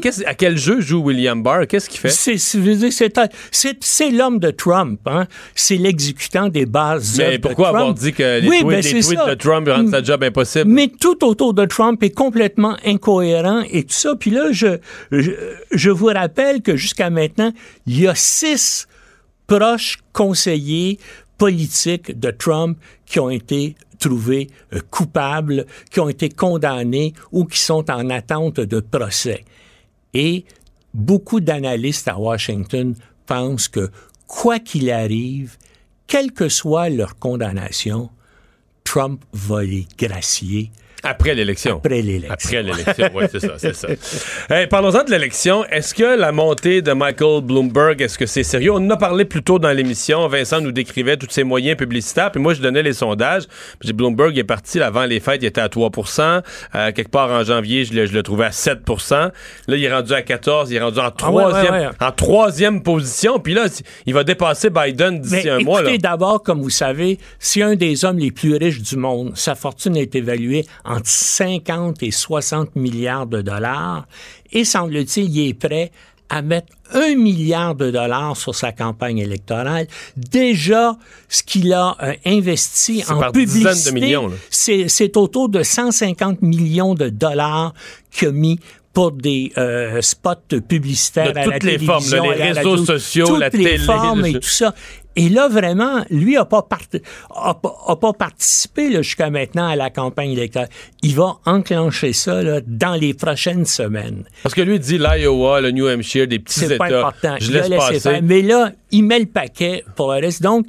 Qu'est-ce- à quel jeu joue William Barr? Qu'est-ce qu'il fait? C'est, l'homme de Trump, hein? C'est l'exécutant des bases. Mais de pourquoi Trump. avoir dit que les Oui, tweets, ben, les tweets de Trump rendent sa job impossible? Mais tout autour de Trump est complètement incohérent et tout ça. Puis là, je, je, je vous rappelle que jusqu'à maintenant, il y a six proches conseillers politiques de Trump qui ont été trouvés euh, coupables, qui ont été condamnés ou qui sont en attente de procès. Et beaucoup d'analystes à Washington pensent que quoi qu'il arrive, quelle que soit leur condamnation, Trump va les gracier Après l'élection. après l'élection. Après l'élection, oui, c'est ça, c'est ça. Hey, Parlons-en de l'élection. Est-ce que la montée de Michael Bloomberg, est-ce que c'est sérieux? On en a parlé plus tôt dans l'émission. Vincent nous décrivait tous ses moyens publicitaires, puis moi, je donnais les sondages. Puis Bloomberg est parti avant les fêtes, il était à 3% Euh, Quelque part en janvier, je le, je le trouvais à 7% Là, il est rendu à 14 il est rendu en Ah ouais, troisième, ouais, ouais. en troisième position. Puis là, il va dépasser Biden d'ici un mois. Écoutez, d'abord, comme vous savez, c'est un des hommes les plus riches du monde. Sa fortune est évaluée entre 50 et 60 milliards de dollars. Et semble-t-il, il est prêt à mettre un milliard de dollars sur sa campagne électorale. Déjà, ce qu'il a euh, investi en par dizaines de publicité, millions, c'est autour de 150 millions de dollars qu'il a mis pour des euh, spots publicitaires De à la toutes les formes, télévision, là, les la réseaux sociaux, toutes la les télé, formes et tout ça. Et là, vraiment, lui a pas, part- a pas, a pas participé jusqu'à maintenant à la campagne électorale. Il va enclencher ça là, dans les prochaines semaines. Parce que lui, dit l'Iowa, le New Hampshire, des petits C'est États. pas important. Je Il laisse passer. faire. Mais là, il met le paquet pour le reste. Donc,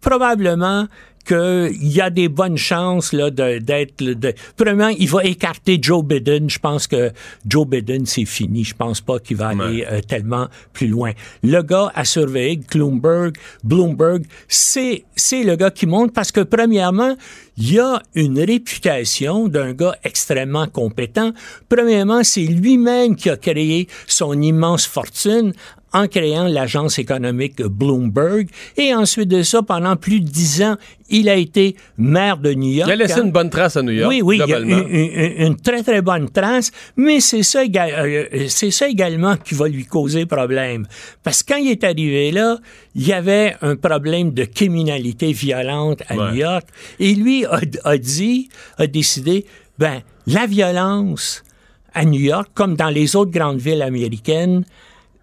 probablement qu'il y a des bonnes chances là, d'être... le- De, premièrement, il va écarter Joe Biden. Je pense que Joe Biden, c'est fini. Je pense pas qu'il va aller euh, tellement plus loin. Le gars à surveiller, Bloomberg, Bloomberg, c'est c'est le gars qui monte parce que, premièrement, il y a une réputation d'un gars extrêmement compétent. Premièrement, c'est lui-même qui a créé son immense fortune en créant l'agence économique Bloomberg. Et ensuite de ça, pendant plus de dix ans, il a été maire de New York. Il a laissé une bonne trace à New York, Oui, oui, globalement. une, une- une très, très bonne trace, mais c'est ça, euh, c'est ça également qui va lui causer problème. Parce que quand il est arrivé là, il y avait un problème de criminalité violente à Ouais. New York, et lui a, a dit, a décidé, ben, la violence à New York, comme dans les autres grandes villes américaines,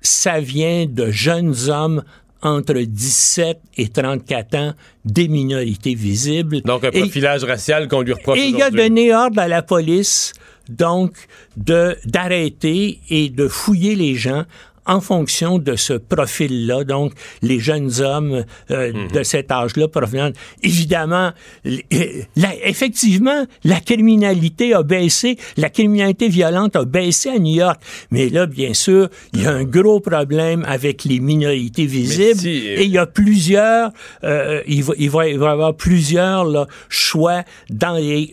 ça vient de jeunes hommes entre 17 et 34 ans, des minorités visibles. Donc, un Et- profilage racial qu'on lui reproche et il a donné ordre à la police, donc, de d'arrêter et de fouiller les gens en fonction de ce profil-là, donc les jeunes hommes euh, Mhm. de cet âge-là provenant. Évidemment, la- effectivement, la criminalité a baissé, la criminalité violente a baissé à New York, mais là, bien sûr, il y a un gros problème avec les minorités visibles si, euh, et il y a plusieurs, euh, il, va, il, va, il va y avoir plusieurs là, choix dans les,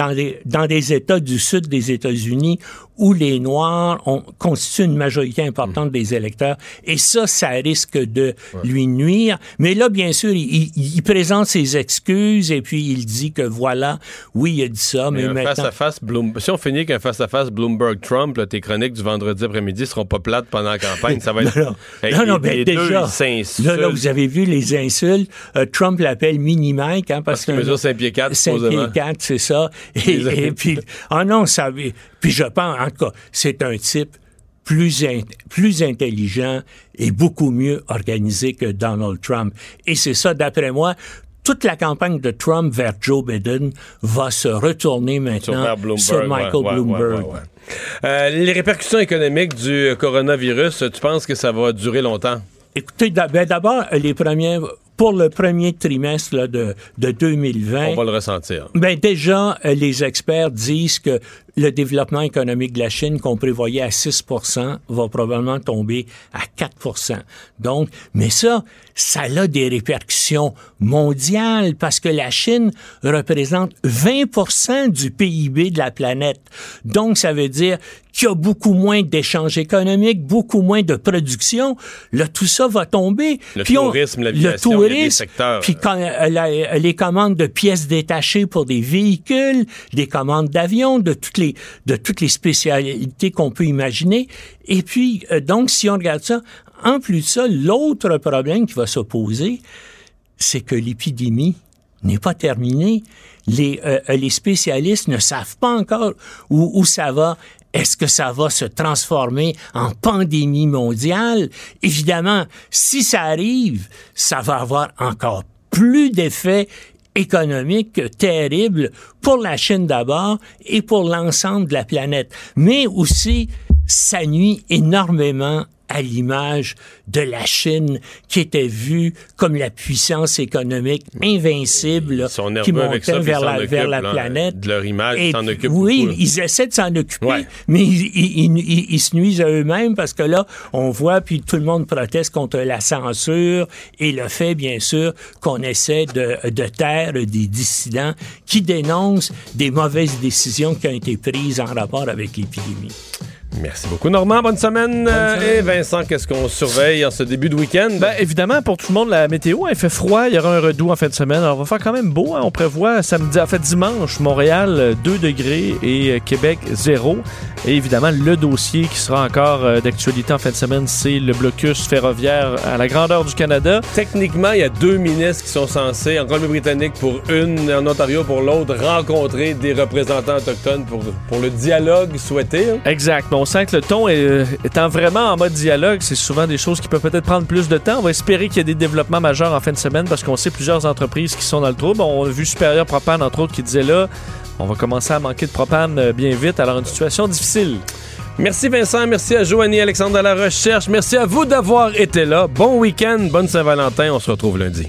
dans les dans des États du sud des États-Unis où les Noirs ont, constituent une majorité importante des électeurs. Et ça, ça risque de lui nuire. Mais là, bien sûr, il, présente ses excuses et puis il dit que voilà, oui, il a dit ça, mais, Mais un maintenant... face-à-face Bloom- Si on finit avec un face-à-face Bloomberg-Trump, tes chroniques du vendredi après-midi seront pas plates pendant la campagne. Ça va être. Non, non, Hey, non, non, les- ben, deux, déjà, là, là, vous avez vu les insultes. Euh, Trump l'appelle mini-Mike, hein, parce, Parce qu'il mesure 5 pieds 4, 5 pieds supposément. 4, c'est ça. Et, et puis, ah non, ça, puis je pense, en tout cas, c'est un type plus, in- plus intelligent et beaucoup mieux organisé que Donald Trump. Et c'est ça, d'après moi, toute la campagne de Trump vers Joe Biden va se retourner maintenant Bloomberg, sur Michael ouais, Bloomberg. ouais, ouais, ouais. Euh, les répercussions économiques du coronavirus, tu penses que ça va durer longtemps? Écoutez, ben, d'abord, les premières, pour le premier trimestre là, de, de 2020, On va le ressentir. ben déjà, euh, les experts disent que le développement économique de la Chine, qu'on prévoyait à 6% va probablement tomber à 4% Donc, mais ça, ça a des répercussions mondiales parce que la Chine représente 20% du PIB de la planète. Donc, ça veut dire qu'il y a beaucoup moins d'échanges économiques, beaucoup moins de production. Là, tout ça va tomber. Le Puis tourisme, l'aviation, il y a des secteurs, Puis quand euh, la- les commandes de pièces détachées pour des véhicules, des commandes d'avions, de toutes de toutes les spécialités qu'on peut imaginer. Et puis euh, donc si on regarde ça, en plus de ça, l'autre problème qui va se poser, c'est que l'épidémie n'est pas terminée. Les, euh, les spécialistes ne savent pas encore où, où ça va. Est-ce que ça va se transformer en pandémie mondiale? Évidemment, si ça arrive, ça va avoir encore plus d'effets économiques terribles pour la Chine d'abord et pour l'ensemble de la planète. Mais aussi, ça nuit énormément à l'image de la Chine qui était vue comme la puissance économique invincible qui montait ça, vers la, vers planète. De leur image, ils s'en occupent Oui, beaucoup, ils essaient de s'en occuper, Ouais. mais ils, ils- ils- ils se nuisent à eux-mêmes parce que là, on voit, puis tout le monde proteste contre la censure et le fait, bien sûr, qu'on essaie de, de taire des dissidents qui dénoncent des mauvaises décisions qui ont été prises en rapport avec l'épidémie. Merci beaucoup, Normand. Bonne semaine. Euh, Et Vincent, qu'est-ce qu'on surveille en ce début de week-end? Ben, évidemment, pour tout le monde, la météo, hein, il fait froid, il y aura un redout en fin de semaine. Alors, on va faire quand même beau. hein. On prévoit samedi, en fait, dimanche, Montréal, euh, 2 degrés et euh, Québec, 0. Et évidemment, le dossier qui sera encore euh, d'actualité en fin de semaine, c'est le blocus ferroviaire à la grandeur du Canada. Techniquement, il y a deux ministres qui sont censés, en Colombie-Britannique pour une, en Ontario pour l'autre, rencontrer des représentants autochtones pour, pour le dialogue souhaité. hein. Exact. Mais on sent que le ton est, euh, étant vraiment en mode dialogue, c'est souvent des choses qui peuvent peut-être prendre plus de temps. On va espérer qu'il y ait des développements majeurs en fin de semaine parce qu'on sait plusieurs entreprises qui sont dans le trouble. On a vu Supérieur Propane, entre autres, qui disait là, on va commencer à manquer de propane euh, bien vite. Alors, une situation difficile. Merci Vincent, merci à Joanie Alexandre à la recherche, merci à vous d'avoir été là. Bon week-end, bonne Saint-Valentin, on se retrouve lundi.